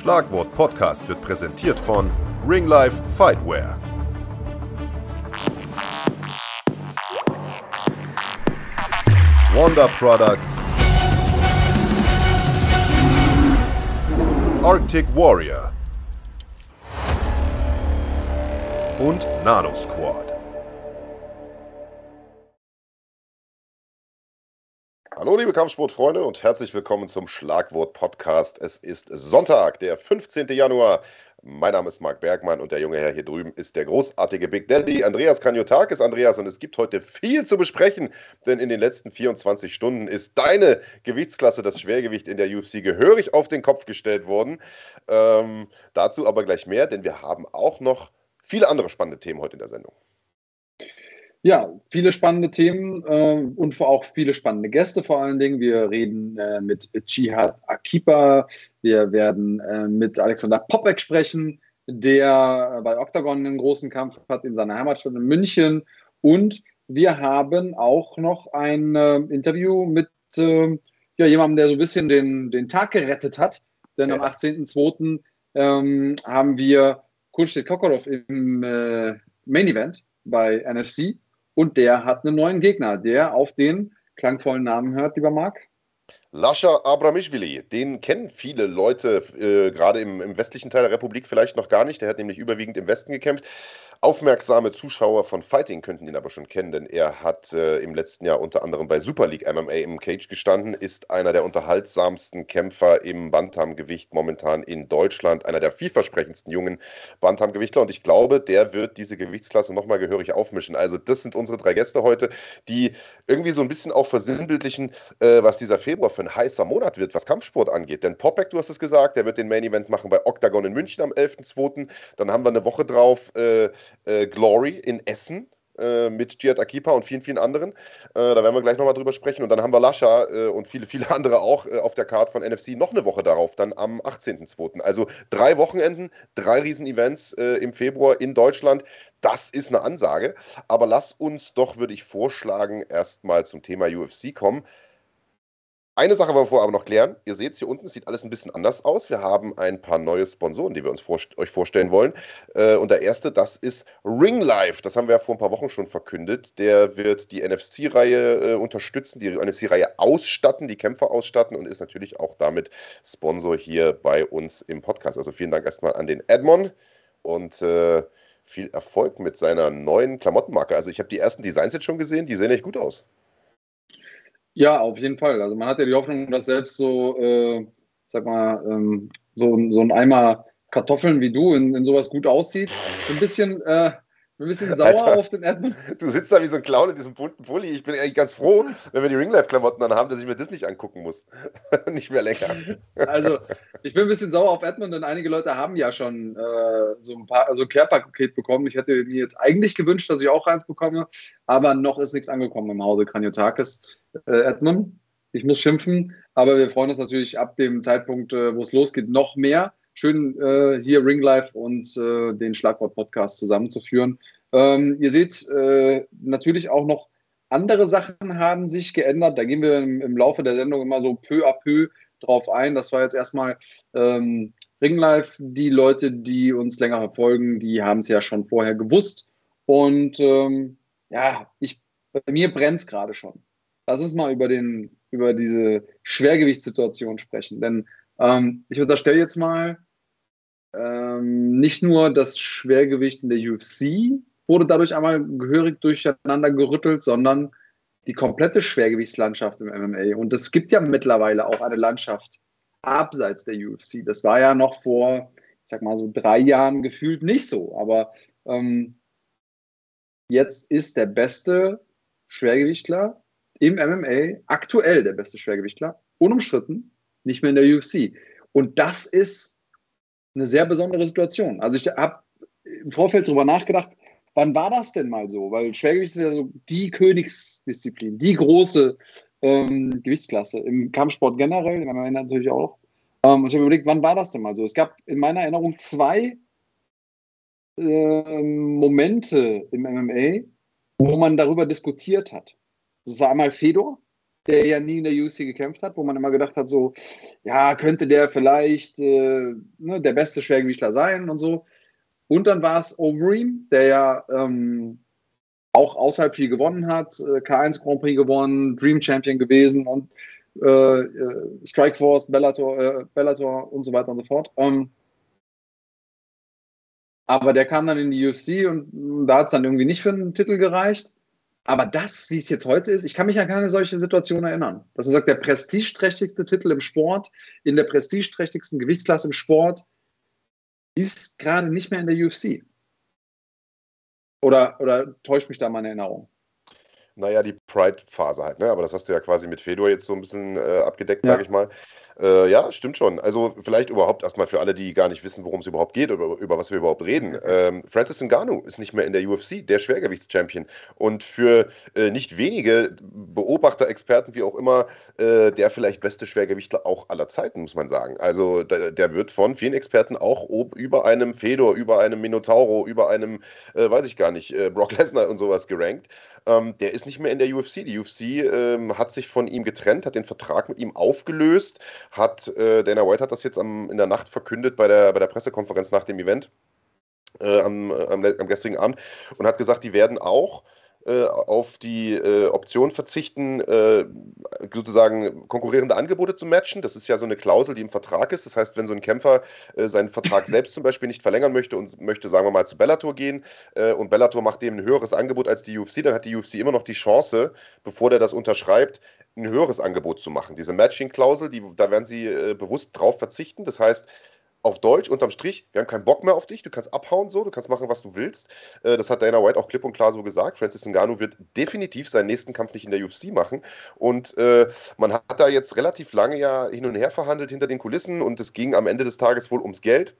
Schlagwort Podcast wird präsentiert von Ring Life Fightwear. Wanda Products. Arctic Warrior. Und Nano Hallo liebe Kampfsportfreunde und herzlich willkommen zum Schlagwort Podcast. Es ist Sonntag, der 15. Januar. Mein Name ist Marc Bergmann und der junge Herr hier drüben ist der großartige Big Daddy Andreas Kanyotakis. Andreas, und es gibt heute viel zu besprechen, denn in den letzten 24 Stunden ist deine Gewichtsklasse, das Schwergewicht in der UFC, gehörig auf den Kopf gestellt worden. Ähm, dazu aber gleich mehr, denn wir haben auch noch viele andere spannende Themen heute in der Sendung. Ja, viele spannende Themen äh, und auch viele spannende Gäste vor allen Dingen. Wir reden äh, mit Chihad Akipa, wir werden äh, mit Alexander Popek sprechen, der bei Octagon einen großen Kampf hat in seiner Heimatstadt in München. Und wir haben auch noch ein äh, Interview mit äh, ja, jemandem, der so ein bisschen den, den Tag gerettet hat. Denn ja. am 18.02. Ähm, haben wir Kulstedt Kokorov im äh, Main Event bei NFC und der hat einen neuen Gegner, der auf den klangvollen Namen hört, lieber Marc. Lascha Abramishvili, den kennen viele Leute, äh, gerade im, im, westlichen Teil der Republik vielleicht noch gar nicht. Der hat nämlich überwiegend im Westen gekämpft. Aufmerksame Zuschauer von Fighting könnten ihn aber schon kennen, denn er hat äh, im letzten Jahr unter anderem bei Super League MMA im Cage gestanden, ist einer der unterhaltsamsten Kämpfer im Bantamgewicht momentan in Deutschland, einer der vielversprechendsten jungen Bantamgewichtler und ich glaube, der wird diese Gewichtsklasse nochmal gehörig aufmischen. Also das sind unsere drei Gäste heute, die irgendwie so ein bisschen auch versinnbildlichen, äh, was dieser Februar für ein heißer Monat wird, was Kampfsport angeht. Denn Popek, du hast es gesagt, der wird den Main Event machen bei Octagon in München am 11.2. Dann haben wir eine Woche drauf äh, äh, Glory in Essen äh, mit Giat Akipa und vielen, vielen anderen. Äh, da werden wir gleich nochmal drüber sprechen. Und dann haben wir Lascha äh, und viele, viele andere auch äh, auf der Karte von NFC noch eine Woche darauf, dann am 18.02. Also drei Wochenenden, drei Riesen-Events im Februar in Deutschland. Das ist eine Ansage. Aber lass uns doch, würde ich vorschlagen, erstmal zum Thema UFC kommen. Eine Sache wollen wir vorher aber noch klären. Ihr seht es hier unten, sieht alles ein bisschen anders aus. Wir haben ein paar neue Sponsoren, die wir uns vor, euch vorstellen wollen. Äh, und der erste, das ist Ring Life. Das haben wir ja vor ein paar Wochen schon verkündet. Der wird die NFC-Reihe äh, unterstützen, die NFC-Reihe ausstatten, die Kämpfer ausstatten und ist natürlich auch damit Sponsor hier bei uns im Podcast. Also vielen Dank erstmal an den Edmond und äh, viel Erfolg mit seiner neuen Klamottenmarke. Also ich habe die ersten Designs jetzt schon gesehen, die sehen echt gut aus. Ja, auf jeden Fall. Also man hat ja die Hoffnung, dass selbst so, äh, sag mal, ähm, so, so ein Eimer Kartoffeln wie du in, in sowas gut aussieht. Ein bisschen, äh, ein bisschen sauer Alter, auf den Erdmann. Du sitzt da wie so ein Clown in diesem bunten Pulli. Ich bin eigentlich ganz froh, wenn wir die Ringlife-Klamotten dann haben, dass ich mir das nicht angucken muss. nicht mehr länger. also, ich bin ein bisschen sauer auf Edmund, denn einige Leute haben ja schon äh, so ein paar, also Care-Paket bekommen. Ich hätte mir jetzt eigentlich gewünscht, dass ich auch eins bekomme, aber noch ist nichts angekommen im Hause Kraniotakis. Äh, Edmund, ich muss schimpfen, aber wir freuen uns natürlich ab dem Zeitpunkt, äh, wo es losgeht, noch mehr schön äh, hier Ring Life und äh, den Schlagwort-Podcast zusammenzuführen. Ähm, ihr seht äh, natürlich auch noch andere Sachen haben sich geändert. Da gehen wir im, im, Laufe der Sendung immer so peu à peu drauf ein. Das war jetzt erstmal ähm, Ring Life. Die Leute, die uns länger verfolgen, die haben es ja schon vorher gewusst. Und ähm, ja, ich, bei mir brennt es gerade schon. Lass uns mal über, den, über diese Schwergewichtssituation sprechen. Denn ähm, ich unterstelle jetzt mal, ähm, nicht nur das Schwergewicht in der UFC wurde dadurch einmal gehörig durcheinander gerüttelt, sondern die komplette Schwergewichtslandschaft im MMA. Und es gibt ja mittlerweile auch eine Landschaft abseits der UFC. Das war ja noch vor, ich sag mal so drei Jahren gefühlt nicht so. Aber ähm, jetzt ist der beste Schwergewichtler im MMA, aktuell der beste Schwergewichtler, unumstritten, nicht mehr in der UFC. Und das ist eine sehr besondere Situation. Also ich habe im Vorfeld darüber nachgedacht, wann war das denn mal so? Weil Schwergewicht ist ja so die Königsdisziplin, die große ähm, Gewichtsklasse im Kampfsport generell, im MMA natürlich auch. Ähm, und ich habe überlegt, wann war das denn mal so? Es gab in meiner Erinnerung zwei äh, Momente im MMA, wo man darüber diskutiert hat. Das war einmal Fedor der ja nie in der UFC gekämpft hat, wo man immer gedacht hat, so, ja, könnte der vielleicht äh, ne, der beste Schwergewichtler sein und so. Und dann war es Overeem, der ja ähm, auch außerhalb viel gewonnen hat, äh, K1 Grand Prix gewonnen, Dream Champion gewesen und äh, äh Strikeforce, Bellator, äh, Bellator und so weiter und so fort. Ähm, aber der kam dann in die UFC und da hat es dann irgendwie nicht für einen Titel gereicht. Aber das, wie es jetzt heute ist, ich kann mich an keine solche Situation erinnern. Dass man sagt, der prestigeträchtigste Titel im Sport, in der prestigeträchtigsten Gewichtsklasse im Sport, ist gerade nicht mehr in der UFC. Oder, oder täuscht mich da meine Erinnerung? Naja, die Pride-Phase halt, ne? Aber das hast du ja quasi mit Fedor jetzt so ein bisschen äh, abgedeckt, ja. sage ich mal. Äh, ja, stimmt schon. Also vielleicht überhaupt erstmal für alle, die gar nicht wissen, worum es überhaupt geht oder über was wir überhaupt reden. Ähm, Francis Ngannou ist nicht mehr in der UFC, der Schwergewichtschampion. Und für äh, nicht wenige Beobachter, Experten, wie auch immer, äh, der vielleicht beste Schwergewichtler auch aller Zeiten, muss man sagen. Also der, der wird von vielen Experten auch ob, über einem Fedor, über einem Minotauro, über einem, äh, weiß ich gar nicht, äh, Brock Lesnar und sowas gerankt. Ähm, der ist nicht mehr in der UFC. Die UFC ähm, hat sich von ihm getrennt, hat den Vertrag mit ihm aufgelöst, hat äh, Dana White hat das jetzt am, in der Nacht verkündet bei der, bei der Pressekonferenz nach dem Event äh, am, am, am gestrigen Abend und hat gesagt, die werden auch äh, auf die äh, Option verzichten, äh, sozusagen konkurrierende Angebote zu matchen. Das ist ja so eine Klausel, die im Vertrag ist. Das heißt, wenn so ein Kämpfer äh, seinen Vertrag selbst zum Beispiel nicht verlängern möchte und möchte, sagen wir mal, zu Bellator gehen äh, und Bellator macht dem ein höheres Angebot als die UFC, dann hat die UFC immer noch die Chance, bevor der das unterschreibt, ein höheres Angebot zu machen. Diese Matching-Klausel, die, da werden sie äh, bewusst drauf verzichten. Das heißt, auf Deutsch, unterm Strich, wir haben keinen Bock mehr auf dich, du kannst abhauen so, du kannst machen, was du willst. Äh, das hat Dana White auch klipp und klar so gesagt. Francis Ngannou wird definitiv seinen nächsten Kampf nicht in der UFC machen. Und äh, man hat da jetzt relativ lange ja hin und her verhandelt hinter den Kulissen und es ging am Ende des Tages wohl ums Geld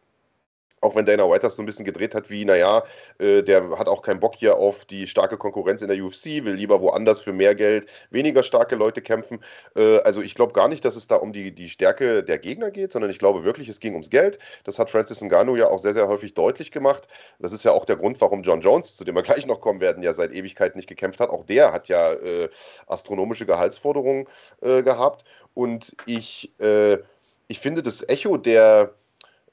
auch wenn Dana White das so ein bisschen gedreht hat, wie, naja, äh, der hat auch keinen Bock hier auf die starke Konkurrenz in der UFC, will lieber woanders für mehr Geld weniger starke Leute kämpfen. Äh, also ich glaube gar nicht, dass es da um die, die Stärke der Gegner geht, sondern ich glaube wirklich, es ging ums Geld. Das hat Francis Ngannou ja auch sehr, sehr häufig deutlich gemacht. Das ist ja auch der Grund, warum John Jones, zu dem wir gleich noch kommen werden, ja seit Ewigkeit nicht gekämpft hat. Auch der hat ja äh, astronomische Gehaltsforderungen äh, gehabt. Und ich, äh, ich finde das Echo der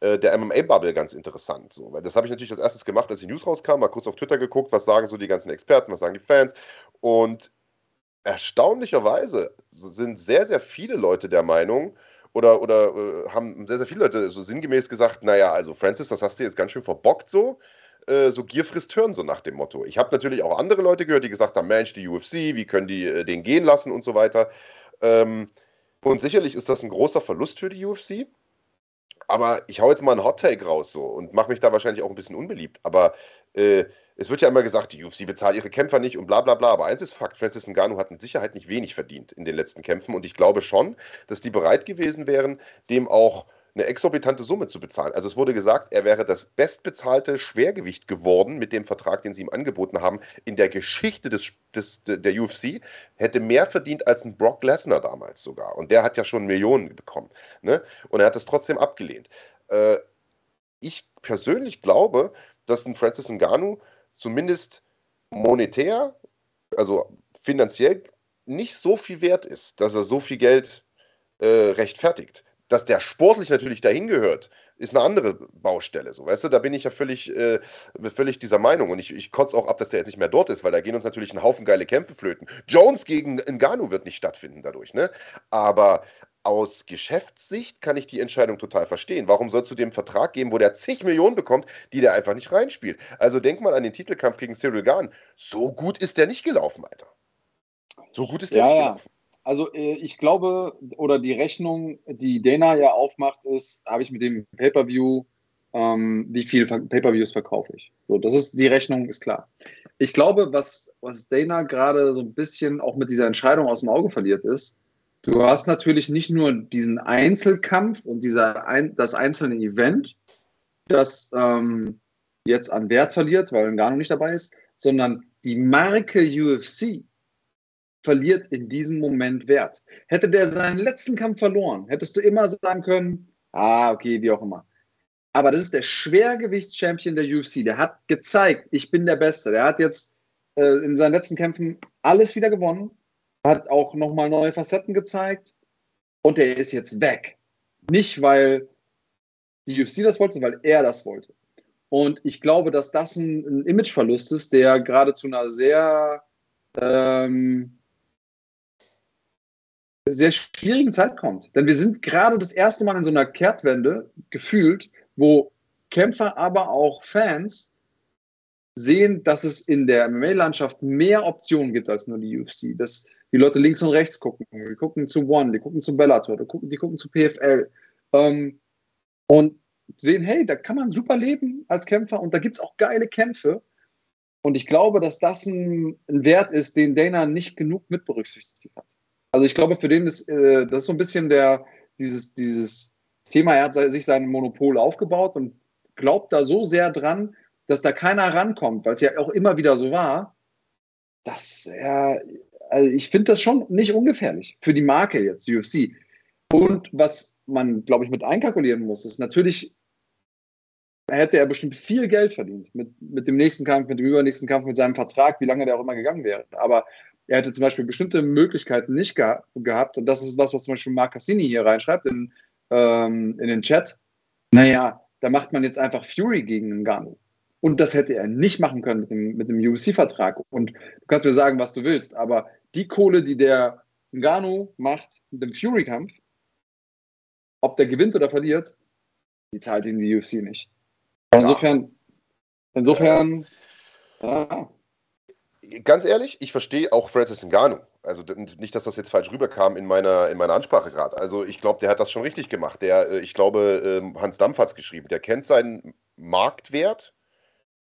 der MMA-Bubble ganz interessant. So. Weil das habe ich natürlich als erstes gemacht, als die News rauskam, mal kurz auf Twitter geguckt, was sagen so die ganzen Experten, was sagen die Fans. Und erstaunlicherweise sind sehr, sehr viele Leute der Meinung, oder, oder äh, haben sehr, sehr viele Leute so sinngemäß gesagt, naja, also Francis, das hast du jetzt ganz schön verbockt so. Äh, so Gier frisst Hirn, so nach dem Motto. Ich habe natürlich auch andere Leute gehört, die gesagt haben, Mensch, die UFC, wie können die äh, den gehen lassen und so weiter. Ähm, und sicherlich ist das ein großer Verlust für die UFC. Aber ich hau jetzt mal einen Hot Take raus so und mache mich da wahrscheinlich auch ein bisschen unbeliebt. Aber äh, es wird ja immer gesagt, die UFC bezahlt ihre Kämpfer nicht und bla bla bla. Aber eins ist Fakt, Francis Ngannou hat mit Sicherheit nicht wenig verdient in den letzten Kämpfen. Und ich glaube schon, dass die bereit gewesen wären, dem auch eine exorbitante Summe zu bezahlen. Also es wurde gesagt, er wäre das bestbezahlte Schwergewicht geworden mit dem Vertrag, den sie ihm angeboten haben, in der Geschichte des, des, der UFC, hätte mehr verdient als ein Brock Lesnar damals sogar. Und der hat ja schon Millionen bekommen. Ne? Und er hat das trotzdem abgelehnt. Äh, ich persönlich glaube, dass ein Francis Ngannou zumindest monetär, also finanziell, nicht so viel wert ist, dass er so viel Geld äh, rechtfertigt dass der sportlich natürlich dahin gehört, ist eine andere Baustelle. So, weißt du, da bin ich ja völlig, äh, völlig dieser Meinung. Und ich, ich kotze auch ab, dass der jetzt nicht mehr dort ist, weil da gehen uns natürlich ein Haufen geile Kämpfe flöten. Jones gegen Ngannou wird nicht stattfinden dadurch, ne? Aber aus Geschäftssicht kann ich die Entscheidung total verstehen. Warum sollst du dem Vertrag geben, wo der zig Millionen bekommt, die der einfach nicht reinspielt? Also denk mal an den Titelkampf gegen Cyril Gahn. So gut ist der nicht gelaufen, Alter. So gut ist der ja, nicht ja. gelaufen. Also äh, ich glaube, oder die Rechnung, die Dana ja aufmacht, ist, habe ich mit dem Pay-Per-View, ähm, wie viel Pay-Per-Views verkaufe ich? So, das ist, die Rechnung ist klar. Ich glaube, was, was Dana gerade so ein bisschen auch mit dieser Entscheidung aus dem Auge verliert ist, du hast natürlich nicht nur diesen Einzelkampf und dieser ein, das einzelne Event, das ähm, jetzt an Wert verliert, weil Ngannou nicht dabei ist, sondern die Marke UFC verliert in diesem Moment Wert. Hätte der seinen letzten Kampf verloren, hättest du immer sagen können, ah, okay, wie auch immer. Aber das ist der Schwergewichtschampion der UFC. Der hat gezeigt, ich bin der Beste. Der hat jetzt äh, in seinen letzten Kämpfen alles wieder gewonnen. hat auch nochmal neue Facetten gezeigt und er ist jetzt weg. Nicht, weil die UFC das wollte, sondern weil er das wollte. Und ich glaube, dass das ein, ein Imageverlust ist, der gerade zu einer sehr, ähm, sehr schwierigen Zeit kommt. Denn wir sind gerade das erste Mal in so einer Kehrtwende gefühlt, wo Kämpfer, aber auch Fans sehen, dass es in der MMA-Landschaft mehr Optionen gibt als nur die UFC. Dass die Leute links und rechts gucken. Die gucken zu One, die gucken zu Bellator, die gucken, die gucken zu PFL. Ähm, und sehen, hey, da kann man super leben als Kämpfer und da gibt es auch geile Kämpfe. Und ich glaube, dass das ein, ein, Wert ist, den Dana nicht genug mit berücksichtigt hat. Also ich glaube, für den ist äh, das ist so ein bisschen der, dieses, dieses Thema, er hat sich sein Monopol aufgebaut und glaubt da so sehr dran, dass da keiner rankommt, weil es ja auch immer wieder so war, dass er, also ich finde das schon nicht ungefährlich für die Marke jetzt, UFC. Und was man, glaube ich, mit einkalkulieren muss, ist natürlich hätte er bestimmt viel Geld verdient mit, mit dem nächsten Kampf, mit dem übernächsten Kampf, mit seinem Vertrag, wie lange der auch immer gegangen wäre. Aber er hätte zum Beispiel bestimmte Möglichkeiten nicht geha gehabt. Und das ist was, was zum Beispiel Marc Cassini hier reinschreibt in, ähm, in den Chat. Naja, da macht man jetzt einfach Fury gegen Ngannou. Und das hätte er nicht machen können mit dem, mit dem UFC-Vertrag. Und du kannst mir sagen, was du willst, aber die Kohle, die der Ngannou macht mit dem Fury-Kampf, ob der gewinnt oder verliert, die zahlt ihm die UFC nicht. Insofern, insofern, ja. Ganz ehrlich, ich verstehe auch Francis Ngannou. Also nicht, dass das jetzt falsch rüberkam in meiner, in meiner Ansprache gerade. Also ich glaube, der hat das schon richtig gemacht. Der, äh, ich glaube, ähm, Hans Dampf hat es geschrieben. Der kennt seinen Marktwert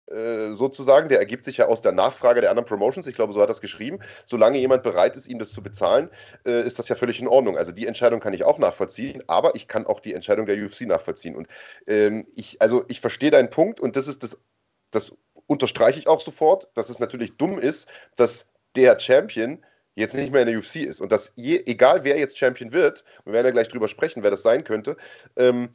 äh, sozusagen, der ergibt sich ja aus der Nachfrage der anderen Promotions. Ich glaube, so hat er es geschrieben. Solange jemand bereit ist, ihm das zu bezahlen, äh, ist das ja völlig in Ordnung. Also die Entscheidung kann ich auch nachvollziehen, aber ich kann auch die Entscheidung der UFC nachvollziehen. Und ähm, ich, also ich verstehe deinen Punkt und das ist das, das unterstreiche ich auch sofort, dass es natürlich dumm ist, dass der Champion jetzt nicht mehr in der UFC ist und dass je, egal wer jetzt Champion wird, wir werden ja gleich drüber sprechen, wer das sein könnte, ähm,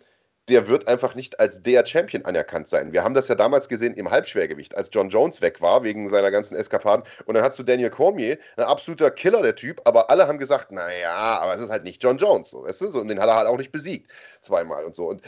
der wird einfach nicht als der Champion anerkannt sein. Wir haben das ja damals gesehen im Halbschwergewicht, als John Jones weg war wegen seiner ganzen Eskapaden. Und dann hast du Daniel Cormier, ein absoluter Killer, der Typ, aber alle haben gesagt, naja, aber es ist halt nicht John Jones. So, weißt du? und den hat er halt auch nicht besiegt, zweimal und so. Und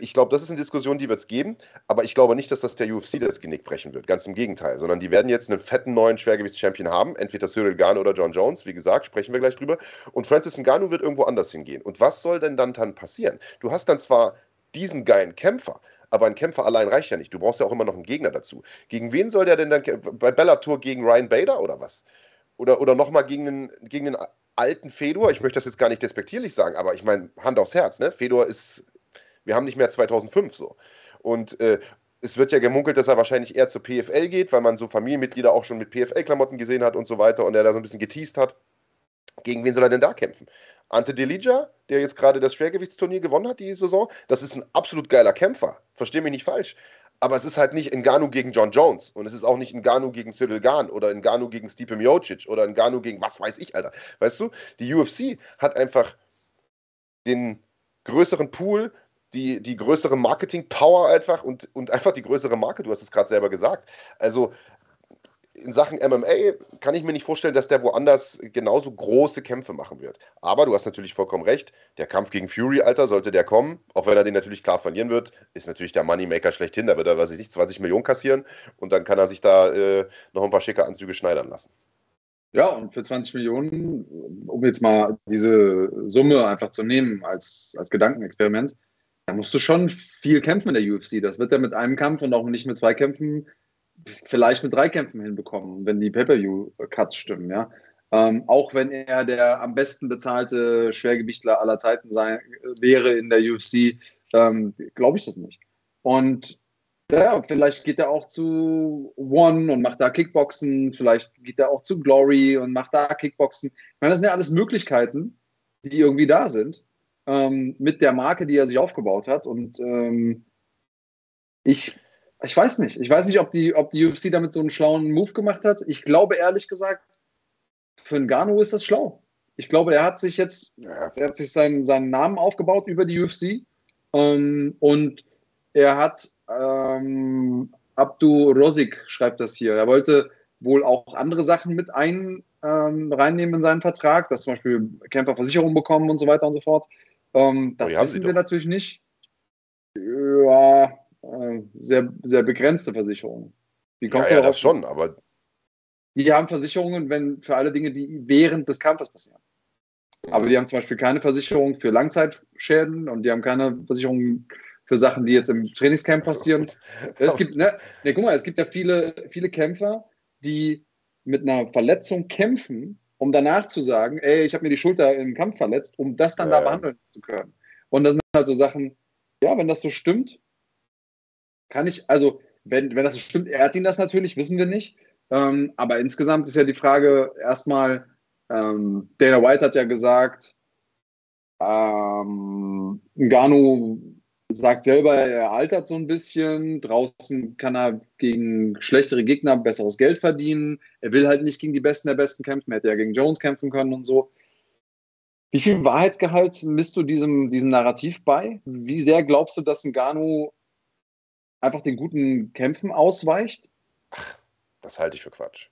ich glaube, das ist eine Diskussion, die wird es geben, aber ich glaube nicht, dass das der UFC das Genick brechen wird. Ganz im Gegenteil, sondern die werden jetzt einen fetten neuen Schwergewichts-Champion haben, entweder Cyril Gane oder John Jones, wie gesagt, sprechen wir gleich drüber. Und Francis Ngannou wird irgendwo anders hingehen. Und was soll denn dann, dann passieren? Du hast dann zwar diesen geilen Kämpfer, aber ein Kämpfer allein reicht ja nicht. Du brauchst ja auch immer noch einen Gegner dazu. Gegen wen soll der denn dann bei Bellator gegen Ryan Bader oder was? Oder, oder nochmal gegen einen, gegen einen alten Fedor? Ich möchte das jetzt gar nicht despektierlich sagen, aber ich meine, Hand aufs Herz, ne? Fedor ist wir haben nicht mehr 2005 so. Und äh, es wird ja gemunkelt, dass er wahrscheinlich eher zur PFL geht, weil man so Familienmitglieder auch schon mit PFL-Klamotten gesehen hat und so weiter und er da so ein bisschen geteased hat. Gegen wen soll er denn da kämpfen? Ante Delija, der jetzt gerade das Schwergewichtsturnier gewonnen hat, die Saison, das ist ein absolut geiler Kämpfer. Versteh mich nicht falsch. Aber es ist halt nicht Ngannou gegen John Jones und es ist auch nicht Ngannou gegen Cyril Gahn oder Ngannou gegen Stipe Miocic oder Ngannou gegen was weiß ich, Alter. Weißt du, die UFC hat einfach den größeren Pool die, die größere Marketing-Power einfach und, und einfach die größere Marke, du hast es gerade selber gesagt. Also in Sachen MMA kann ich mir nicht vorstellen, dass der woanders genauso große Kämpfe machen wird. Aber du hast natürlich vollkommen recht, der Kampf gegen Fury, Alter, sollte der kommen, auch wenn er den natürlich klar verlieren wird, ist natürlich der Moneymaker schlechthin. Da wird er, weiß ich nicht, 20 Millionen kassieren und dann kann er sich da äh, noch ein paar schicke Anzüge schneidern lassen. Ja, und für 20 Millionen, um jetzt mal diese Summe einfach zu nehmen als, als Gedankenexperiment, da musst du schon viel kämpfen in der UFC. Das wird er mit einem Kampf und auch nicht mit zwei Kämpfen, vielleicht mit drei Kämpfen hinbekommen, wenn die Pay-Per-View-Cuts stimmen, ja. Ähm, auch wenn er der am besten bezahlte Schwergewichtler aller Zeiten sein, wäre in der UFC, ähm, glaube ich das nicht. Und ja, vielleicht geht er auch zu One und macht da Kickboxen, vielleicht geht er auch zu Glory und macht da Kickboxen. Ich meine, das sind ja alles Möglichkeiten, die irgendwie da sind ähm, mit der Marke, die er sich aufgebaut hat. Und ähm, ich, ich weiß nicht. Ich weiß nicht, ob die, ob die UFC damit so einen schlauen Move gemacht hat. Ich glaube ehrlich gesagt, für Ngannou ist das schlau. Ich glaube, er hat sich jetzt, er hat sich seinen, seinen Namen aufgebaut über die UFC. Ähm, und er hat ähm, Abdu Rosik schreibt das hier. Er wollte wohl auch andere Sachen mit ein, ähm, reinnehmen in seinen Vertrag, dass zum Beispiel Kämpfer Versicherungen bekommen und so weiter und so fort. Ähm, das wissen wir natürlich nicht. Ja, äh, sehr, sehr begrenzte Versicherungen. Wie kommst ja, du ja, das schon, aber. Die haben Versicherungen, wenn für alle Dinge, die während des Kampfes passieren. Aber die haben zum Beispiel keine Versicherung für Langzeitschäden und die haben keine Versicherung für Sachen, die jetzt im Trainingscamp passieren. Es gibt, ne, ne, guck mal, es gibt ja viele, viele Kämpfer, die mit einer Verletzung kämpfen, um danach zu sagen, ey, ich habe mir die Schulter im Kampf verletzt, um das dann ja, da behandeln zu können. Und das sind halt so Sachen, ja, wenn das so stimmt, kann ich, also wenn, wenn das so stimmt, ehrt ihn das natürlich, wissen wir nicht. Ähm, aber insgesamt ist ja die Frage erstmal, ähm, Dana White hat ja gesagt, ähm, Ngannou sagt selber, er altert so ein bisschen. Draußen kann er gegen schlechtere Gegner besseres Geld verdienen. Er will halt nicht gegen die Besten der Besten kämpfen. Er hätte ja gegen Jones kämpfen können und so. Wie viel Wahrheitsgehalt misst du diesem, diesem Narrativ bei? Wie sehr glaubst du, dass Ngannou einfach den guten Kämpfen ausweicht? Ach, das halte ich für Quatsch.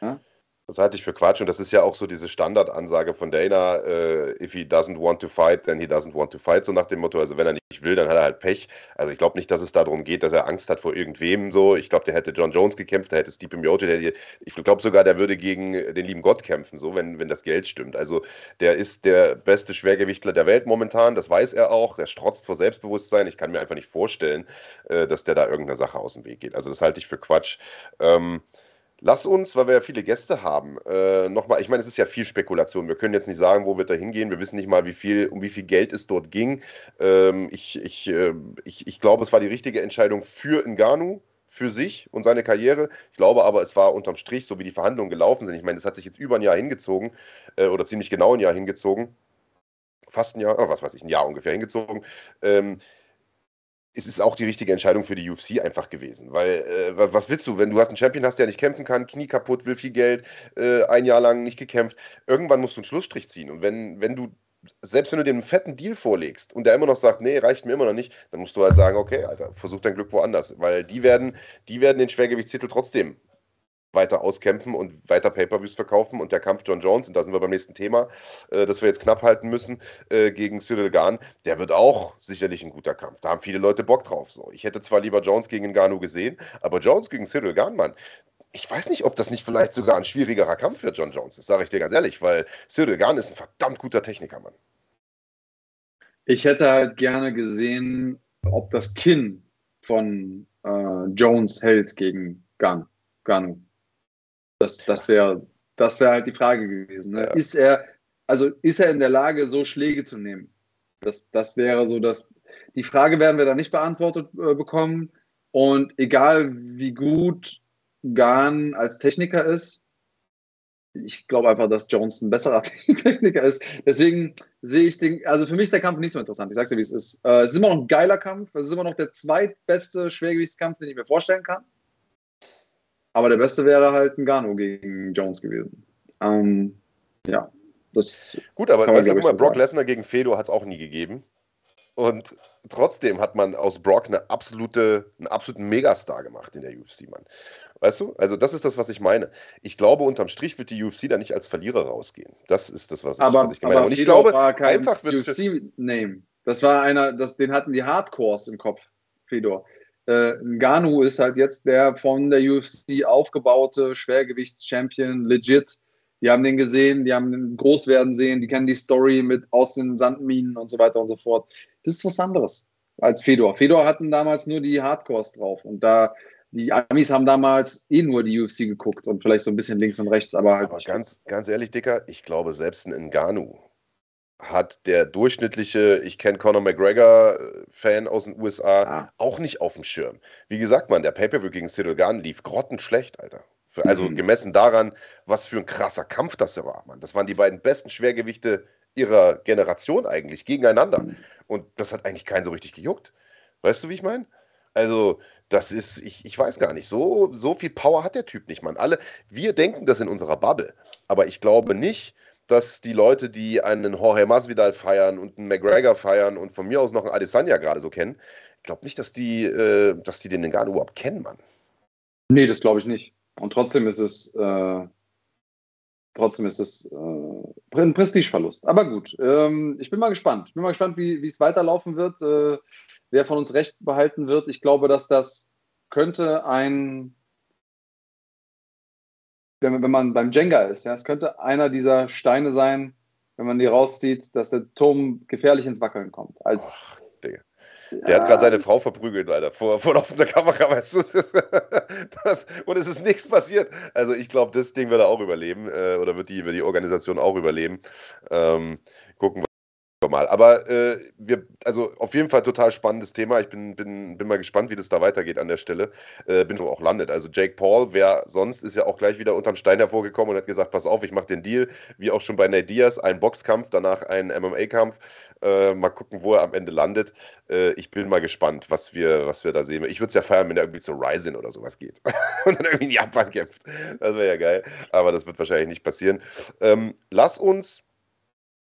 Ja? Das halte ich für Quatsch und das ist ja auch so diese Standardansage von Dana, äh, if he doesn't want to fight, then he doesn't want to fight, so nach dem Motto, also wenn er nicht will, dann hat er halt Pech. Also ich glaube nicht, dass es darum geht, dass er Angst hat vor irgendwem so. Ich glaube, der hätte John Jones gekämpft, der hätte Steve Miocic, ich glaube sogar, der würde gegen den lieben Gott kämpfen, so, wenn, wenn das Geld stimmt. Also der ist der beste Schwergewichtler der Welt momentan, das weiß er auch, der strotzt vor Selbstbewusstsein. Ich kann mir einfach nicht vorstellen, äh, dass der da irgendeiner Sache aus dem Weg geht. Also das halte ich für Quatsch. Ähm, Lass uns, weil wir ja viele Gäste haben, äh, nochmal, ich meine, es ist ja viel Spekulation. Wir können jetzt nicht sagen, wo wird er hingehen. Wir wissen nicht mal, wie viel, um wie viel Geld es dort ging. Ähm, ich, ich, äh, ich, ich glaube, es war die richtige Entscheidung für Ngannou, für sich und seine Karriere. Ich glaube aber, es war unterm Strich, so wie die Verhandlungen gelaufen sind. Ich meine, es hat sich jetzt über ein Jahr hingezogen äh, oder ziemlich genau ein Jahr hingezogen. Fast ein Jahr, oh, was weiß ich, ein Jahr ungefähr hingezogen. Ähm, es ist auch die richtige Entscheidung für die UFC einfach gewesen. Weil, äh, was willst du, wenn du hast einen Champion hast, der nicht kämpfen kann, Knie kaputt, will viel Geld, äh, ein Jahr lang nicht gekämpft, irgendwann musst du einen Schlussstrich ziehen. Und wenn, wenn du, selbst wenn du dem einen fetten Deal vorlegst und der immer noch sagt, nee, reicht mir immer noch nicht, dann musst du halt sagen, okay, Alter, versuch dein Glück woanders. Weil die werden, die werden den Schwergewichtstitel trotzdem weiter auskämpfen und weiter Pay-Per-Views verkaufen. Und der Kampf John Jones, und da sind wir beim nächsten Thema, äh, das wir jetzt knapp halten müssen, äh, gegen Cyril Gahn, der wird auch sicherlich ein guter Kampf. Da haben viele Leute Bock drauf. So. Ich hätte zwar lieber Jones gegen Ngannou gesehen, aber Jones gegen Cyril Gahn, Mann, ich weiß nicht, ob das nicht vielleicht sogar ein schwierigerer Kampf für John Jones ist, sage ich dir ganz ehrlich, weil Cyril Gahn ist ein verdammt guter Techniker, Mann. Ich hätte halt gerne gesehen, ob das Kinn von äh, Jones hält gegen Gun, Ganu. Das, das wäre das wär halt die Frage gewesen. Ne? Ja. Ist er, also ist er in der Lage, so Schläge zu nehmen? Das, das wäre so das. Die Frage werden wir da nicht beantwortet äh, bekommen. Und egal wie gut Gahn als Techniker ist, ich glaube einfach, dass Jones ein besserer Techniker ist. Deswegen sehe ich den, also für mich ist der Kampf nicht so interessant. Ich sage dir, wie es ist. Äh, es ist immer noch ein geiler Kampf. Es ist immer noch der zweitbeste Schwergewichtskampf, den ich mir vorstellen kann. Aber der beste wäre halt ein Gano gegen Jones gewesen. Ähm, ja, das. Gut, aber weißt du, mal, Brock Lesnar gegen Fedor hat es auch nie gegeben. Und trotzdem hat man aus Brock eine absolute, einen absoluten Megastar gemacht in der UFC, Mann. Weißt du? Also, das ist das, was ich meine. Ich glaube, unterm Strich wird die UFC da nicht als Verlierer rausgehen. Das ist das, was ich, aber, was ich gemeint habe. Und ich Fedor glaube, einfach wird UFC-Name. Das war einer, das, den hatten die Hardcores im Kopf, Fedor. Äh, Ngannou ist halt jetzt der von der UFC aufgebaute Schwergewichts-Champion, legit. Die haben den gesehen, die haben den groß werden sehen, die kennen die Story mit aus den Sandminen und so weiter und so fort. Das ist was anderes als Fedor. Fedor hatten damals nur die Hardcores drauf und da die Amis haben damals eh nur die UFC geguckt und vielleicht so ein bisschen links und rechts, aber. Aber ganz, ganz ehrlich, Dicker, ich glaube, selbst ein Ngannou hat der durchschnittliche, ich kenne Conor McGregor-Fan aus den USA, ah. auch nicht auf dem Schirm. Wie gesagt, man, der Pay-Per-View gegen Cyril Gahn lief grottenschlecht, Alter. Für, also mhm. gemessen daran, was für ein krasser Kampf das war, man. Das waren die beiden besten Schwergewichte ihrer Generation eigentlich gegeneinander. Mhm. Und das hat eigentlich keinen so richtig gejuckt. Weißt du, wie ich meine? Also, das ist, ich, ich weiß gar nicht, so, so viel Power hat der Typ nicht, man. Alle, wir denken das in unserer Bubble. Aber ich glaube nicht, dass die Leute, die einen Jorge Masvidal feiern und einen McGregor feiern und von mir aus noch einen Adesanya gerade so kennen, ich glaube nicht, dass die, äh, dass die den Ngannou überhaupt kennen, Mann. Nee, das glaube ich nicht. Und trotzdem ist es, äh, trotzdem ist es äh, ein Prestigeverlust. Aber gut, ähm, ich bin mal gespannt. Ich bin mal gespannt, wie es weiterlaufen wird, äh, wer von uns recht behalten wird. Ich glaube, dass das könnte ein, wenn, wenn man beim Jenga ist, ja, es könnte einer dieser Steine sein, wenn man die rauszieht, dass der Turm gefährlich ins Wackeln kommt. Als, Ach, Digga. Der ja. hat gerade seine Frau verprügelt, leider, vor, vor laufender Kamera, weißt du. Das, und es ist nichts passiert. Also ich glaube, das Ding wird er auch überleben äh, oder wird die, wird die Organisation auch überleben. Ähm, gucken, mal. Aber äh, wir, also auf jeden Fall total spannendes Thema. Ich bin, bin, bin mal gespannt, wie das da weitergeht an der Stelle. Äh, bin schon auch landet. Also Jake Paul, wer sonst, ist ja auch gleich wieder unterm Stein hervorgekommen und hat gesagt, pass auf, ich mache den Deal. Wie auch schon bei Nate Diaz, ein Boxkampf, danach ein MMA-Kampf. Äh, mal gucken, wo er am Ende landet. Äh, ich bin mal gespannt, was wir, was wir da sehen. Ich würde es ja feiern, wenn er irgendwie zu Ryzen oder sowas geht und dann irgendwie in Japan kämpft. Das wäre ja geil. Aber das wird wahrscheinlich nicht passieren. Ähm, lass uns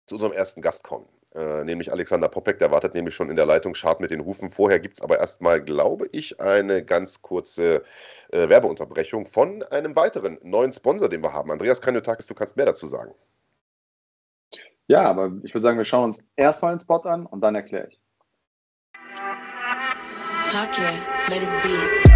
zu unserem ersten Gast kommen. Äh, nämlich Alexander Popek, der wartet nämlich schon in der Leitung, schart mit den Hufen. Vorher gibt es aber erstmal, glaube ich, eine ganz kurze äh, Werbeunterbrechung von einem weiteren neuen Sponsor, den wir haben. Andreas Kranjotakis, du kannst mehr dazu sagen. Ja, aber ich würde sagen, wir schauen uns erstmal den Spot an und dann erkläre ich. Okay, let it be.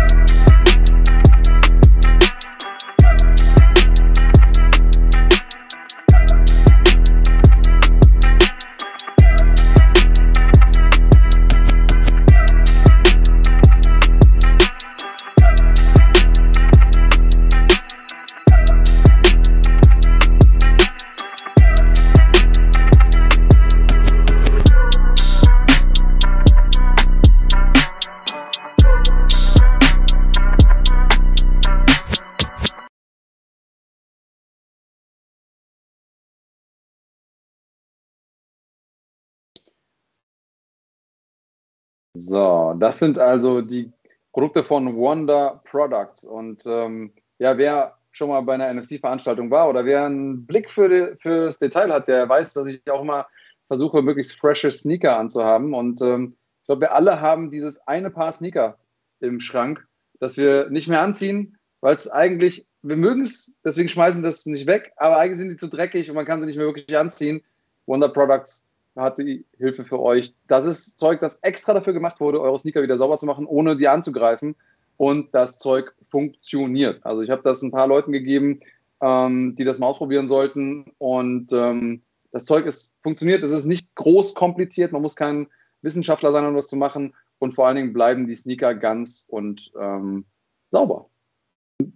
So, das sind also die Produkte von Wonder Products. Und ähm, ja, wer schon mal bei einer NFC-Veranstaltung war oder wer einen Blick für, die, für das Detail hat, der weiß, dass ich auch immer versuche, möglichst frische Sneaker anzuhaben. Und ähm, ich glaube, wir alle haben dieses eine Paar Sneaker im Schrank, das wir nicht mehr anziehen, weil es eigentlich, wir mögen es, deswegen schmeißen wir das nicht weg, aber eigentlich sind die zu dreckig und man kann sie nicht mehr wirklich anziehen. Wonder Products hat die Hilfe für euch. Das ist Zeug, das extra dafür gemacht wurde, eure Sneaker wieder sauber zu machen, ohne die anzugreifen. Und das Zeug funktioniert. Also ich habe das ein paar Leuten gegeben, ähm, die das mal ausprobieren sollten. Und ähm, das Zeug ist, funktioniert. Es ist nicht groß kompliziert. Man muss kein Wissenschaftler sein, um das zu machen. Und vor allen Dingen bleiben die Sneaker ganz und ähm, sauber.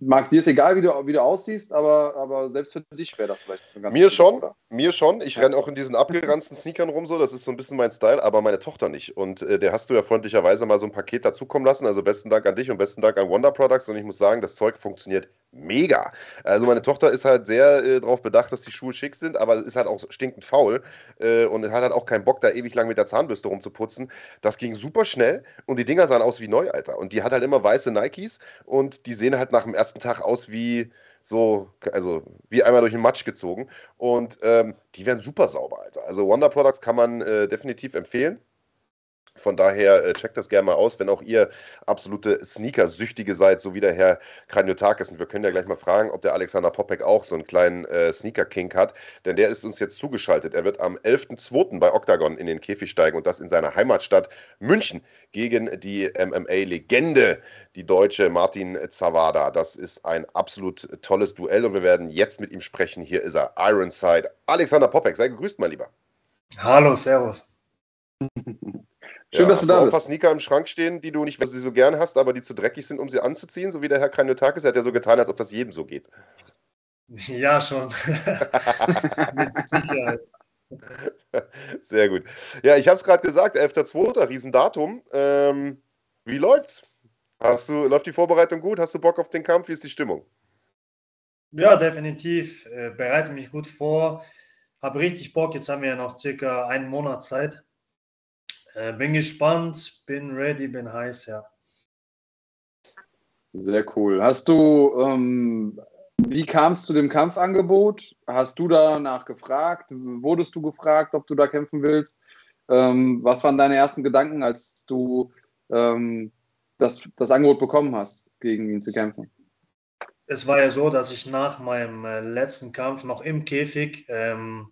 Marc, dir ist egal, wie du, wie du aussiehst, aber, aber selbst für dich wäre das vielleicht ganz Mir schon, oder? mir schon. Ich renne auch in diesen abgeranzten Sneakern rum, so. Das ist so ein bisschen mein Style, aber meine Tochter nicht. Und äh, der hast du ja freundlicherweise mal so ein Paket dazukommen lassen. Also besten Dank an dich und besten Dank an Wonder Products. Und ich muss sagen, das Zeug funktioniert mega. Also meine Tochter ist halt sehr äh, darauf bedacht, dass die Schuhe schick sind, aber ist halt auch stinkend faul äh, und hat halt auch keinen Bock, da ewig lang mit der Zahnbürste rumzuputzen. Das ging super schnell und die Dinger sahen aus wie neu, Alter. Und die hat halt immer weiße Nikes und die sehen halt nach dem ersten Tag aus wie so, also wie einmal durch den Matsch gezogen. Und ähm, die werden super sauber, Alter. Also Wonder Products kann man äh, definitiv empfehlen. Von daher äh, checkt das gerne mal aus, wenn auch ihr absolute Sneaker-Süchtige seid, so wie der Herr Kranjotakis. Und wir können ja gleich mal fragen, ob der Alexander Popek auch so einen kleinen äh, Sneaker-King hat, denn der ist uns jetzt zugeschaltet. Er wird am 11.02. bei Octagon in den Käfig steigen und das in seiner Heimatstadt München gegen die MMA-Legende, die deutsche Martin Zawada. Das ist ein absolut tolles Duell und wir werden jetzt mit ihm sprechen. Hier ist er, Ironside. Alexander Popek, sei gegrüßt, mein Lieber. Hallo, Servus. Schön, ja, dass du da bist. ein paar Sneaker im Schrank stehen, die du nicht sie so gern hast, aber die zu dreckig sind, um sie anzuziehen, so wie der Herr Kranjotakis. Er hat ja so getan, als ob das jedem so geht. Ja, schon. Mit Sicherheit. Sehr gut. Ja, ich habe es gerade gesagt, 11.02., Riesendatum. Ähm, wie läuft's? Hast du, läuft die Vorbereitung gut? Hast du Bock auf den Kampf? Wie ist die Stimmung? Ja, definitiv. Äh, bereite mich gut vor. Habe richtig Bock. Jetzt haben wir ja noch circa einen Monat Zeit. Äh, bin gespannt, bin ready, bin heiß, ja. Sehr cool. Hast du, ähm, wie kam es zu dem Kampfangebot? Hast du danach gefragt? Wurdest du gefragt, ob du da kämpfen willst? Ähm, was waren deine ersten Gedanken, als du ähm, das, das Angebot bekommen hast, gegen ihn zu kämpfen? es war ja so, dass ich nach meinem äh, letzten Kampf noch im Käfig ähm,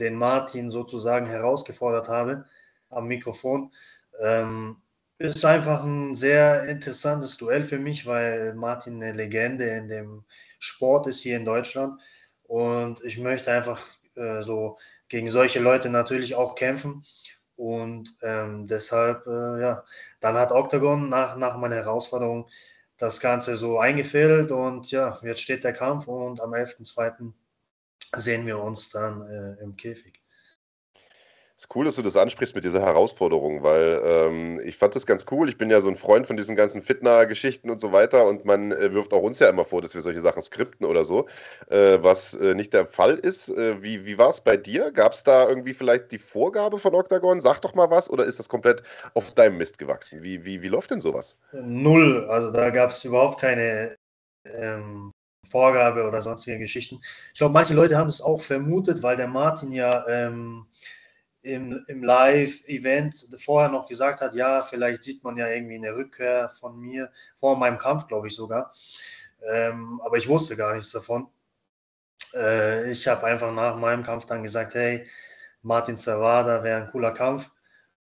den Martin sozusagen herausgefordert habe am Mikrofon. Ähm, ist einfach ein sehr interessantes Duell für mich, weil Martin eine Legende in dem Sport ist hier in Deutschland. Und ich möchte einfach äh, so gegen solche Leute natürlich auch kämpfen. Und ähm, deshalb, äh, ja, dann hat Octagon nach, nach meiner Herausforderung das Ganze so eingefädelt und ja, jetzt steht der Kampf und am 11.02. sehen wir uns dann äh, im Käfig. Ist cool, dass du das ansprichst mit dieser Herausforderung, weil ähm, ich fand das ganz cool. Ich bin ja so ein Freund von diesen ganzen Fitner-Geschichten und so weiter und man äh, wirft auch uns ja immer vor, dass wir solche Sachen skripten oder so, äh, was äh, nicht der Fall ist. Äh, wie wie war es bei dir? Gab es da irgendwie vielleicht die Vorgabe von Octagon? Sag doch mal was oder ist das komplett auf deinem Mist gewachsen? Wie, wie, wie läuft denn sowas? Null, also da gab es überhaupt keine ähm, Vorgabe oder sonstige Geschichten. Ich glaube, manche Leute haben es auch vermutet, weil der Martin ja. Ähm, im, im Live-Event vorher noch gesagt hat, ja, vielleicht sieht man ja irgendwie eine Rückkehr von mir, vor meinem Kampf, glaube ich sogar. Ähm, aber ich wusste gar nichts davon. Äh, ich habe einfach nach meinem Kampf dann gesagt, hey, Martin Zavada wäre ein cooler Kampf.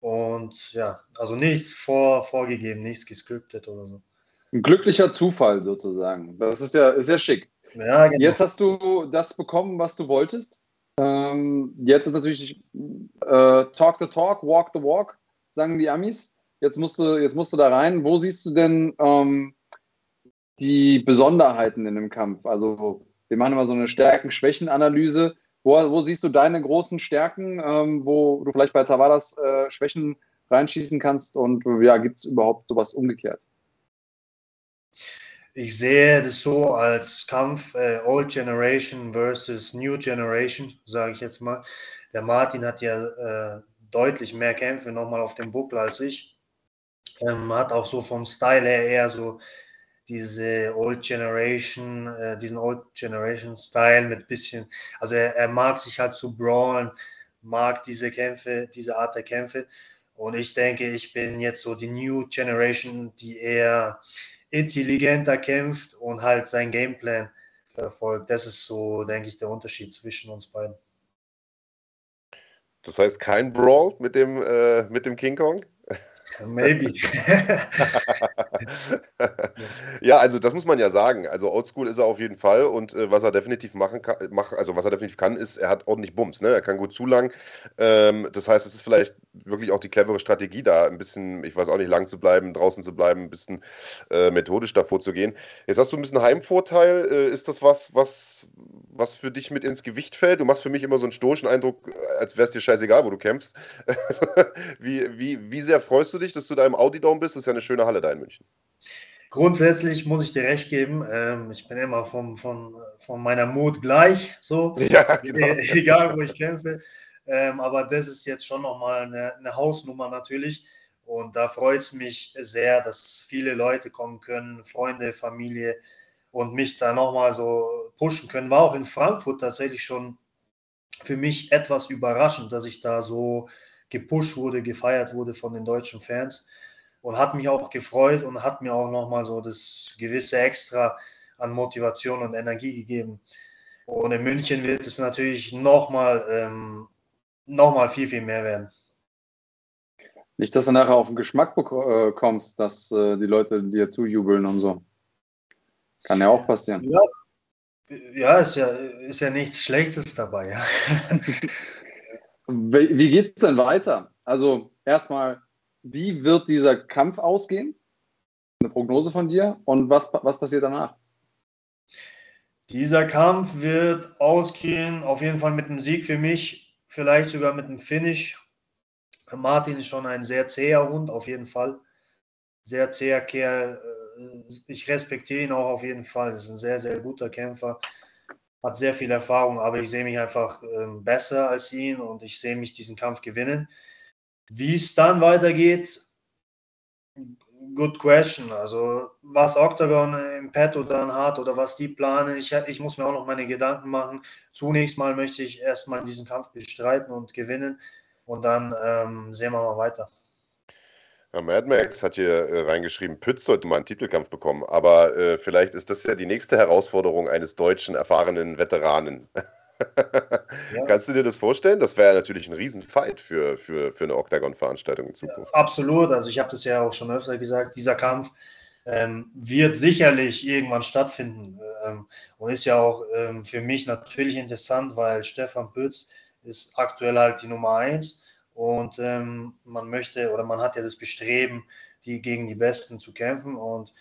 Und ja, also nichts vor, vorgegeben, nichts gescriptet oder so. Ein glücklicher Zufall sozusagen. Das ist ja sehr schick. Ja, genau. Jetzt hast du das bekommen, was du wolltest. Ähm, jetzt ist natürlich äh, Talk the Talk, Walk the Walk, sagen die Amis. Jetzt musst du, jetzt musst du da rein. Wo siehst du denn ähm, die Besonderheiten in dem Kampf? Also, wir machen immer so eine Stärken-Schwächen-Analyse. Wo, wo, siehst du deine großen Stärken, ähm, wo du vielleicht bei Tavares äh, Schwächen reinschießen kannst? Und ja, gibt es überhaupt sowas umgekehrt? Ich sehe das so als Kampf äh, Old Generation versus New Generation, sage ich jetzt mal. Der Martin hat ja äh, deutlich mehr Kämpfe nochmal auf dem Buckel als ich. Ähm, hat auch so vom Style her eher so diese Old Generation, äh, diesen Old Generation Style mit bisschen, also er, er mag sich halt zu brawlen, mag diese Kämpfe, diese Art der Kämpfe. Und ich denke, ich bin jetzt so die New Generation, die eher intelligenter kämpft und halt sein Gameplan verfolgt. Das ist so, denke ich, der Unterschied zwischen uns beiden. Das heißt kein Brawl mit dem, äh, mit dem King Kong? Maybe. ja, also das muss man ja sagen. Also Oldschool ist er auf jeden Fall und äh, was er definitiv machen kann, mach, also was er definitiv kann, ist, er hat ordentlich Bums, ne? Er kann gut zulangen. Ähm, das heißt, es ist vielleicht wirklich auch die clevere Strategie da, ein bisschen, ich weiß auch nicht, lang zu bleiben, draußen zu bleiben, ein bisschen äh, methodisch davor zu gehen. Jetzt hast du ein bisschen Heimvorteil. Äh, ist das was, was, was für dich mit ins Gewicht fällt? Du machst für mich immer so einen stoischen Eindruck, als wäre es dir scheißegal, wo du kämpfst. wie, wie, wie sehr freust du dich, dass du da im Audi Dome bist? Das ist ja eine schöne Halle da in München. Grundsätzlich muss ich dir recht geben, ähm, ich bin immer vom, von, von meiner Mut gleich, so, ja, genau. egal wo ich kämpfe. Ähm, aber das ist jetzt schon nochmal eine, eine Hausnummer natürlich. Und da freut es mich sehr, dass viele Leute kommen können, Freunde, Familie und mich da nochmal so pushen können. War auch in Frankfurt tatsächlich schon für mich etwas überraschend, dass ich da so gepusht wurde, gefeiert wurde von den deutschen Fans und hat mich auch gefreut und hat mir auch nochmal so das gewisse Extra an Motivation und Energie gegeben. Und in München wird es natürlich nochmal ähm, noch viel, viel mehr werden. Nicht, dass du nachher auf den Geschmack äh, kommst, dass äh, die Leute dir zujubeln und so. Kann ja auch passieren. Ja, ja, ist, ja ist ja nichts Schlechtes dabei. Ja. wie wie geht es denn weiter? Also erstmal, wie wird dieser Kampf ausgehen? Eine Prognose von dir und was, was passiert danach? Dieser Kampf wird ausgehen, auf jeden Fall mit einem Sieg für mich, vielleicht sogar mit einem Finish. Martin ist schon ein sehr zäher Hund, auf jeden Fall. Sehr zäher Kerl. Ich respektiere ihn auch auf jeden Fall. Das ist ein sehr, sehr guter Kämpfer. Hat sehr viel Erfahrung, aber ich sehe mich einfach ähm, besser als ihn und ich sehe mich diesen Kampf gewinnen. Wie es dann weitergeht, good question. Also was Octagon im Petto dann hat oder was die planen, ich, ich muss mir auch noch meine Gedanken machen. Zunächst mal möchte ich erstmal diesen Kampf bestreiten und gewinnen und dann ähm, sehen wir mal weiter. Ja, Mad Max hat hier äh, reingeschrieben, Pütz sollte mal einen Titelkampf bekommen. Aber äh, vielleicht ist das ja die nächste Herausforderung eines deutschen erfahrenen Veteranen. ja. Kannst du dir das vorstellen? Das wäre natürlich ein Riesenfight für, für, für eine Octagon-Veranstaltung in Zukunft. Ja, absolut. Also ich habe das ja auch schon öfter gesagt, dieser Kampf ähm, wird sicherlich irgendwann stattfinden. Ähm, und ist ja auch ähm, für mich natürlich interessant, weil Stefan Pütz ist aktuell halt die Nummer eins und ähm, man möchte oder man hat ja das Bestreben, die gegen die Besten zu kämpfen und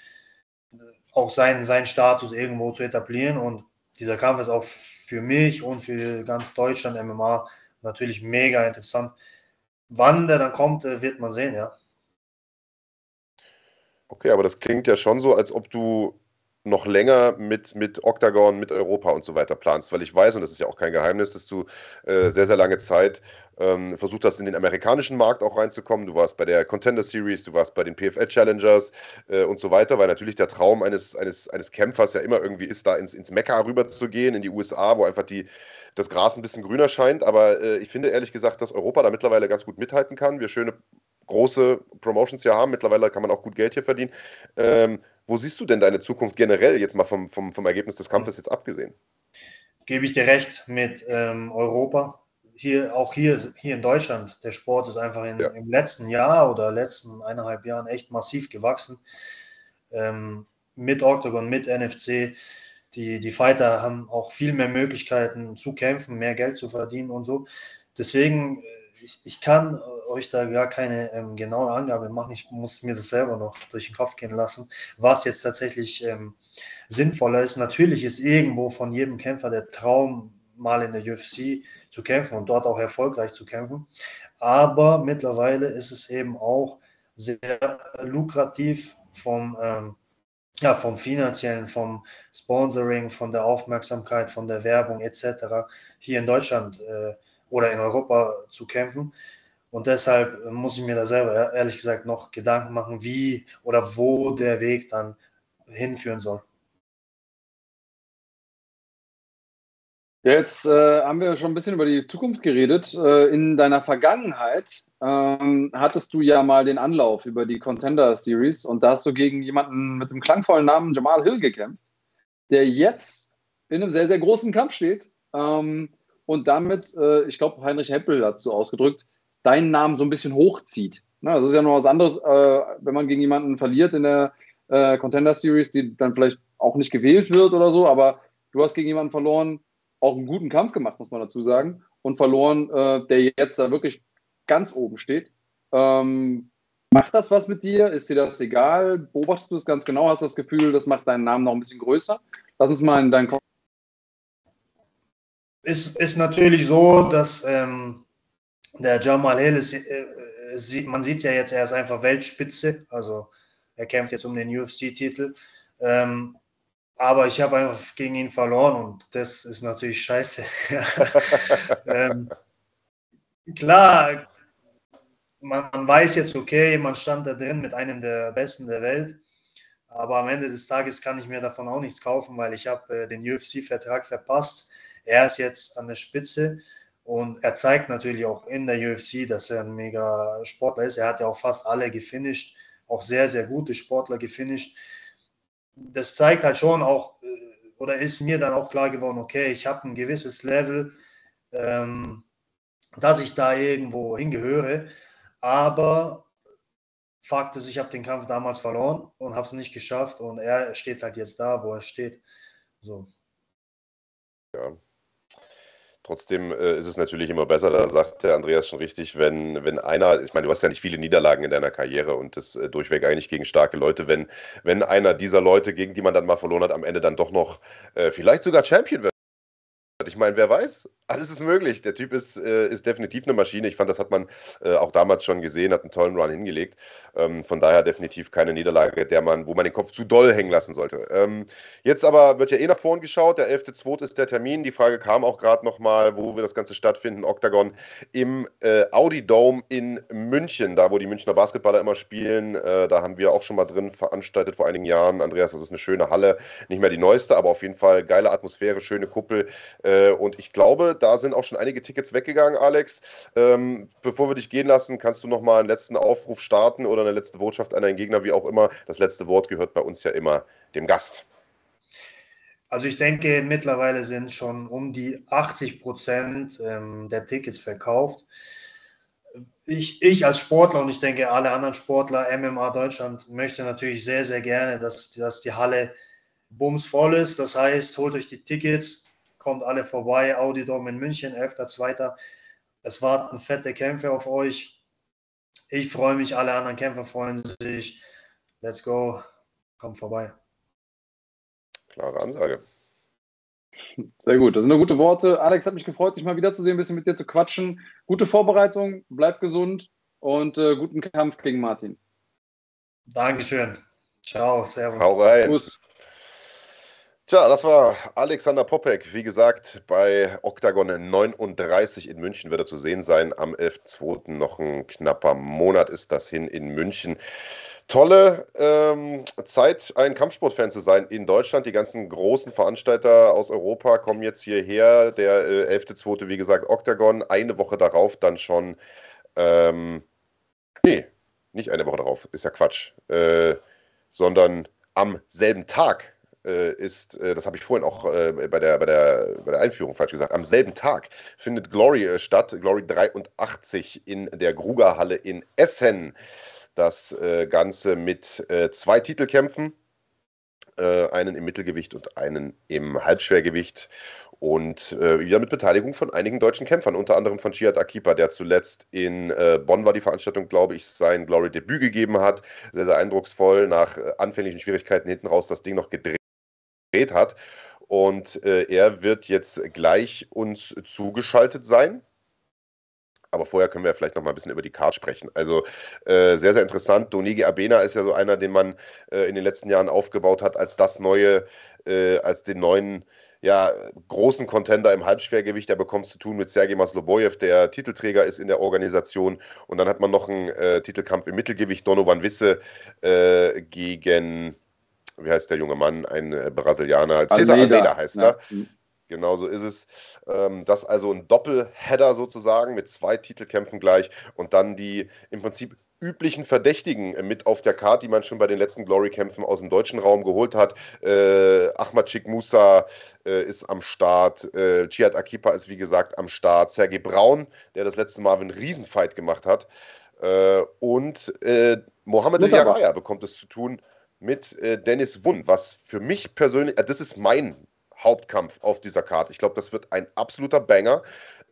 äh, auch seinen, seinen Status irgendwo zu etablieren. Und dieser Kampf ist auch für mich und für ganz Deutschland MMA natürlich mega interessant. Wann der dann kommt, äh, wird man sehen, ja. Okay, aber das klingt ja schon so, als ob du noch länger mit, mit Octagon, mit Europa und so weiter planst, weil ich weiß, und das ist ja auch kein Geheimnis, dass du äh, sehr, sehr lange Zeit ähm, versucht hast, in den amerikanischen Markt auch reinzukommen. Du warst bei der Contender Series, du warst bei den PFL Challengers äh, und so weiter, weil natürlich der Traum eines, eines, eines Kämpfers ja immer irgendwie ist, da ins, ins Mekka rüber zu gehen, in die USA, wo einfach die, das Gras ein bisschen grüner scheint. Aber äh, ich finde ehrlich gesagt, dass Europa da mittlerweile ganz gut mithalten kann. Wir schöne große Promotions hier haben. Mittlerweile kann man auch gut Geld hier verdienen. Ähm, wo siehst du denn deine Zukunft generell, jetzt mal vom, vom, vom Ergebnis des Kampfes jetzt abgesehen? Gebe ich dir recht mit ähm, Europa. Hier, auch hier, hier in Deutschland, der Sport ist einfach in, ja. im letzten Jahr oder letzten eineinhalb Jahren echt massiv gewachsen. Ähm, mit Octagon, mit NFC. Die, die Fighter haben auch viel mehr Möglichkeiten zu kämpfen, mehr Geld zu verdienen und so. Deswegen, äh, ich, ich kann euch da gar keine ähm, genaue Angabe machen. Ich muss mir das selber noch durch den Kopf gehen lassen, was jetzt tatsächlich ähm, sinnvoller ist. Natürlich ist irgendwo von jedem Kämpfer der Traum, mal in der UFC zu kämpfen und dort auch erfolgreich zu kämpfen. Aber mittlerweile ist es eben auch sehr lukrativ vom, ähm, ja, vom finanziellen, vom Sponsoring, von der Aufmerksamkeit, von der Werbung etc. hier in Deutschland äh, oder in Europa zu kämpfen. Und deshalb muss ich mir da selber ehrlich gesagt noch Gedanken machen, wie oder wo der Weg dann hinführen soll. Jetzt äh, haben wir schon ein bisschen über die Zukunft geredet. Äh, in deiner Vergangenheit ähm, hattest du ja mal den Anlauf über die Contender Series und da hast du gegen jemanden mit dem klangvollen Namen Jamal Hill gekämpft, der jetzt in einem sehr, sehr großen Kampf steht ähm, und damit, äh, ich glaube, Heinrich Heppel hat es so ausgedrückt, deinen Namen so ein bisschen hochzieht. Ne, das ist ja noch was anderes, äh, wenn man gegen jemanden verliert in der äh, Contender Series, die dann vielleicht auch nicht gewählt wird oder so, aber du hast gegen jemanden verloren, auch einen guten Kampf gemacht, muss man dazu sagen, und verloren, äh, der jetzt da wirklich ganz oben steht. Ähm, macht das was mit dir? Ist dir das egal? Beobachtest du es ganz genau? Hast du das Gefühl, das macht deinen Namen noch ein bisschen größer? Lass uns mal in deinen Kopf. Ist, ist natürlich so, dass ähm, der Jamal Hill ist, äh, sieht, man sieht ja jetzt, er ist einfach Weltspitze, also er kämpft jetzt um den UFC-Titel. Ähm, aber ich habe einfach gegen ihn verloren und das ist natürlich scheiße. ähm, klar, man, man, weiß jetzt, okay, man stand da drin mit einem der Besten der Welt, aber am Ende des Tages kann ich mir davon auch nichts kaufen, weil ich habe äh, den UFC-Vertrag verpasst. Er ist jetzt an der Spitze und er zeigt natürlich auch in der UFC, dass er ein mega Sportler ist. Er hat ja auch fast alle gefinisht, auch sehr, sehr gute Sportler gefinisht. Das zeigt halt schon auch, äh, oder ist mir dann auch klar geworden, okay, ich habe ein gewisses Level, ähm, dass ich da irgendwo hingehöre. Aber Fakt ist, ich habe den Kampf damals verloren und habe es nicht geschafft und er steht halt jetzt da, wo er steht. So. Ja, Trotzdem äh, ist es natürlich immer besser, da sagt der Andreas schon richtig, wenn, wenn einer, ich meine, du hast ja nicht viele Niederlagen in deiner Karriere und das äh, durchweg eigentlich gegen starke Leute, wenn, wenn einer dieser Leute, gegen die man dann mal verloren hat, am Ende dann doch noch äh, vielleicht sogar Champion wird. Ich meine, wer weiß, alles ist möglich. Der Typ ist, äh, ist definitiv eine Maschine. Ich fand, das hat man äh, auch damals schon gesehen, hat einen tollen Run hingelegt. Ähm, von daher definitiv keine Niederlage, der man, wo man den Kopf zu doll hängen lassen sollte. Ähm, jetzt aber wird ja eh nach vorn geschaut. Der 11.2. ist der Termin. Die Frage kam auch gerade nochmal, wo wir das Ganze stattfinden. Octagon im äh, Audi Dome in München, da wo die Münchner Basketballer immer spielen. Äh, da haben wir auch schon mal drin veranstaltet vor einigen Jahren. Andreas, das ist eine schöne Halle. Nicht mehr die neueste, aber auf jeden Fall geile Atmosphäre, schöne Kuppel. Äh, Äh, und ich glaube, da sind auch schon einige Tickets weggegangen, Alex. Ähm, bevor wir dich gehen lassen, kannst du noch mal einen letzten Aufruf starten oder eine letzte Botschaft an deinen Gegner, wie auch immer. Das letzte Wort gehört bei uns ja immer dem Gast. Also ich denke, mittlerweile sind schon um die 80 Prozent ähm, der Tickets verkauft. Ich, ich als Sportler und ich denke alle anderen Sportler, MMA Deutschland, möchte natürlich sehr, sehr gerne, dass, dass die Halle bumsvoll ist. Das heißt, holt euch die Tickets, kommt alle vorbei. Audi Dom in München, 11.2. Es warten fette Kämpfe auf euch. Ich freue mich, alle anderen Kämpfer freuen sich. Let's go, kommt vorbei. Klare Ansage. Sehr gut, das sind nur gute Worte. Alex, hat mich gefreut, dich mal wiederzusehen, ein bisschen mit dir zu quatschen. Gute Vorbereitung, bleib gesund und äh, guten Kampf gegen Martin. Dankeschön. Ciao, servus. Hau rein. Gruß. Tja, das war Alexander Popek. Wie gesagt, bei Octagon 39 in München wird er zu sehen sein. Am 11.2. noch ein knapper Monat ist das hin in München tolle ähm, Zeit, ein Kampfsportfan zu sein in Deutschland. Die ganzen großen Veranstalter aus Europa kommen jetzt hierher. Der äh, 11.2. wie gesagt Octagon. Eine Woche darauf dann schon. Ähm, nee, nicht eine Woche darauf, ist ja Quatsch. Äh, sondern am selben Tag äh, ist, äh, das habe ich vorhin auch äh, bei, der, bei, der, bei der Einführung falsch gesagt, am selben Tag findet Glory statt, Glory 83 in der Grugerhalle in Essen das äh, Ganze mit äh, zwei Titelkämpfen, äh, einen im Mittelgewicht und einen im Halbschwergewicht und äh, wieder mit Beteiligung von einigen deutschen Kämpfern, unter anderem von Chiat Akipa, der zuletzt in äh, Bonn war die Veranstaltung, glaube ich, sein Glory-Debüt gegeben hat. Sehr, sehr eindrucksvoll, nach äh, anfänglichen Schwierigkeiten hinten raus das Ding noch gedreht hat. Und er wird jetzt gleich uns zugeschaltet sein. Aber vorher können wir vielleicht noch mal ein bisschen über die Card sprechen. Also äh, sehr, sehr interessant. Donigi Abena ist ja so einer, den man äh, in den letzten Jahren aufgebaut hat als das neue, äh, als den neuen ja, großen Contender im Halbschwergewicht. Der bekommt zu tun mit Sergei Maslobojew, der Titelträger ist in der Organisation. Und dann hat man noch einen äh, Titelkampf im Mittelgewicht, Donovan Wisse äh, gegen, wie heißt der junge Mann, ein äh, Brasilianer, Cesar Almeida, Almeida heißt er. Ja. Genau so ist es. Ähm, das also ein Doppelheader sozusagen mit zwei Titelkämpfen gleich und dann die im Prinzip üblichen Verdächtigen mit auf der Karte, die man schon bei den letzten Glory-Kämpfen aus dem deutschen Raum geholt hat. Äh, Ahmad Chik Musa äh, ist am Start, äh, Chiat Akipa ist wie gesagt am Start, Sergei Braun, der das letzte Mal einen Riesenfight gemacht hat äh, und äh, Mohamed El bekommt es zu tun mit äh, Dennis Wund, was für mich persönlich, äh, das ist mein Hauptkampf auf dieser Karte. Ich glaube, das wird ein absoluter Banger.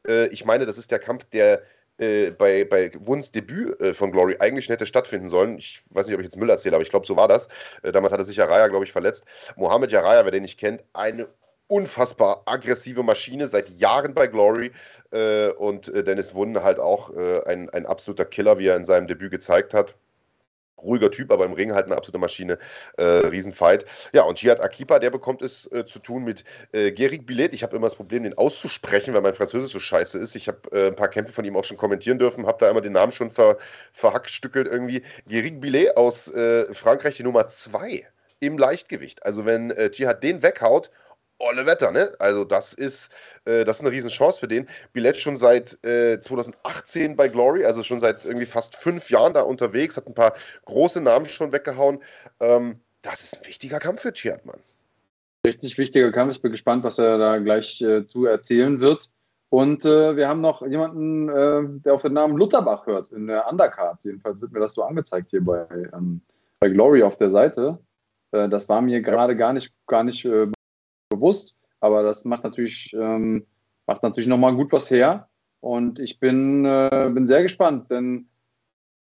Äh, ich meine, das ist der Kampf, der äh, bei, bei Wuns Debüt äh, von Glory eigentlich hätte stattfinden sollen. Ich weiß nicht, ob ich jetzt Müll erzähle, aber ich glaube, so war das. Äh, damals hatte sich Jaraya, glaube ich, verletzt. Mohamed Jaraya, wer den nicht kennt, eine unfassbar aggressive Maschine seit Jahren bei Glory. Und Dennis Wunn halt auch ein, ein absoluter Killer, wie er in seinem Debüt gezeigt hat ruhiger Typ, aber im Ring halt eine absolute Maschine. Äh, Riesenfight. Ja, und Jihad Akipa, der bekommt es äh, zu tun mit äh, Gerig Billet. Ich habe immer das Problem, den auszusprechen, weil mein Französisch so scheiße ist. Ich habe äh, ein paar Kämpfe von ihm auch schon kommentieren dürfen, habe da immer den Namen schon ver, verhackstückelt irgendwie. Gerig Billet aus äh, Frankreich, die Nummer 2 im Leichtgewicht. Also wenn äh, Jihad den weghaut olle Wetter, ne? Also das ist, äh, das ist eine Riesenchance für den. Billett schon seit äh, 2018 bei Glory, also schon seit irgendwie fast fünf Jahren da unterwegs, hat ein paar große Namen schon weggehauen. Ähm, das ist ein wichtiger Kampf für Chiat, Mann. Richtig wichtiger Kampf. Ich bin gespannt, was er da gleich äh, zu erzählen wird. Und äh, wir haben noch jemanden, äh, der auf den Namen Lutherbach hört, in der Undercard. Jedenfalls wird mir das so angezeigt hier bei, ähm, bei Glory auf der Seite. Äh, das war mir gerade gar nicht, gar nicht bewusst, aber das macht natürlich, ähm, macht natürlich nochmal gut was her. Und ich bin, äh, bin sehr gespannt, denn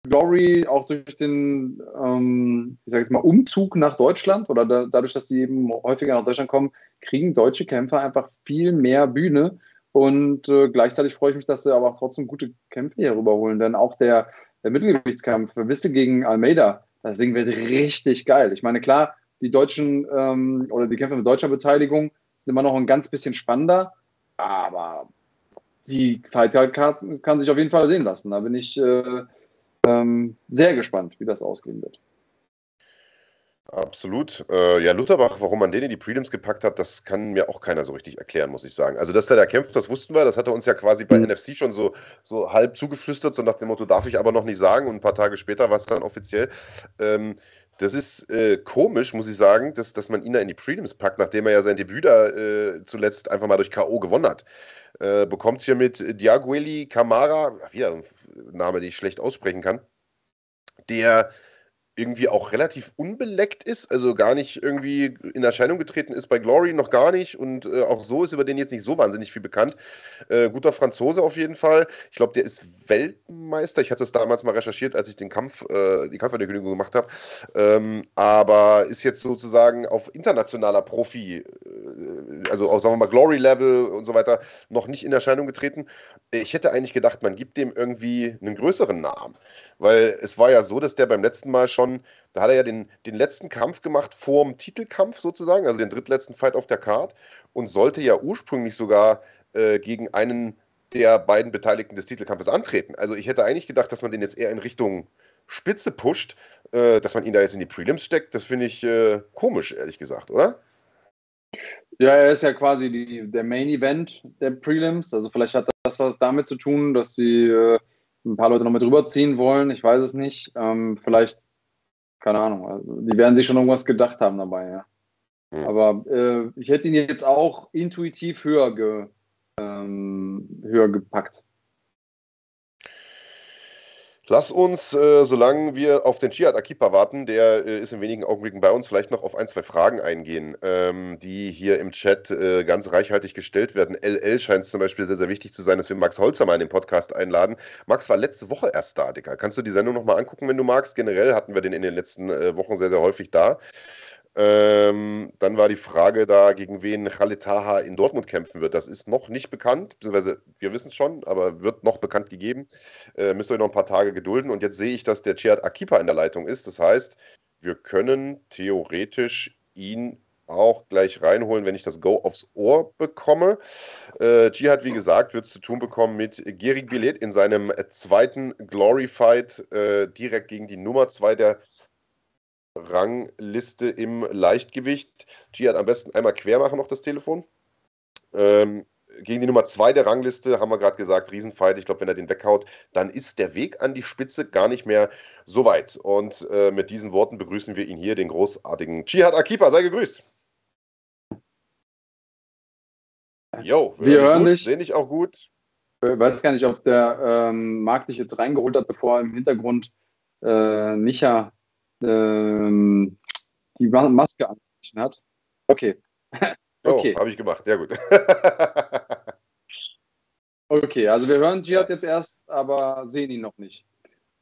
Glory auch durch den, ähm, ich sage jetzt mal, Umzug nach Deutschland oder da, dadurch, dass sie eben häufiger nach Deutschland kommen, kriegen deutsche Kämpfer einfach viel mehr Bühne. Und äh, gleichzeitig freue ich mich, dass sie aber auch trotzdem gute Kämpfe hier rüberholen. Denn auch der, der Mittelgewichtskampf, Wisse gegen Almeida, das Ding wird richtig geil. Ich meine, klar, die deutschen ähm, oder die Kämpfe mit deutscher Beteiligung sind immer noch ein ganz bisschen spannender, aber die Fight Card kann sich auf jeden Fall sehen lassen. Da bin ich äh, ähm, sehr gespannt, wie das ausgehen wird. Absolut. Äh, ja, Lutherbach, warum man den in die Prelims gepackt hat, das kann mir auch keiner so richtig erklären, muss ich sagen. Also, dass der da kämpft, das wussten wir. Das hat er uns ja quasi bei mhm. NFC schon so, so halb zugeflüstert, so nach dem Motto, darf ich aber noch nicht sagen. Und ein paar Tage später war es dann offiziell. Ähm, das ist äh, komisch, muss ich sagen, dass, dass man ihn da in die Prelims packt, nachdem er ja sein Debüt da äh, zuletzt einfach mal durch K.O. gewonnen hat. Äh, Bekommt es hier mit Diagueli Camara, wieder ein Name, den ich schlecht aussprechen kann, der irgendwie auch relativ unbeleckt ist, also gar nicht irgendwie in Erscheinung getreten ist bei Glory, noch gar nicht. Und äh, auch so ist über den jetzt nicht so wahnsinnig viel bekannt. Äh, guter Franzose auf jeden Fall. Ich glaube, der ist Weltmeister. Ich hatte es damals mal recherchiert, als ich den Kampf, äh, die Kampfankündigung gemacht habe. Ähm, aber ist jetzt sozusagen auf internationaler Profi, äh, also auf, sagen wir mal, Glory-Level und so weiter, noch nicht in Erscheinung getreten. Ich hätte eigentlich gedacht, man gibt dem irgendwie einen größeren Namen. Weil es war ja so, dass der beim letzten Mal schon, da hat er ja den, den letzten Kampf gemacht vorm Titelkampf sozusagen, also den drittletzten Fight auf der Card und sollte ja ursprünglich sogar äh, gegen einen der beiden Beteiligten des Titelkampfes antreten. Also ich hätte eigentlich gedacht, dass man den jetzt eher in Richtung Spitze pusht, äh, dass man ihn da jetzt in die Prelims steckt. Das finde ich äh, komisch, ehrlich gesagt, oder? Ja, er ist ja quasi die, der Main Event der Prelims. Also vielleicht hat das was damit zu tun, dass sie äh, ein paar Leute noch mit rüberziehen wollen. Ich weiß es nicht. Ähm, vielleicht, keine Ahnung. Also, die werden sich schon irgendwas gedacht haben dabei, ja. Aber äh, ich hätte ihn jetzt auch intuitiv höher, ge, ähm, höher gepackt. Lass uns, äh, solange wir auf den Chiat Akipa warten, der äh, ist in wenigen Augenblicken bei uns, vielleicht noch auf ein, zwei Fragen eingehen, ähm, die hier im Chat äh, ganz reichhaltig gestellt werden. LL scheint es zum Beispiel sehr, sehr wichtig zu sein, dass wir Max Holzer mal in den Podcast einladen. Max war letzte Woche erst da, Digga. Kannst du die Sendung nochmal angucken, wenn du magst? Generell hatten wir den in den letzten äh, Wochen sehr, sehr häufig da. Ähm, dann war die Frage da, gegen wen Khalid Taha in Dortmund kämpfen wird. Das ist noch nicht bekannt, beziehungsweise wir wissen es schon, aber wird noch bekannt gegeben. Äh, müsst ihr euch noch ein paar Tage gedulden. Und jetzt sehe ich, dass der Chiat Akipa in der Leitung ist. Das heißt, wir können theoretisch ihn auch gleich reinholen, wenn ich das Go aufs Ohr bekomme. Äh, Jihad, wie gesagt, wird es zu tun bekommen mit Gerig Bilet in seinem zweiten Glory Fight äh, direkt gegen die Nummer 2 der Rangliste im Leichtgewicht. Jihad am besten einmal quer machen noch das Telefon. Ähm, gegen die Nummer 2 der Rangliste haben wir gerade gesagt, Riesenfight. Ich glaube, wenn er den weghaut, dann ist der Weg an die Spitze gar nicht mehr so weit. Und äh, mit diesen Worten begrüßen wir ihn hier, den großartigen Jihad Akipa. Sei gegrüßt. Jo, wir hören dich. Sehen dich auch gut. Ich äh, weiß gar nicht, ob der ähm, Marc dich jetzt reingeholt hat, bevor im Hintergrund äh, Micha ähm, die Maske angestrichen hat. Okay. Oh, okay. Oh, habe ich gemacht. Ja, gut. okay, also wir hören Jihad jetzt erst, aber sehen ihn noch nicht.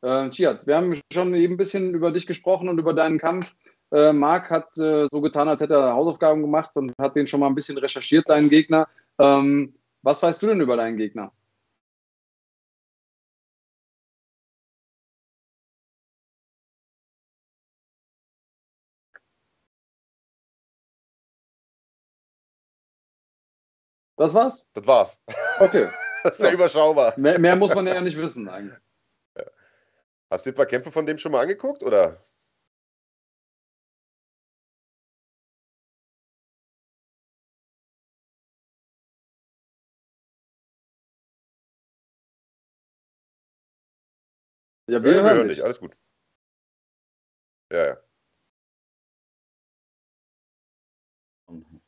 Äh, Jihad, wir haben schon eben ein bisschen über dich gesprochen und über deinen Kampf. Äh, Marc hat äh, so getan, als hätte er Hausaufgaben gemacht und hat den schon mal ein bisschen recherchiert, deinen Gegner. Ähm, was weißt du denn über deinen Gegner? Das war's? Das war's. Okay. das ist ja, ja überschaubar. Mehr, mehr, muss man ja nicht wissen eigentlich. Ja. Hast du ein paar Kämpfe von dem schon mal angeguckt, oder? Ja, wir, ja, hören, wir hören dich. Alles gut. Ja, ja.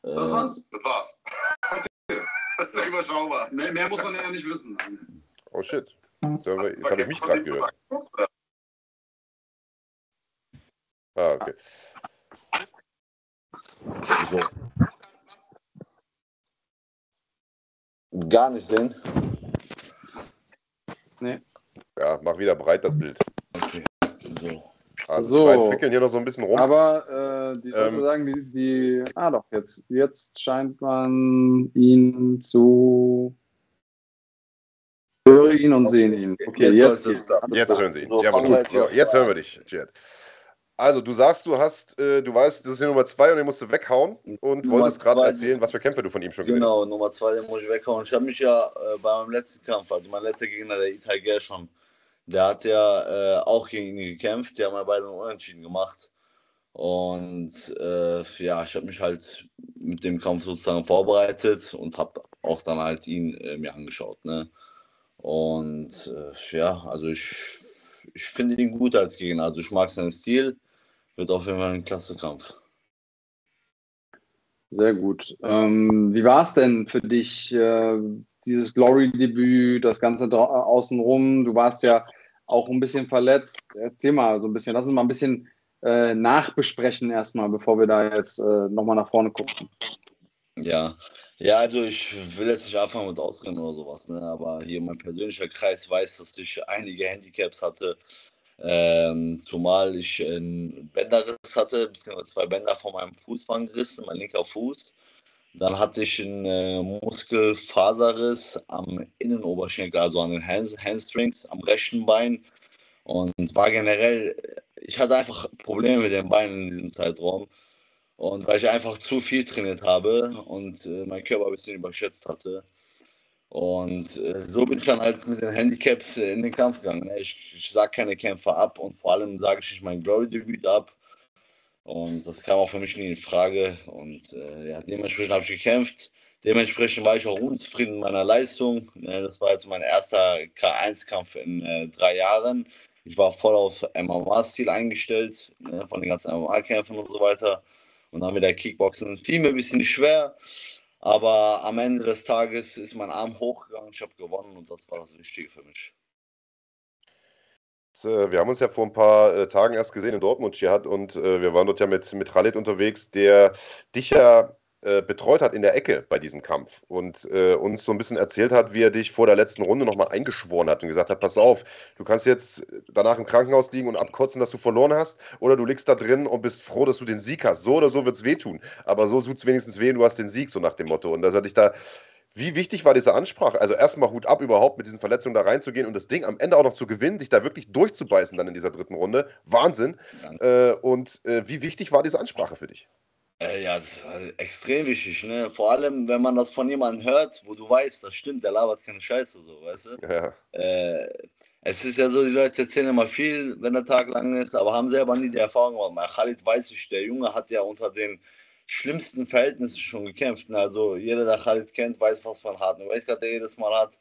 Das war's? Das war's. Das ist ja überschaubar. Mehr, mehr muss man ja nicht wissen. Oh shit. Jetzt habe ich mich gerade gehört. Ah, okay. So. Gar nicht sehen. Nee. Ja, mach wieder breit das Bild. Okay. So. Also so, die frickeln hier noch so ein bisschen rum. Aber äh, die Leute ähm, sagen, die, die, ah doch, jetzt, jetzt scheint man ihn zu höre ihn und sehen ihn. Okay, jetzt, jetzt, jetzt hören Sie ihn. Ja, gut. So, jetzt hören wir dich, Jet. Also, du sagst, du hast, äh, du weißt, das ist die Nummer zwei und den musst du weghauen und Nummer wolltest gerade erzählen, was für Kämpfe du von ihm schon gesehen genau, hast. Genau, Nummer zwei, den muss ich weghauen. Ich habe mich ja äh, bei meinem letzten Kampf, also mein letzter Gegner, der Itai Gershon, der hat ja äh, auch gegen ihn gekämpft. Die haben ja beide Unentschieden gemacht. Und äh, ja, ich habe mich halt mit dem Kampf sozusagen vorbereitet und habe auch dann halt ihn äh, mir angeschaut. Ne? Und äh, ja, also ich, ich finde ihn gut als Gegner. Also ich mag seinen Stil. Wird auf jeden Fall ein klasse Kampf. Sehr gut. Ähm, wie war es denn für dich, äh, dieses Glory-Debüt, das Ganze außenrum? Du warst ja auch ein bisschen verletzt. Erzähl mal so ein bisschen, lass uns mal ein bisschen äh, nachbesprechen erstmal, bevor wir da jetzt äh, nochmal nach vorne gucken. Ja, ja, also ich will jetzt nicht anfangen mit Ausrennen oder sowas, ne? aber hier mein persönlicher Kreis weiß, dass ich einige Handicaps hatte, ähm, zumal ich einen Bänderriss hatte, beziehungsweise zwei Bänder von meinem Fuß waren gerissen, mein linker Fuß. Dann hatte ich einen äh, Muskelfaserriss am Innenoberschenkel, also an den Hamstrings, am rechten Bein. Und war generell, ich hatte einfach Probleme mit den Beinen in diesem Zeitraum. Und weil ich einfach zu viel trainiert habe und äh, mein Körper ein bisschen überschätzt hatte. Und äh, so bin ich dann halt mit den Handicaps äh, in den Kampf gegangen. Ne? Ich, ich sage keine Kämpfer ab und vor allem sage ich nicht mein Glory-Debüt ab. Und das kam auch für mich nie in Frage. Und äh, ja, dementsprechend habe ich gekämpft. Dementsprechend war ich auch unzufrieden mit meiner Leistung. Ne? Das war jetzt mein erster K1-Kampf in äh, drei Jahren. Ich war voll auf MMA-Stil eingestellt, ne? von den ganzen MMA-Kämpfen und so weiter. Und dann wieder Kickboxen. Fiel mir ein bisschen schwer, aber am Ende des Tages ist mein Arm hochgegangen. Ich habe gewonnen und das war das Wichtige für mich. Äh, wir haben uns ja vor ein paar äh, Tagen erst gesehen in Dortmund, Jihad, und äh, wir waren dort ja mit, mit Khalid unterwegs, der dich ja äh, betreut hat in der Ecke bei diesem Kampf und äh, uns so ein bisschen erzählt hat, wie er dich vor der letzten Runde nochmal eingeschworen hat und gesagt hat, pass auf, du kannst jetzt danach im Krankenhaus liegen und abkotzen, dass du verloren hast oder du liegst da drin und bist froh, dass du den Sieg hast. So oder so wird es wehtun, aber so tut es wenigstens weh, du hast den Sieg, so nach dem Motto. Und dass er dich da wie wichtig war diese Ansprache? Also erstmal Hut ab, überhaupt mit diesen Verletzungen da reinzugehen und das Ding am Ende auch noch zu gewinnen, sich da wirklich durchzubeißen dann in dieser dritten Runde. Wahnsinn. Äh, und äh, wie wichtig war diese Ansprache für dich? Äh, ja, das war extrem wichtig, ne? Vor allem, wenn man das von jemandem hört, wo du weißt, das stimmt, der labert keine Scheiße, so, weißt du? Ja. Äh, es ist ja so, die Leute erzählen immer viel, wenn der Tag lang ist, aber haben selber nie die Erfahrung gemacht. Khalid weiß ich, der Junge hat ja unter den schlimmsten Verhältnissen schon gekämpft. Also jeder, der Khalid kennt, weiß, was für einen harten Weightcut er jedes Mal hat.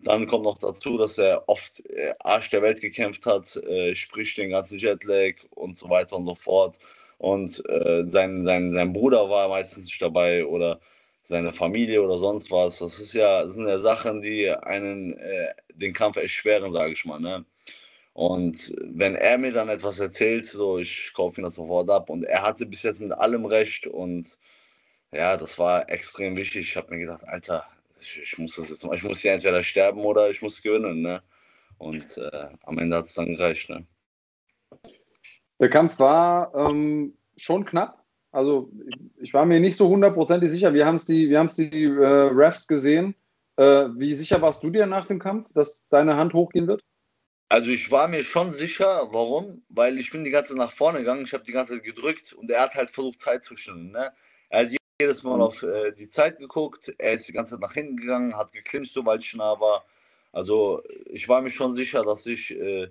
Dann kommt noch dazu, dass er oft äh, Arsch der Welt gekämpft hat, äh, sprich den ganzen Jetlag und so weiter und so fort und äh, sein, sein, sein Bruder war meistens nicht dabei oder seine Familie oder sonst was. Das ist ja, sind ja Sachen, die einen äh, den Kampf erschweren, sage ich mal. Ne? Und wenn er mir dann etwas erzählt, so ich kaufe ihn das sofort ab und er hatte bis jetzt mit allem recht und ja, das war extrem wichtig. Ich habe mir gedacht, Alter, ich, ich, muss das jetzt, ich muss hier entweder sterben oder ich muss gewinnen, ne? Und äh, am Ende hat es dann gereicht, ne? Der Kampf war ähm, schon knapp. Also ich war mir nicht so hundertprozentig sicher. Wir haben es die, wir die äh, Refs gesehen. Äh, wie sicher warst du dir nach dem Kampf, dass deine Hand hochgehen wird? Also ich war mir schon sicher, warum? Weil ich bin die ganze Zeit nach vorne gegangen, ich habe die ganze Zeit gedrückt und er hat halt versucht Zeit zu stellen. Ne? Er hat jedes Mal auf äh, die Zeit geguckt, er ist die ganze Zeit nach hinten gegangen, hat geklincht, sobald ich nah war. Also ich war mir schon sicher, dass ich äh,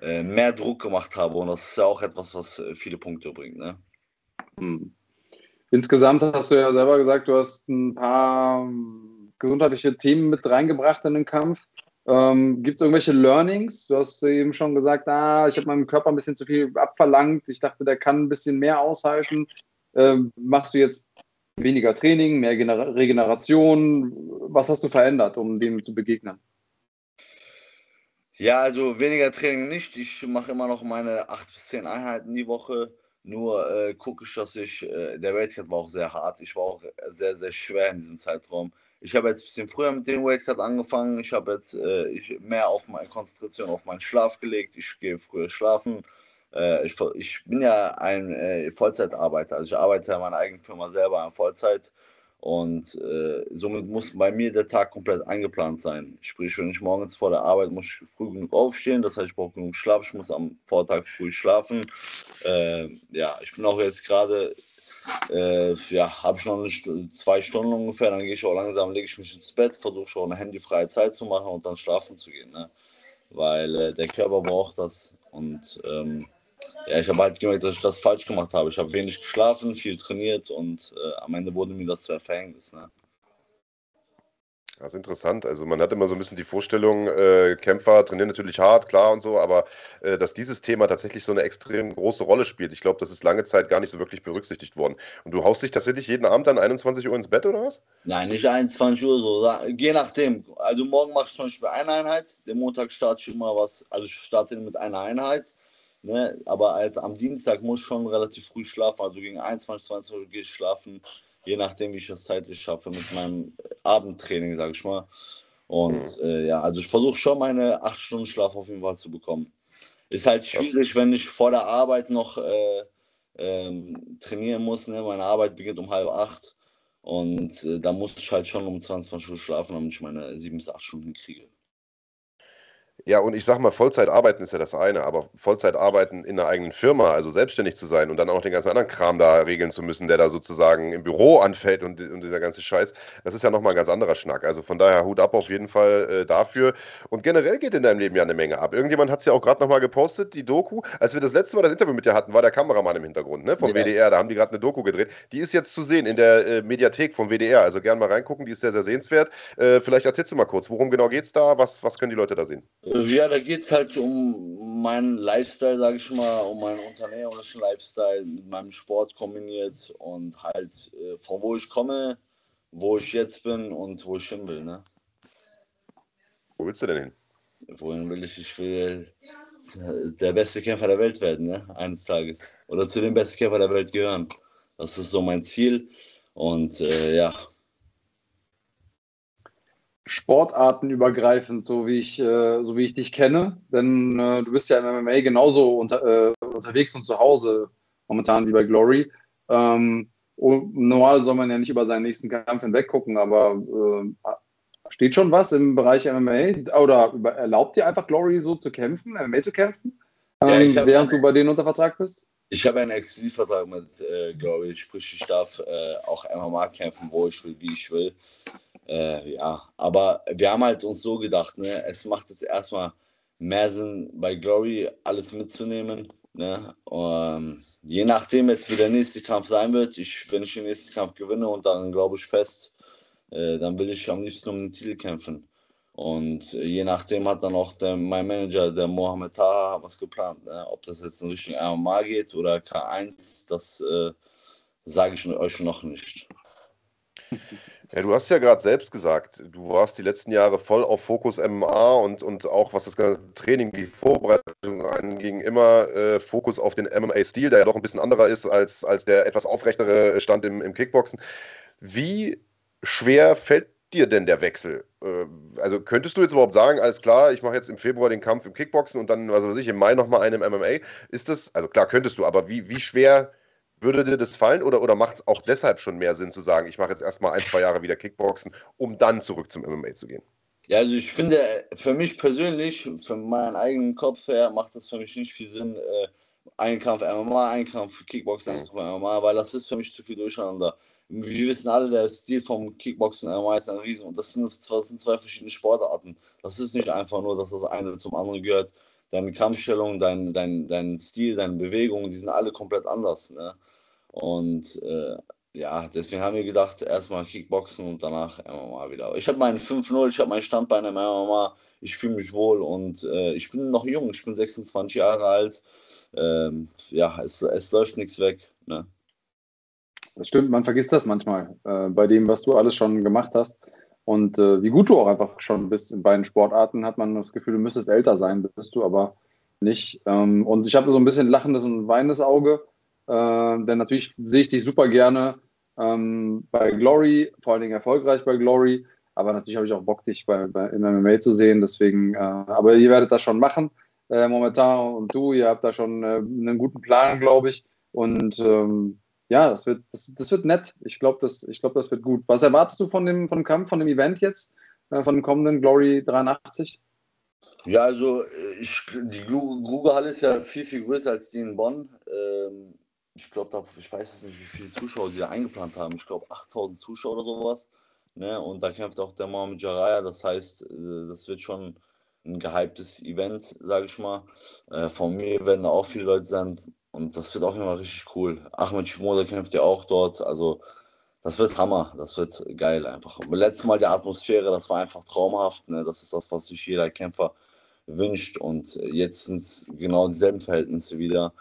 äh, mehr Druck gemacht habe. Und das ist ja auch etwas, was äh, viele Punkte bringt. Ne? Hm. Insgesamt hast du ja selber gesagt, du hast ein paar gesundheitliche Themen mit reingebracht in den Kampf. Ähm, Gibt es irgendwelche Learnings? Du hast eben schon gesagt, ah, ich habe meinem Körper ein bisschen zu viel abverlangt. Ich dachte, der kann ein bisschen mehr aushalten. Ähm, machst du jetzt weniger Training, mehr Regeneration? Was hast du verändert, um dem zu begegnen? Ja, also weniger Training nicht. Ich mache immer noch meine 8 bis 10 Einheiten die Woche. Nur äh, gucke ich, dass ich, äh, der Weightcut war auch sehr hart. Ich war auch sehr, sehr schwer in diesem Zeitraum. Ich habe jetzt ein bisschen früher mit dem Weightcut angefangen. Ich habe jetzt äh, ich, mehr auf meine Konzentration auf meinen Schlaf gelegt. Ich gehe früher schlafen. Äh, ich, ich, bin ja ein äh, Vollzeitarbeiter. Also ich arbeite ja in meiner eigenen Firma selber in Vollzeit. Und äh, somit muss bei mir der Tag komplett eingeplant sein. Sprich, wenn ich morgens vor der Arbeit muss ich früh genug aufstehen, das heißt, ich brauche genug Schlaf, ich muss am Vortag früh schlafen. Äh, ja, ich bin auch jetzt gerade, äh, ja, habe ich noch eine, zwei Stunden ungefähr, dann gehe ich auch langsam, lege ich mich ins Bett, versuche schon eine handyfreie Zeit zu machen und dann schlafen zu gehen. Ne? Weil äh, der Körper braucht das und ähm, ja, ich habe halt gemerkt, dass ich das falsch gemacht habe. Ich habe wenig geschlafen, viel trainiert und äh, am Ende wurde mir das zu Verhängnis. Ne? Das ist interessant. Also man hat immer so ein bisschen die Vorstellung, äh, Kämpfer trainieren natürlich hart, klar und so, aber äh, dass dieses Thema tatsächlich so eine extrem große Rolle spielt, ich glaube, das ist lange Zeit gar nicht so wirklich berücksichtigt worden. Und du haust dich tatsächlich jeden Abend dann 21 Uhr ins Bett oder was? Nein, nicht 21 Uhr so. Je nachdem. Also morgen mache ich zum Beispiel eine Einheit, den Montag starte ich immer was, also ich starte mit einer Einheit. Ne? Aber als am Dienstag muss ich schon relativ früh schlafen, also gegen 21, 20 Uhr gehe ich schlafen je nachdem, wie ich das zeitlich schaffe mit meinem Abendtraining, sage ich mal. Und mhm. äh, ja, also ich versuche schon meine acht Stunden Schlaf auf jeden Fall zu bekommen. Ist halt schwierig, wenn ich vor der Arbeit noch äh, ähm, trainieren muss. Ne? Meine Arbeit beginnt um halb acht und äh, da muss ich halt schon um 22 Uhr schlafen, damit ich meine sieben bis acht Stunden kriege. Ja, und ich sag mal, Vollzeit arbeiten ist ja das eine, aber Vollzeit arbeiten in einer eigenen Firma, also selbstständig zu sein und dann auch den ganzen anderen Kram da regeln zu müssen, der da sozusagen im Büro anfällt und, und dieser ganze Scheiß, das ist ja nochmal ein ganz anderer Schnack. Also von daher Hut ab auf jeden Fall äh, dafür. Und generell geht in deinem Leben ja eine Menge ab. Irgendjemand hat es ja auch gerade nochmal gepostet, die Doku. Als wir das letzte Mal das Interview mit dir hatten, war der Kameramann im Hintergrund, ne, vom ja. WDR. Da haben die gerade eine Doku gedreht. Die ist jetzt zu sehen in der äh, Mediathek vom WDR. Also gern mal reingucken, die ist sehr, sehr sehenswert. Äh, vielleicht erzählst du mal kurz, worum genau geht es da? Was, was können die Leute da sehen? Ja, da geht es halt um meinen Lifestyle, sage ich mal, um meinen unternehmerischen Lifestyle mit meinem Sport kombiniert und halt äh, von wo ich komme, wo ich jetzt bin und wo ich hin will. Ne? Wo willst du denn hin? Wohin will ich? Ich will der beste Kämpfer der Welt werden, ne? eines Tages. Oder zu den besten Kämpfern der Welt gehören. Das ist so mein Ziel. Und äh, ja, sportartenübergreifend, so wie ich, äh, so wie ich dich kenne. Denn äh, du bist ja im MMA genauso unter, äh, unterwegs und zu Hause momentan wie bei Glory. Ähm, normal soll man ja nicht über seinen nächsten Kampf hinweg gucken, aber äh, steht schon was im Bereich MMA? Oder erlaubt dir einfach Glory so zu kämpfen, MMA zu kämpfen, ähm, ja, während du bei denen unter Vertrag bist? Ich habe einen Exklusivvertrag mit äh, Glory, sprich ich darf äh, auch MMA kämpfen, wo ich will, wie ich will. Äh, ja, aber wir haben halt uns so gedacht, ne, es macht es erstmal mehr Sinn, bei Glory alles mitzunehmen. Ne? Um, je nachdem jetzt, wie der nächste Kampf sein wird, ich, wenn ich den nächsten Kampf gewinne und dann glaube ich fest, äh, dann will ich am liebsten um den Titel kämpfen. Und je nachdem hat dann auch der, mein Manager, der Mohamed Taha, was geplant. Ne? Ob das jetzt in Richtung MMA geht oder K1, das äh, sage ich euch noch nicht. Ja, du hast ja gerade selbst gesagt, du warst die letzten Jahre voll auf Fokus MMA und, und auch was das ganze Training, die Vorbereitung anging, immer äh, Fokus auf den MMA-Stil, der ja doch ein bisschen anderer ist als, als der etwas aufrechtere Stand im, im Kickboxen. Wie schwer fällt dir denn der Wechsel? Äh, also könntest du jetzt überhaupt sagen, alles klar, ich mache jetzt im Februar den Kampf im Kickboxen und dann, was weiß ich, im Mai nochmal einen im MMA? Ist das, also klar könntest du, aber wie, wie schwer würde dir das fallen oder, oder macht es auch deshalb schon mehr Sinn zu sagen, ich mache jetzt erstmal ein, zwei Jahre wieder Kickboxen, um dann zurück zum MMA zu gehen? Ja, also ich finde, für mich persönlich, für meinen eigenen Kopf her, macht das für mich nicht viel Sinn, äh, ein Kampf MMA, ein Kampf Kickboxen, ein Kampf MMA, weil das ist für mich zu viel durcheinander. Wir wissen alle, der Stil vom Kickboxen MMA ist ein Riesen und das sind, das sind zwei verschiedene Sportarten. Das ist nicht einfach nur, dass das eine zum anderen gehört. Deine Kampfstellung, dein, dein, dein Stil, deine Bewegungen, die sind alle komplett anders. Ne? Und äh, ja, deswegen haben wir gedacht, erstmal Kickboxen und danach MMA wieder. Ich habe meinen 5-0, ich habe meinen Standbein im MMA, ich fühle mich wohl und äh, ich bin noch jung, ich bin 26 Jahre alt. Ähm, ja, es, es läuft nichts weg. Ne? Das stimmt, man vergisst das manchmal äh, bei dem, was du alles schon gemacht hast. Und äh, wie gut du auch einfach schon bist in beiden Sportarten, hat man das Gefühl, du müsstest älter sein, bist du aber nicht. Ähm, und ich habe so ein bisschen lachendes und weinendes Auge äh, denn natürlich sehe ich dich super gerne ähm, bei Glory, vor allen Dingen erfolgreich bei Glory. Aber natürlich habe ich auch Bock, dich bei, bei, im MMA zu sehen. Deswegen, äh, aber ihr werdet das schon machen, äh, momentan und du, ihr habt da schon äh, einen guten Plan, glaube ich. Und ähm, ja, das wird, das, das wird nett. Ich glaube, das, glaub, das wird gut. Was erwartest du von dem, von dem Kampf, von dem Event jetzt, äh, von dem kommenden Glory 83? Ja, also äh, ich, die Grugerhalle ist ja viel, viel größer als die in Bonn. Ähm, ich glaube, ich weiß jetzt nicht, wie viele Zuschauer sie da eingeplant haben. Ich glaube, 8000 Zuschauer oder sowas. Ne? Und da kämpft auch der Mohamed Jaraya. Das heißt, äh, das wird schon ein gehyptes Event, sage ich mal. Äh, von mir werden da auch viele Leute sein und das wird auch immer richtig cool. Ahmed Schmoder kämpft ja auch dort, also das wird Hammer, das wird geil einfach. Und letztes Mal die Atmosphäre, das war einfach traumhaft, ne? das ist das, was sich jeder Kämpfer wünscht und jetzt sind es genau dieselben Verhältnisse wieder.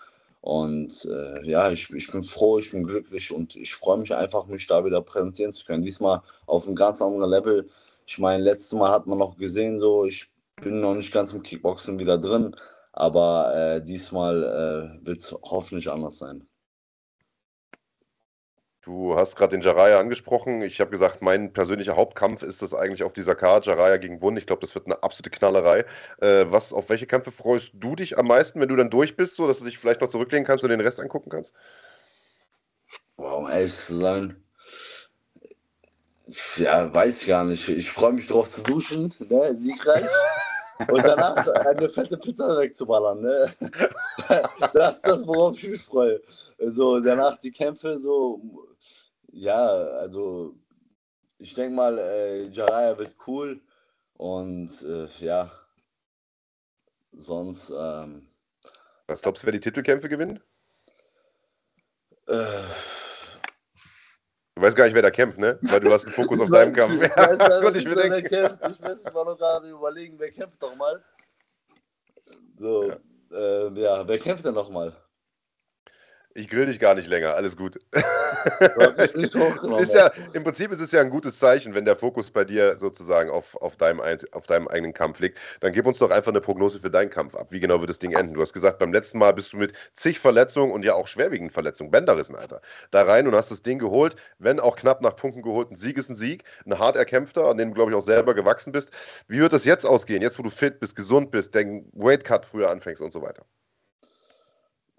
Und äh, ja, ich, ich bin froh, ich bin glücklich und ich freue mich einfach, mich da wieder präsentieren zu können. Diesmal auf einem ganz anderen Level. Ich meine, letztes Mal hat man noch gesehen, so ich bin noch nicht ganz im Kickboxen wieder drin, aber äh, diesmal äh, wird es hoffentlich anders sein. Du hast gerade den Jaraya angesprochen. Ich habe gesagt, mein persönlicher Hauptkampf ist das eigentlich auf dieser Karte, Jaraya gegen Wund. Ich glaube, das wird eine absolute Knallerei. Äh, was, auf welche Kämpfe freust du dich am meisten, wenn du dann durch bist, so dass du dich vielleicht noch zurücklegen kannst und den Rest angucken kannst? Wow, um ehrlich zu sein, ja, weiß ich gar nicht. Ich freue mich drauf zu duschen, ne? siegreich. Und danach eine fette Pizza wegzuballern. Ne? Das ist das, worauf ich mich freue. So, danach die Kämpfe, so ja, also ich denke mal, äh, Jaraya wird cool und äh, ja, sonst. Ähm, Was glaubst du, wer die Titelkämpfe gewinnt? Äh, du weißt gar nicht, wer da kämpft, ne? Weil du hast einen Fokus auf deinem Kampf. Ich Ja, weiß das konnte ich mir denken. kämpft. Ich weiß, ich war noch gerade überlegen, wer kämpft doch mal. So, Ja. ja, äh, ja wer kämpft denn nochmal? Ich grill dich gar nicht länger, alles gut. Ist ja, Im Prinzip ist es ja ein gutes Zeichen, wenn der Fokus bei dir sozusagen auf, auf, deinem, auf deinem eigenen Kampf liegt. Dann gib uns doch einfach eine Prognose für deinen Kampf ab. Wie genau wird das Ding enden? Du hast gesagt, beim letzten Mal bist du mit zig Verletzungen und ja auch schwerwiegenden Verletzungen, Bänderrissen, Alter, da rein und hast das Ding geholt. Wenn auch knapp nach Punkten geholt, ein Sieg ist ein Sieg. Ein hart erkämpfter, an dem du, glaube ich, auch selber gewachsen bist. Wie wird das jetzt ausgehen? Jetzt, wo du fit bist, gesund bist, den Weightcut früher anfängst und so weiter.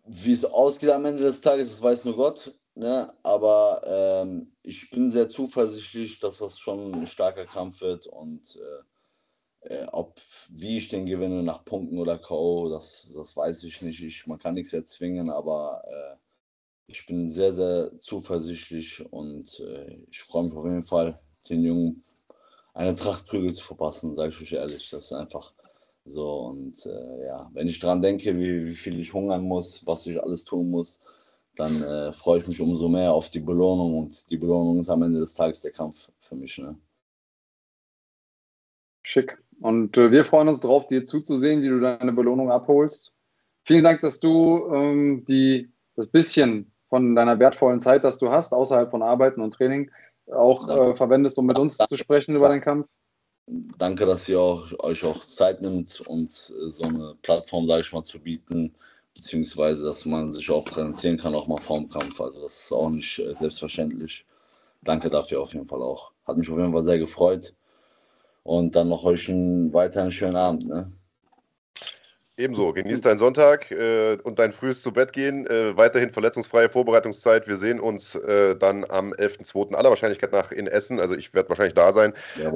Wie es ausgeht am Ende des Tages, das weiß nur Gott. Ne? Aber ähm, ich bin sehr zuversichtlich, dass das schon ein starker Kampf wird. Und äh, äh, ob wie ich den gewinne, nach Punkten oder K.O., das, das weiß ich nicht. Ich, man kann nichts erzwingen, aber äh, ich bin sehr, sehr zuversichtlich und äh, ich freue mich auf jeden Fall, den Jungen eine Tracht Prügel zu verpassen, sage ich euch ehrlich. Das ist einfach so. Und äh, ja, wenn ich dran denke, wie, wie viel ich hungern muss, was ich alles tun muss, dann äh, freue ich mich umso mehr auf die Belohnung. Und die Belohnung ist am Ende des Tages der Kampf für mich. Ne? Schick. Und äh, wir freuen uns drauf, dir zuzusehen, wie du deine Belohnung abholst. Vielen Dank, dass du ähm, die, das bisschen von deiner wertvollen Zeit, das du hast, außerhalb von Arbeiten und Training, auch äh, verwendest, um mit uns zu sprechen über den Kampf. Danke, dass ihr auch, euch auch Zeit nimmt, uns äh, so eine Plattform, sage ich mal, zu bieten, beziehungsweise, dass man sich auch präsentieren kann, auch mal vorm Kampf. Also das ist auch nicht äh, selbstverständlich. Danke dafür auf jeden Fall auch. Hat mich auf jeden Fall sehr gefreut. Und dann noch euch einen weiteren schönen Abend. Ne? Ebenso, genieß deinen Sonntag äh, und dein frühes zu Bett gehen. Äh, weiterhin verletzungsfreie Vorbereitungszeit. Wir sehen uns äh, dann am 11.02. aller Wahrscheinlichkeit nach in Essen. Also ich werde wahrscheinlich da sein.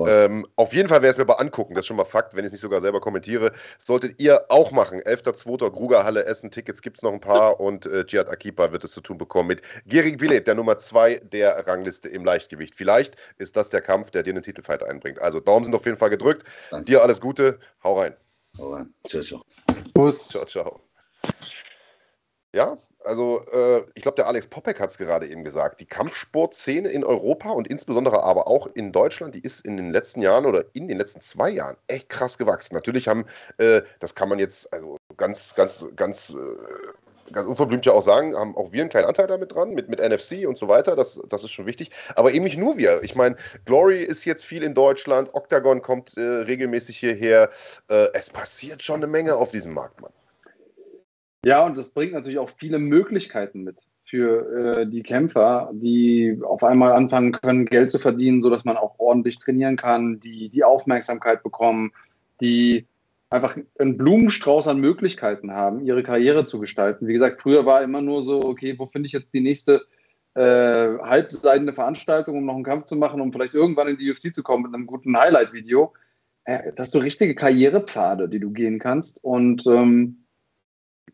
Ähm, auf jeden Fall ich es mir mal angucken. Das ist schon mal Fakt, wenn ich es nicht sogar selber kommentiere. Solltet ihr auch machen. 11.02. Grugerhalle Essen. Tickets gibt es noch ein paar und äh, Jihad Akipa wird es zu tun bekommen mit Gerig Bileb, der Nummer 2 der Rangliste im Leichtgewicht. Vielleicht ist das der Kampf, der dir einen Titelfight einbringt. Also Daumen sind auf jeden Fall gedrückt. Danke. Dir alles Gute. Hau rein. Aber, ciao, ciao. Bus. Ciao, ciao. Ja, also äh, ich glaube, der Alex Popek hat es gerade eben gesagt. Die Kampfsportszene in Europa und insbesondere aber auch in Deutschland, die ist in den letzten Jahren oder in den letzten zwei Jahren echt krass gewachsen. Natürlich haben, äh, das kann man jetzt also ganz, ganz, ganz, äh, ganz unverblümt ja auch sagen, haben auch wir einen kleinen Anteil damit dran, mit, mit NFC und so weiter. Das, das ist schon wichtig. Aber eben nicht nur wir. Ich meine, Glory ist jetzt viel in Deutschland, Octagon kommt äh, regelmäßig hierher. Äh, es passiert schon eine Menge auf diesem Markt, Mann. Ja, und das bringt natürlich auch viele Möglichkeiten mit für äh, die Kämpfer, die auf einmal anfangen können, Geld zu verdienen, sodass man auch ordentlich trainieren kann, die die Aufmerksamkeit bekommen, die einfach einen Blumenstrauß an Möglichkeiten haben, ihre Karriere zu gestalten. Wie gesagt, früher war immer nur so, okay, wo finde ich jetzt die nächste äh, halbseidene Veranstaltung, um noch einen Kampf zu machen, um vielleicht irgendwann in die UFC zu kommen mit einem guten Highlight-Video. Äh, das so richtige Karrierepfade, die du gehen kannst. Und ähm,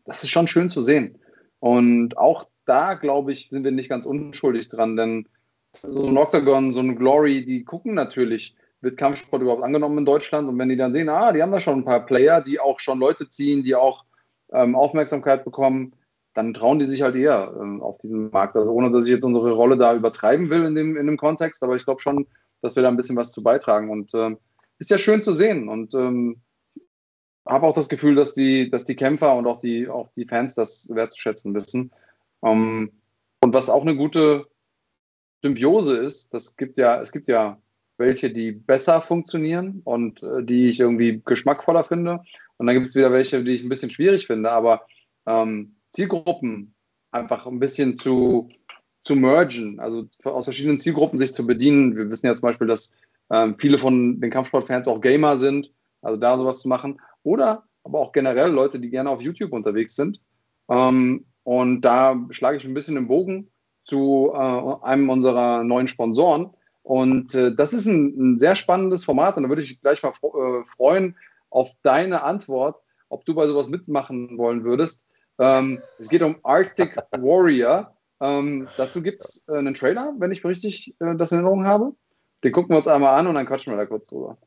das ist schon schön zu sehen. Und auch da, glaube ich, sind wir nicht ganz unschuldig dran, denn so ein Octagon, so ein Glory, die gucken natürlich wird Kampfsport überhaupt angenommen in Deutschland? Und wenn die dann sehen, ah, die haben da schon ein paar Player, die auch schon Leute ziehen, die auch ähm, Aufmerksamkeit bekommen, dann trauen die sich halt eher ähm, auf diesen Markt. Also ohne, dass ich jetzt unsere Rolle da übertreiben will in dem, in dem Kontext, aber ich glaube schon, dass wir da ein bisschen was zu beitragen. Und ähm, ist ja schön zu sehen. Und ähm, habe auch das Gefühl, dass die, dass die Kämpfer und auch die, auch die Fans das wertzuschätzen wissen. Ähm, und was auch eine gute Symbiose ist, das gibt ja, es gibt ja welche, die besser funktionieren und äh, die ich irgendwie geschmackvoller finde. Und dann gibt es wieder welche, die ich ein bisschen schwierig finde. Aber ähm, Zielgruppen einfach ein bisschen zu, zu mergen, also aus verschiedenen Zielgruppen sich zu bedienen. Wir wissen ja zum Beispiel, dass ähm, viele von den Kampfsportfans auch Gamer sind, also da sowas zu machen. Oder aber auch generell Leute, die gerne auf YouTube unterwegs sind. Ähm, und da schlage ich ein bisschen den Bogen zu äh, einem unserer neuen Sponsoren. Und äh, das ist ein, ein, sehr spannendes Format. Und da würde ich gleich mal äh, freuen auf deine Antwort, ob du bei sowas mitmachen wollen würdest. Ähm, es geht um Arctic Warrior. Ähm, dazu gibt es äh, einen Trailer, wenn ich richtig äh, das in Erinnerung habe. Den gucken wir uns einmal an und dann quatschen wir da kurz drüber.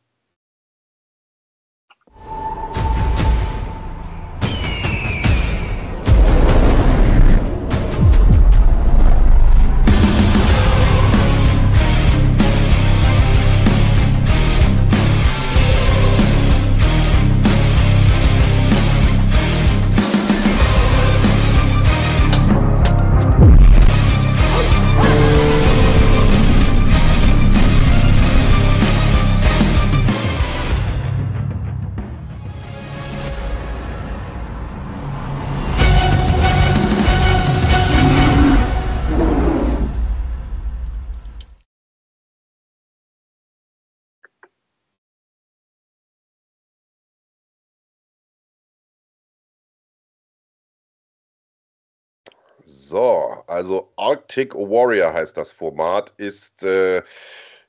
So, also Arctic Warrior heißt das Format, ist, äh,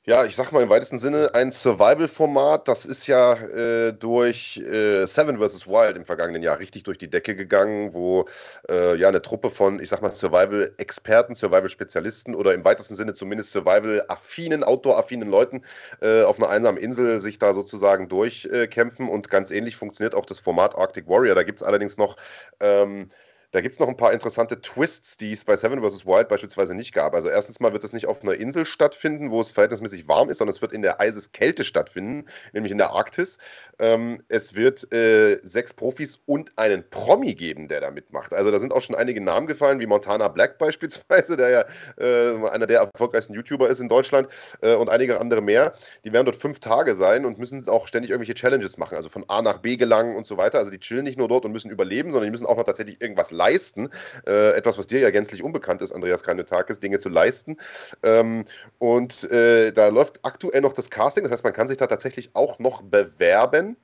ja, ich sag mal im weitesten Sinne ein Survival-Format. Das ist ja äh, durch äh, Seven vs. Wild im vergangenen Jahr richtig durch die Decke gegangen, wo äh, ja eine Truppe von, ich sag mal, Survival-Experten, Survival-Spezialisten oder im weitesten Sinne zumindest Survival-affinen, Outdoor-affinen Leuten äh, auf einer einsamen Insel sich da sozusagen durchkämpfen. und ganz ähnlich funktioniert auch das Format Arctic Warrior. Da gibt es allerdings noch. Ähm, da gibt es noch ein paar interessante Twists, die es bei Seven vs. Wild beispielsweise nicht gab. Also erstens mal wird es nicht auf einer Insel stattfinden, wo es verhältnismäßig warm ist, sondern es wird in der Eiseskälte stattfinden, nämlich in der Arktis. Ähm, es wird äh, sechs Profis und einen Promi geben, der da mitmacht. Also da sind auch schon einige Namen gefallen, wie Montana Black beispielsweise, der ja äh, einer der erfolgreichsten YouTuber ist in Deutschland äh, und einige andere mehr. Die werden dort fünf Tage sein und müssen auch ständig irgendwelche Challenges machen, also von A nach B gelangen und so weiter. Also die chillen nicht nur dort und müssen überleben, sondern die müssen auch noch tatsächlich irgendwas leisten. Äh, etwas, was dir ja gänzlich unbekannt ist, Andreas Kanetakis, Dinge zu leisten. Ähm, und äh, da läuft aktuell noch das Casting, das heißt, man kann sich da tatsächlich auch noch bewerben.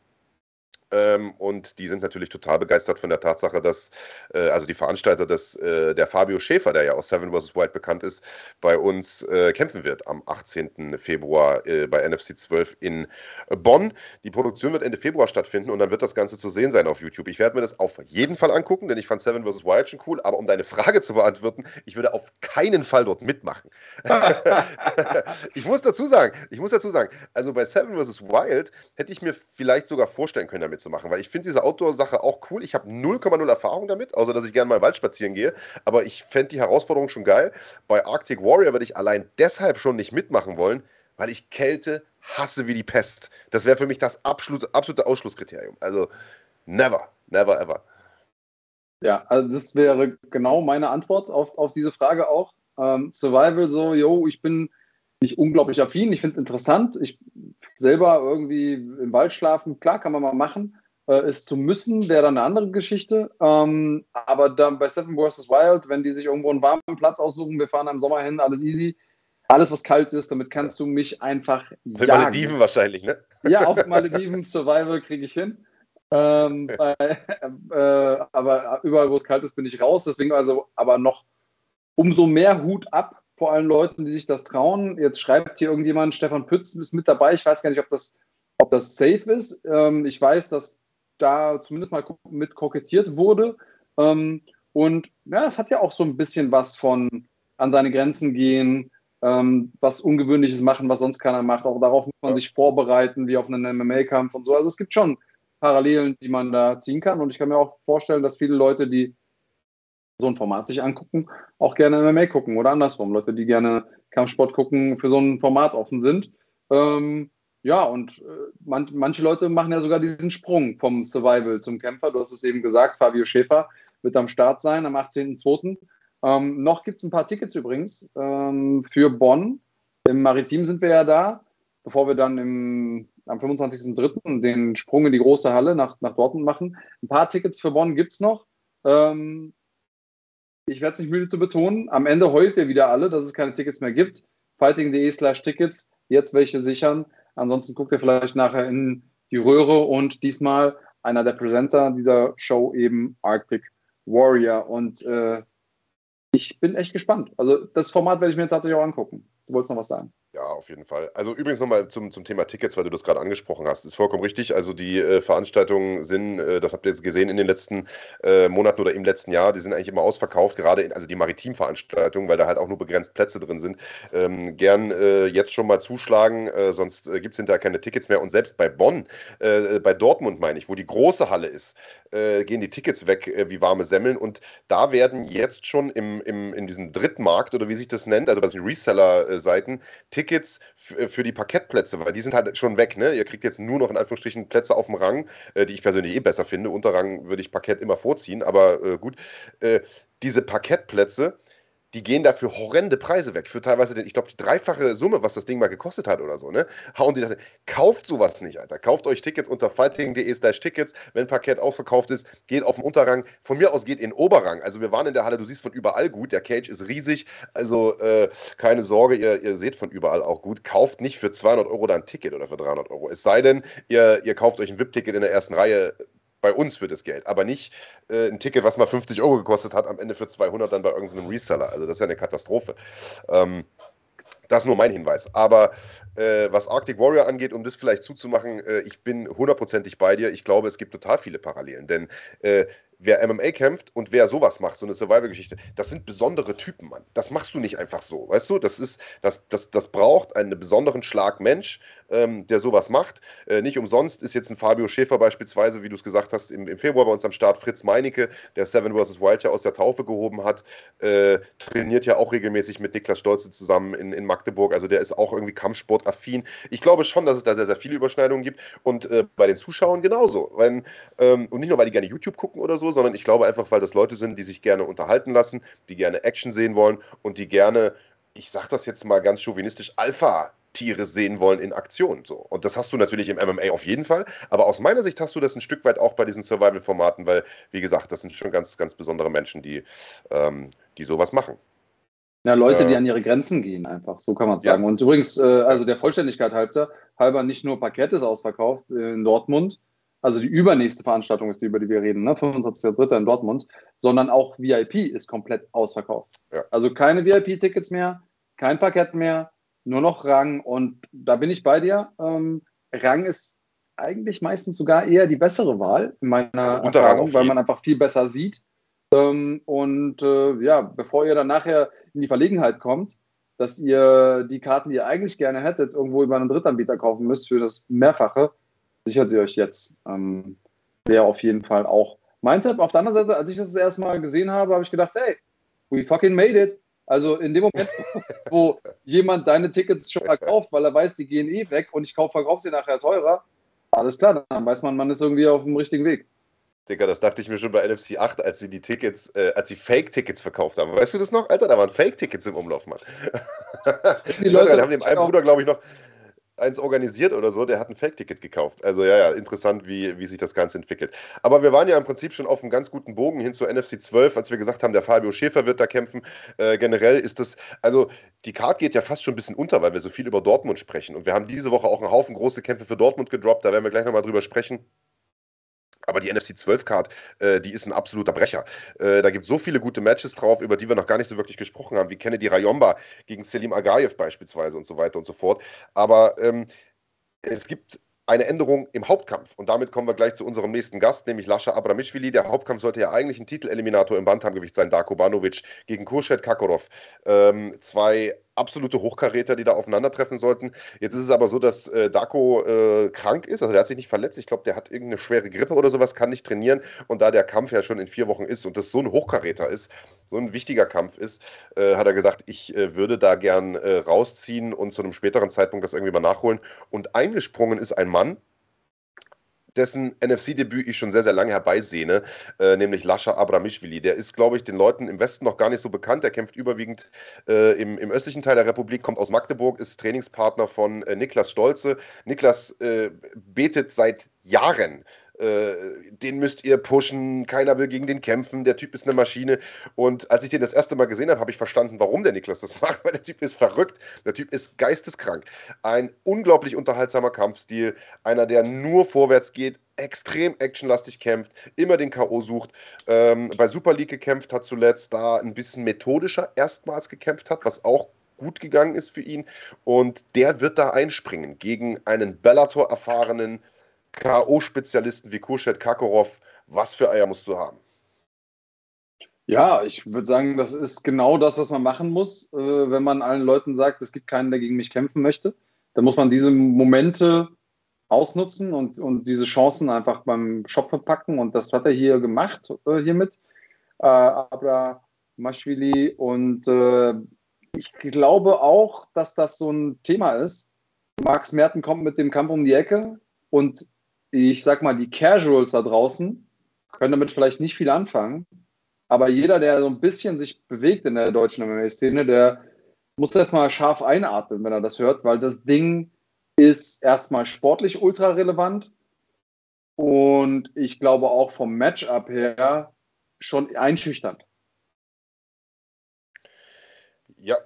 Ähm, und die sind natürlich total begeistert von der Tatsache, dass, äh, also die Veranstalter, dass äh, der Fabio Schäfer, der ja aus Seven vs. Wild bekannt ist, bei uns äh, kämpfen wird am 18. Februar äh, bei NFC 12 in Bonn. Die Produktion wird Ende Februar stattfinden und dann wird das Ganze zu sehen sein auf YouTube. Ich werde mir das auf jeden Fall angucken, denn ich fand Seven vs. Wild schon cool. Aber um deine Frage zu beantworten, ich würde auf keinen Fall dort mitmachen. ich muss dazu sagen, ich muss dazu sagen, also bei Seven vs. Wild hätte ich mir vielleicht sogar vorstellen können, damit damit zu machen, weil ich finde diese Outdoor-Sache auch cool. Ich habe 0,0 Erfahrung damit, außer dass ich gerne mal im Wald spazieren gehe. Aber ich fände die Herausforderung schon geil. Bei Arctic Warrior würde ich allein deshalb schon nicht mitmachen wollen, weil ich Kälte hasse wie die Pest. Das wäre für mich das absolute, absolute Ausschlusskriterium. Also never, never ever. Ja, also das wäre genau meine Antwort auf, auf diese Frage auch. Ähm, Survival so, yo, ich bin nicht unglaublich affin. Ich finde es interessant. Ich selber irgendwie im Wald schlafen, klar, kann man mal machen. Äh, es zu müssen, wäre dann eine andere Geschichte. Ähm, aber dann bei Seven vs. Wild, wenn die sich irgendwo einen warmen Platz aussuchen, wir fahren im Sommer hin, alles easy. Alles, was kalt ist, damit kannst du mich einfach jagen. Malediven wahrscheinlich, ne? Ja, auch Malediven, Survival kriege ich hin. Ähm, bei, äh, aber überall, wo es kalt ist, bin ich raus. Deswegen also aber noch umso mehr Hut ab vor allen Leuten, die sich das trauen. Jetzt schreibt hier irgendjemand, Stefan Pütz ist mit dabei. Ich weiß gar nicht, ob das, ob das safe ist. Ähm, ich weiß, dass da zumindest mal mit kokettiert wurde. Ähm, und ja, es hat ja auch so ein bisschen was von an seine Grenzen gehen, äh, ähm, was Ungewöhnliches machen, was sonst keiner macht. Auch darauf muss man ja. sich vorbereiten, wie auf einen MMA-Kampf und so. Also es gibt schon Parallelen, die man da ziehen kann. Und ich kann mir auch vorstellen, dass viele Leute, die so ein Format sich angucken, auch gerne MMA gucken oder andersrum. Leute, die gerne Kampfsport gucken, für so ein Format offen sind. Ähm, ja, und äh, man, manche Leute machen ja sogar diesen Sprung vom Survival zum Kämpfer. Du hast es eben gesagt, Fabio Schäfer wird am Start sein am 18.02. Ähm, noch gibt es ein paar Tickets übrigens ähm, für Bonn. Im Maritim sind wir ja da, bevor wir dann im, am 25.03. den Sprung in die große Halle nach, nach Dortmund machen. Ein paar Tickets für Bonn gibt es noch. Ähm, ich werde es nicht müde zu betonen. Am Ende heult ihr wieder alle, dass es keine Tickets mehr gibt. Fighting.de slash Tickets. Jetzt welche sichern. Ansonsten guckt ihr vielleicht nachher in die Röhre und diesmal einer der Presenter dieser Show eben Arctic Warrior. Und äh, ich bin echt gespannt. Also das Format werde ich mir tatsächlich auch angucken. Du wolltest noch was sagen? Ja, auf jeden Fall. Also übrigens nochmal zum, zum Thema Tickets, weil du das gerade angesprochen hast. Ist vollkommen richtig. Also die äh, Veranstaltungen sind, äh, das habt ihr jetzt gesehen in den letzten äh, Monaten oder im letzten Jahr, die sind eigentlich immer ausverkauft, gerade in, also die Maritimveranstaltungen, weil da halt auch nur begrenzt Plätze drin sind. Ähm, gern äh, jetzt schon mal zuschlagen, äh, sonst äh, gibt es hinterher keine Tickets mehr. Und selbst bei Bonn, bei Dortmund meine ich, wo die große Halle ist, gehen die Tickets weg wie warme Semmeln. Und da werden jetzt schon im, im, in diesem Drittmarkt oder wie sich das nennt, also bei den Reseller-Seiten, Tickets Tickets äh, für die Parkettplätze, weil die sind halt schon weg. Ne? Ihr kriegt jetzt nur noch in Anführungsstrichen Plätze auf dem Rang, äh, die ich persönlich eh besser finde. Unterrang würde ich Parkett immer vorziehen, aber äh, gut. Äh, diese Parkettplätze, die gehen dafür horrende Preise weg. Für teilweise, den, ich glaube, die dreifache Summe, was das Ding mal gekostet hat oder so, ne? Hauen die das. Kauft sowas nicht, Alter. Kauft euch Tickets unter fighting.de slash Tickets. Wenn Parkett ausverkauft ist, geht auf den Unterrang. Von mir aus geht in Oberrang. Also wir waren in der Halle, du siehst von überall gut. Der Cage ist riesig. Also äh, keine Sorge, ihr, ihr seht von überall auch gut. Kauft nicht für 200 Euro da ein Ticket oder für 300 Euro. Es sei denn, ihr, ihr kauft euch ein VIP-Ticket in der ersten Reihe bei uns für das Geld, aber nicht äh, ein Ticket, was mal 50 Euro gekostet hat, am Ende für 200 dann bei irgendeinem Reseller. Also das ist ja eine Katastrophe. Ähm, das nur mein Hinweis. Aber äh, was Arctic Warrior angeht, um das vielleicht zuzumachen, äh, ich bin hundertprozentig bei dir. Ich glaube, es gibt total viele Parallelen. Denn äh, wer MMA kämpft und wer sowas macht, so eine Survival-Geschichte, das sind besondere Typen, Mann. Das machst du nicht einfach so, weißt du? Das ist, das, das, das braucht einen besonderen Schlag Mensch, ähm, der sowas macht. Äh, nicht umsonst ist jetzt ein Fabio Schäfer beispielsweise, wie du es gesagt hast, im, im, Februar bei uns am Start, Fritz Meinecke, der Seven vs. Wild ja aus der Taufe gehoben hat, äh, trainiert ja auch regelmäßig mit Niklas Stolze zusammen in, in Magdeburg. Also der ist auch irgendwie Kampfsportaffin. Ich glaube schon, dass es da sehr, sehr viele Überschneidungen gibt und äh, bei den Zuschauern genauso. Wenn, ähm, und nicht nur, weil die gerne YouTube gucken oder so, so, sondern ich glaube einfach, weil das Leute sind, die sich gerne unterhalten lassen, die gerne Action sehen wollen und die gerne, ich sag das jetzt mal ganz chauvinistisch, Alpha Tiere sehen wollen in Aktion. So. Und das hast du natürlich im MMA auf jeden Fall. Aber aus meiner Sicht hast du das ein Stück weit auch bei diesen Survival-Formaten, weil, wie gesagt, das sind schon ganz, ganz besondere Menschen, die, ähm, die sowas machen. Ja, Leute, äh, die an ihre Grenzen gehen, einfach, so kann man sagen. Ja. Und übrigens, äh, also der Vollständigkeit halber, halber nicht nur Parkett ist ausverkauft äh, in Dortmund, also die übernächste Veranstaltung ist die, über die wir reden, ne? 25.03. in Dortmund, sondern auch VIP ist komplett ausverkauft. Ja. Also keine VIP-Tickets mehr, kein Parkett mehr, nur noch Rang und da bin ich bei dir. Ähm, Rang ist eigentlich meistens sogar eher die bessere Wahl in meiner also Erfahrung, weil man einfach viel besser sieht. Ähm, und äh, ja, bevor ihr dann nachher in die Verlegenheit kommt, dass ihr die Karten, die ihr eigentlich gerne hättet, irgendwo über einen Drittanbieter kaufen müsst für das Mehrfache, sichert sie euch jetzt. Ähm, Wäre auf jeden Fall auch mein Tipp. Auf der anderen Seite, als ich das, das erste Mal gesehen habe, habe ich gedacht, hey, we fucking made it. Also in dem Moment, wo jemand deine Tickets schon mal kauft, weil er weiß, die gehen eh weg und ich verkaufe sie nachher teurer, alles klar, dann weiß man, man ist irgendwie auf dem richtigen Weg. Digga, das dachte ich mir schon bei NFC 8, als sie die Tickets, äh, als sie Fake-Tickets verkauft haben. Weißt du das noch, Alter? Da waren Fake-Tickets im Umlauf, Mann. Die Leute haben dem einen Bruder, glaube ich, noch, eins organisiert oder so, der hat ein Fake-Ticket gekauft. Also ja, ja, interessant, wie, wie sich das Ganze entwickelt. Aber wir waren ja im Prinzip schon auf einem ganz guten Bogen hin zur NFC 12, als wir gesagt haben, der Fabio Schäfer wird da kämpfen. Äh, generell ist das, also die Card geht ja fast schon ein bisschen unter, weil wir so viel über Dortmund sprechen. Und wir haben diese Woche auch einen Haufen große Kämpfe für Dortmund gedroppt, da werden wir gleich nochmal drüber sprechen. Aber die NFC 12 Card, äh, die ist ein absoluter Brecher. Äh, da gibt es so viele gute Matches drauf, über die wir noch gar nicht so wirklich gesprochen haben, wie Kennedy Rayomba gegen Selim Agayev beispielsweise und so weiter und so fort. Aber ähm, es gibt eine Änderung im Hauptkampf. Und damit kommen wir gleich zu unserem nächsten Gast, nämlich Lascha Abramishvili. Der Hauptkampf sollte ja eigentlich ein Titeleliminator im Bantamgewicht sein, Darko Banovic gegen Kurschet Kakorov. Ähm, zwei absolute Hochkaräter, die da aufeinandertreffen sollten. Jetzt ist es aber so, dass äh, Darko äh, krank ist, also der hat sich nicht verletzt. Ich glaube, der hat irgendeine schwere Grippe oder sowas, kann nicht trainieren. Und da der Kampf ja schon in vier Wochen ist und das so ein Hochkaräter ist, so ein wichtiger Kampf ist, äh, hat er gesagt, ich äh, würde da gern äh, rausziehen und zu einem späteren Zeitpunkt das irgendwie mal nachholen. Und eingesprungen ist ein Mann, dessen NFC-Debüt ich schon sehr, sehr lange herbeisehne, äh, nämlich Lascha Abramishvili. Der ist, glaube ich, den Leuten im Westen noch gar nicht so bekannt. Der kämpft überwiegend äh, im, im, östlichen Teil der Republik, kommt aus Magdeburg, ist Trainingspartner von äh, Niklas Stolze. Niklas äh, betet seit Jahren äh, den müsst ihr pushen, keiner will gegen den kämpfen, der Typ ist eine Maschine. Und als ich den das erste Mal gesehen habe, habe ich verstanden, warum der Niklas das macht, weil der Typ ist verrückt, der Typ ist geisteskrank. Ein unglaublich unterhaltsamer Kampfstil, einer, der nur vorwärts geht, extrem actionlastig kämpft, immer den K.O. sucht. Ähm, bei Super League gekämpft hat zuletzt, da ein bisschen methodischer erstmals gekämpft hat, was auch gut gegangen ist für ihn. Und der wird da einspringen gegen einen Bellator-erfahrenen K.O.-Spezialisten wie Kurschet Kakorov, was für Eier musst du haben? Ja, ich würde sagen, das ist genau das, was man machen muss, äh, wenn man allen Leuten sagt, es gibt keinen, der gegen mich kämpfen möchte. Dann muss man diese Momente ausnutzen und, und diese Chancen einfach beim Shop verpacken. Und das hat er hier gemacht, äh, hiermit. Äh, Abra Maschwili. Und äh, ich glaube auch, dass das so ein Thema ist. Max Merten kommt mit dem Kampf um die Ecke und ich sag mal, die Casuals da draußen können damit vielleicht nicht viel anfangen. Aber jeder, der so ein bisschen sich bewegt in der deutschen MMA-Szene, der muss erstmal scharf einatmen, wenn er das hört, weil das Ding ist erstmal sportlich ultra relevant und ich glaube auch vom Matchup her schon einschüchternd. Ja,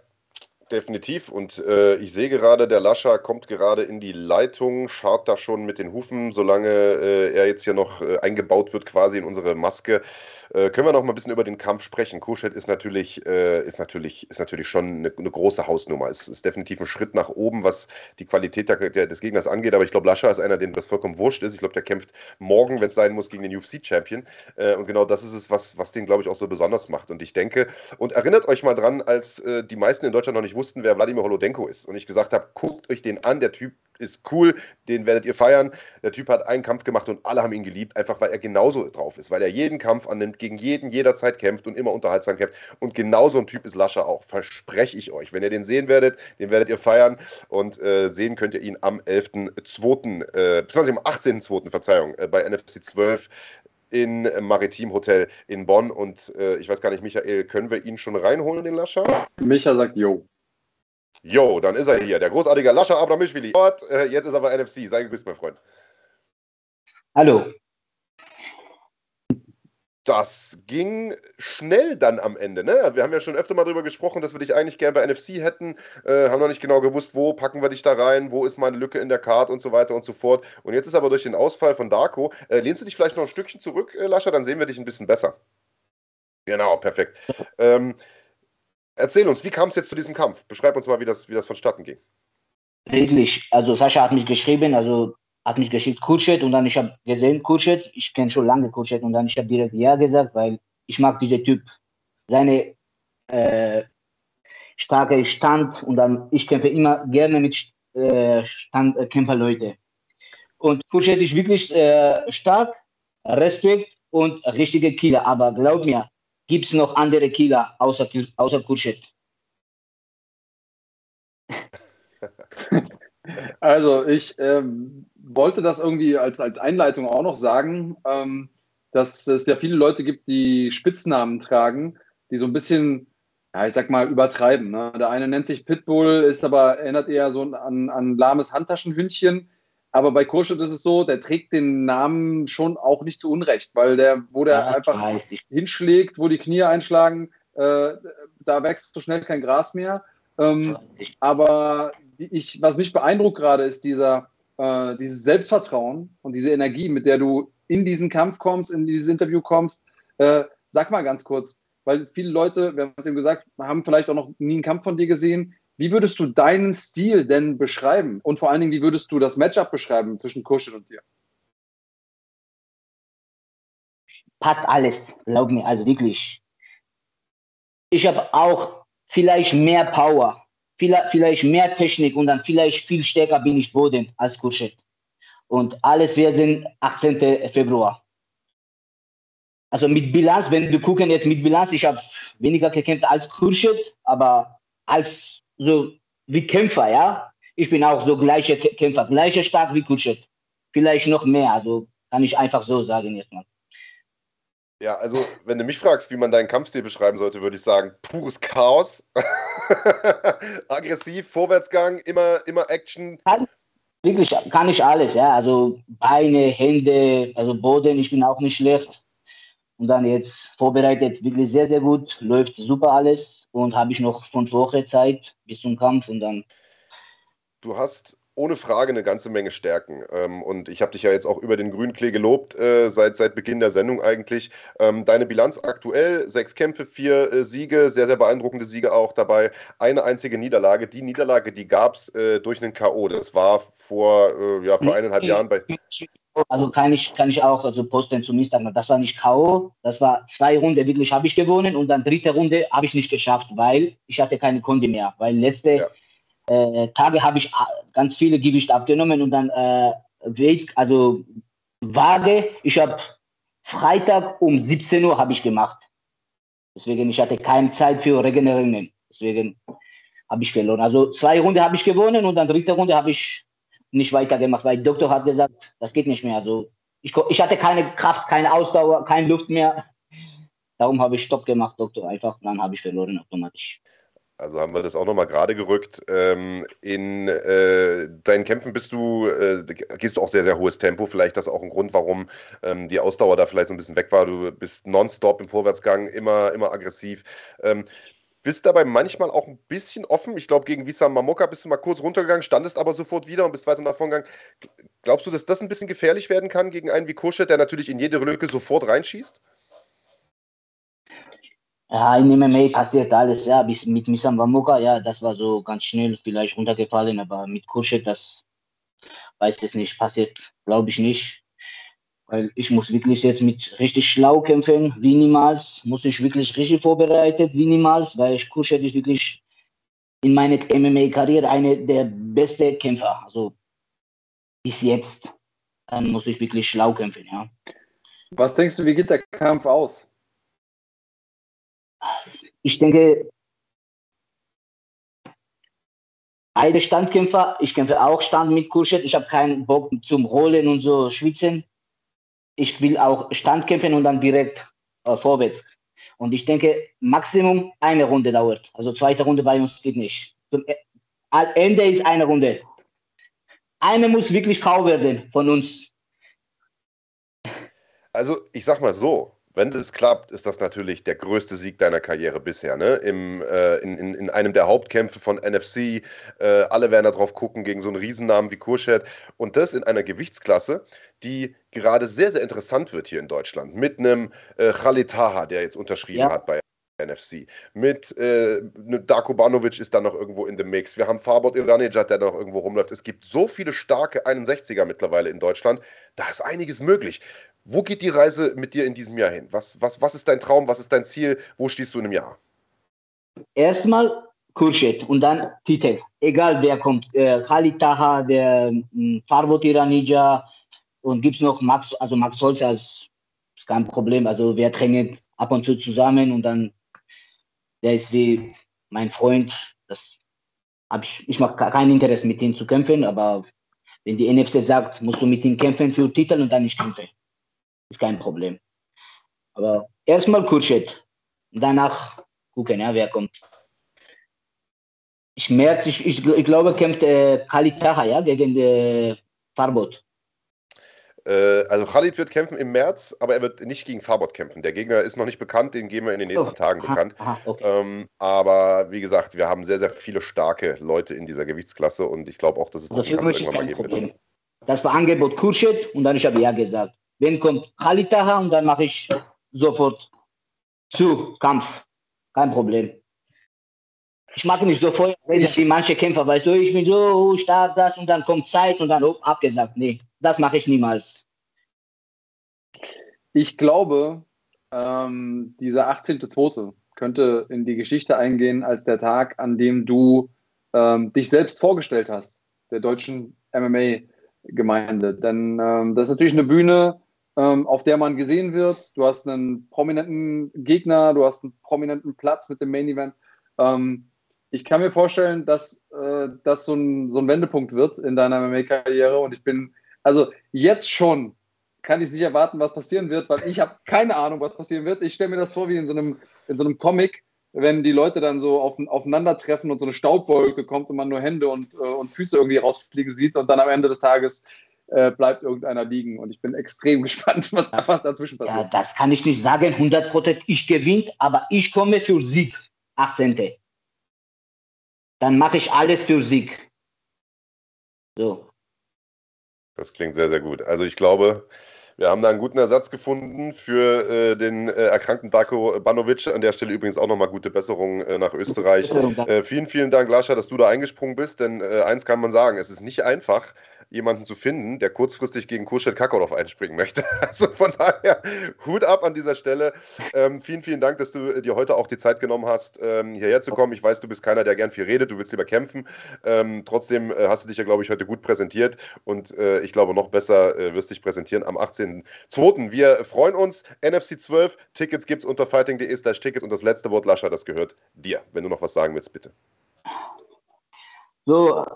definitiv. Und äh, ich sehe gerade, der Lascher kommt gerade in die Leitung, scharrt da schon mit den Hufen, solange äh, er jetzt hier noch äh, eingebaut wird, quasi in unsere Maske. Äh, können wir noch mal ein bisschen über den Kampf sprechen? Kuschet ist natürlich, äh, ist natürlich, ist natürlich schon eine, eine, große Hausnummer. Es ist definitiv ein Schritt nach oben, was die Qualität der, der, des Gegners angeht. Aber ich glaube, Lascher ist einer, dem das vollkommen wurscht ist. Ich glaube, der kämpft morgen, wenn es sein muss, gegen den UFC-Champion. Äh, und genau das ist es, was, was den, glaube ich, auch so besonders macht. Und ich denke, und erinnert euch mal dran, als die meisten in Deutschland noch nicht wussten, wer Wladimir Holodenko ist. Und ich gesagt habe, guckt euch den an, der Typ ist cool, den werdet ihr feiern. Der Typ hat einen Kampf gemacht und alle haben ihn geliebt, einfach weil er genauso drauf ist, weil er jeden Kampf annimmt, gegen jeden jederzeit kämpft und immer unterhaltsam kämpft. Und genauso ein Typ ist Lascher auch, verspreche ich euch. Wenn ihr den sehen werdet, den werdet ihr feiern und äh, sehen könnt ihr ihn am 11.2., äh, beziehungsweise am 18.2., Verzeihung, äh, bei NFC 12 in Maritim Hotel in Bonn. Und äh, ich weiß gar nicht, Michael, können wir ihn schon reinholen, den Lascher? Micha sagt Jo. Jo, dann ist er hier, der großartige Lascha Abramishvili. Äh, jetzt ist aber NFC. Sei gegrüßt, mein Freund. Hallo. Das ging schnell dann am Ende. Ne? Wir haben ja schon öfter mal darüber gesprochen, dass wir dich eigentlich gern bei NFC hätten. Äh, haben noch nicht genau gewusst, wo packen wir dich da rein, wo ist meine Lücke in der Card und so weiter und so fort. Und jetzt ist aber durch den Ausfall von Darko. Äh, lehnst du dich vielleicht noch ein Stückchen zurück, äh, Lascha? Dann sehen wir dich ein bisschen besser. Genau, perfekt. Ähm, Erzähl uns, wie kam es jetzt zu diesem Kampf? Beschreib uns mal, wie das, wie das vonstatten ging. Wirklich, also Sascha hat mich geschrieben, also hat mich geschickt Kutschet und dann ich habe gesehen Kutschet, ich kenne schon lange Kutschet und dann ich habe direkt ja gesagt, weil ich mag diesen Typ, seine äh, starke Stand und dann ich kämpfe immer gerne mit äh, Standkämpferleute. Und Kutschet ist wirklich äh, stark, Respekt und richtige Killer, aber glaub mir, Gibt es noch andere Killer außer, außer Kurschet? Also ich ähm, wollte das irgendwie als, als Einleitung auch noch sagen, ähm, dass es ja viele Leute gibt, die Spitznamen tragen, die so ein bisschen, ja, ich sag mal, übertreiben. Ne? Der eine nennt sich Pitbull, ist aber erinnert eher so an, an lahmes Handtaschenhündchen. Aber bei Kurschut ist es so, der trägt den Namen schon auch nicht zu Unrecht, weil der, wo der ja, einfach hinschlägt, wo die Knie einschlagen, äh, da wächst so schnell kein Gras mehr. Ähm, aber ich, was mich beeindruckt gerade, ist dieser, äh, dieses Selbstvertrauen und diese Energie, mit der du in diesen Kampf kommst, in dieses Interview kommst. Äh, sag mal ganz kurz, weil viele Leute, wir haben es eben gesagt, haben vielleicht auch noch nie einen Kampf von dir gesehen. Wie würdest du deinen Stil denn beschreiben? Und vor allen Dingen, wie würdest du das Matchup beschreiben zwischen Kuschel und dir? Passt alles, glaub mir, also wirklich. Ich habe auch vielleicht mehr Power, vielleicht, mehr Technik und dann vielleicht viel stärker bin ich Boden als Kurschet. Und alles wir sind 18. Februar. Also mit Bilanz, wenn du gucken jetzt mit Bilanz, ich habe weniger gekämpft als Kurschet, aber als so wie Kämpfer, ja. Ich bin auch so gleicher Kämpfer, gleicher stark wie Kurschet. Vielleicht noch mehr, also kann ich einfach so sagen jetzt mal. Ja, also wenn du mich fragst, wie man deinen Kampfstil beschreiben sollte, würde ich sagen, pures Chaos. Aggressiv, Vorwärtsgang, immer, immer Action. Kann, wirklich, kann ich alles, ja. Also Beine, Hände, also Boden, ich bin auch nicht schlecht. Und dann jetzt vorbereitet, wirklich sehr, sehr gut, läuft super alles und habe ich noch fünf Wochen Zeit bis zum Kampf und dann. Du hast ohne Frage eine ganze Menge Stärken. Ähm, und ich habe dich ja jetzt auch über den Grünklee gelobt, äh, seit, seit Beginn der Sendung eigentlich. Ähm, deine Bilanz aktuell, sechs Kämpfe, vier äh, Siege, sehr, sehr beeindruckende Siege auch dabei. Eine einzige Niederlage. Die Niederlage, die gab es äh, durch einen K.O. Das war vor, ja, vor eineinhalb Jahren bei. Also kann ich, kann ich auch also posten zum Instagram. Das war nicht K.O., das war zwei Runden wirklich habe ich gewonnen und dann dritte Runde habe ich nicht geschafft, weil ich hatte keine Kunde mehr. Weil letzte ja äh, Tage habe ich äh, ganz viele Gewicht abgenommen und dann äh, Weight, also Waage, ich habe Freitag um 17 Uhr habe ich gemacht. Deswegen, ich hatte keine Zeit für Regenerieren. Deswegen habe ich verloren. Also zwei Runden habe ich gewonnen und dann dritte Runde habe ich nicht weitergemacht, weil der Doktor hat gesagt, das geht nicht mehr. Also ich, ich hatte keine Kraft, keine Ausdauer, keine Luft mehr. Darum habe ich Stopp gemacht, Doktor, einfach. Dann habe ich verloren automatisch. Also haben wir das auch nochmal gerade gerückt. Ähm, in äh, deinen Kämpfen bist du, äh, gehst du auch sehr, sehr hohes Tempo. Vielleicht das auch ein Grund, warum ähm, die Ausdauer da vielleicht so ein bisschen weg war. Du bist nonstop im Vorwärtsgang, immer, immer aggressiv. Ähm, bist dabei manchmal auch ein bisschen offen. Ich glaube, gegen Wissam Mamoka bist du mal kurz runtergegangen, standest aber sofort wieder und bist weiter nach vorne gegangen. Glaubst du, dass das ein bisschen gefährlich werden kann gegen einen wie Kuschet, der natürlich in jede Lücke sofort reinschießt? Ja, in MMA passiert alles, ja. Bis mit Misam Wamuka, ja, das war so ganz schnell vielleicht runtergefallen, aber mit Kurschet, das weiß ich nicht, passiert, glaube ich nicht. Weil ich muss wirklich jetzt mit richtig schlau kämpfen, wie niemals. Muss ich wirklich richtig vorbereitet, wie niemals, weil ich Kurschet ist wirklich in meiner MMA-Karriere einer der besten Kämpfer. Also bis jetzt. Dann muss ich wirklich schlau kämpfen, ja. Was denkst du, wie geht der Kampf aus? ich denke, beide Standkämpfer, ich kämpfe auch Stand mit Kurschet, ich habe keinen Bock zum Rollen und so schwitzen. Ich will auch Stand kämpfen und dann direkt äh, vorwärts. Und ich denke, Maximum eine Runde dauert. Also zweite Runde bei uns geht nicht. Zum e, Ende ist eine Runde. Eine muss wirklich kau werden von uns. Also ich sag mal so, wenn das klappt, ist das natürlich der größte Sieg deiner Karriere bisher. Ne? Im, äh, in, in, in, einem der Hauptkämpfe von NFC. Äh, alle werden da drauf gucken gegen so einen Riesennamen wie Kurschet. Und das in einer Gewichtsklasse, die gerade sehr, sehr interessant wird hier in Deutschland. Mit einem äh, Khalid Taha, der jetzt unterschrieben ja. hat bei NFC. Mit äh, ne, Darko Banovic ist da noch irgendwo in dem Mix. Wir haben Farbot Iranejad, der noch irgendwo rumläuft. Es gibt so viele starke 61er mittlerweile in Deutschland. Da ist einiges möglich. Wo geht die Reise mit dir in diesem Jahr hin? Was, was, was ist dein Traum? Was ist dein Ziel? Wo stehst du in einem Jahr? Erstmal Kurschet und dann Titel. Egal wer kommt. Äh, Khalid Taha, der äh, Farbot Iranija und gibt es noch Max, also Max Holz als ist kein Problem. Also wir trainieren ab und zu zusammen und dann der ist wie mein Freund. Das hab ich ich mache kein Interesse mit ihm zu kämpfen, aber wenn die NFC sagt, musst du mit ihm kämpfen für Titel und dann nicht kämpfen ist kein Problem. Aber erstmal Kurschet. Danach gucken, ja, wer kommt. Ich merke, ich, ich, ich glaube, kämpft äh, Khalid Taha, ja, gegen äh, Farbot. Äh, also Khalid wird kämpfen im März, aber er wird nicht gegen Farbot kämpfen. Der Gegner ist noch nicht bekannt, den geben wir in den nächsten oh, Tagen aha, bekannt. Aha, okay. ähm, aber wie gesagt, wir haben sehr, sehr viele starke Leute in dieser Gewichtsklasse und ich glaube auch, dass es also das irgendwann mal geben wird. Das war Angebot Kurschet und dann ich habe ja gesagt. Wenn kommt Khalid Taha und dann mache ich sofort zu Kampf. Kein Problem. Ich mag nicht so vorher wie manche Kämpfer, weißt du, ich bin so stark, das und dann kommt Zeit und dann oh, abgesagt. Nee, das mache ich niemals. Ich glaube, ähm, dieser 18.2. könnte in die Geschichte eingehen als der Tag, an dem du ähm, dich selbst vorgestellt hast, der deutschen MMA-Gemeinde. Denn ähm, das ist natürlich eine Bühne, ähm, auf der man gesehen wird. Du hast einen prominenten Gegner, du hast einen prominenten Platz mit dem Main Event. Ähm, ich kann mir vorstellen, dass äh, das so ein, so ein Wendepunkt wird in deiner MMA-Karriere und ich bin, also jetzt schon kann ich nicht erwarten, was passieren wird, weil ich habe keine Ahnung, was passieren wird. Ich stelle mir das vor wie in so einem, in so einem Comic, wenn die Leute dann so auf, aufeinandertreffen und so eine Staubwolke kommt und man nur Hände und, äh, und Füße irgendwie rausfliegen sieht und dann am Ende des Tages äh, bleibt irgendeiner liegen. Und ich bin extrem gespannt, was, was dazwischen passiert. Ja, das kann ich nicht sagen, 100% ich gewinne, aber ich komme für Sieg, 18. Dann mache ich alles für Sieg. So. Das klingt sehr, sehr gut. Also ich glaube, wir haben da einen guten Ersatz gefunden für äh, den äh, erkrankten Darko Banovic. An der Stelle übrigens auch nochmal gute Besserung äh, nach Österreich. Äh, vielen, vielen Dank, Lascha, dass du da eingesprungen bist, denn äh, eins kann man sagen, es ist nicht einfach, jemanden zu finden, der kurzfristig gegen Kurschet Kakolov einspringen möchte. Also von daher Hut ab an dieser Stelle. Ähm, vielen, vielen Dank, dass du dir heute auch die Zeit genommen hast, ähm, hierher zu kommen. Ich weiß, du bist keiner, der gern viel redet, du willst lieber kämpfen. Ähm, trotzdem äh, hast du dich ja, glaube ich, heute gut präsentiert und äh, ich glaube, noch besser äh, wirst dich präsentieren am 18.02. Wir freuen uns. NFC 12, Tickets gibt es unter fighting.de slash Tickets und das letzte Wort, Lascha, das gehört dir. Wenn du noch was sagen willst, bitte. So,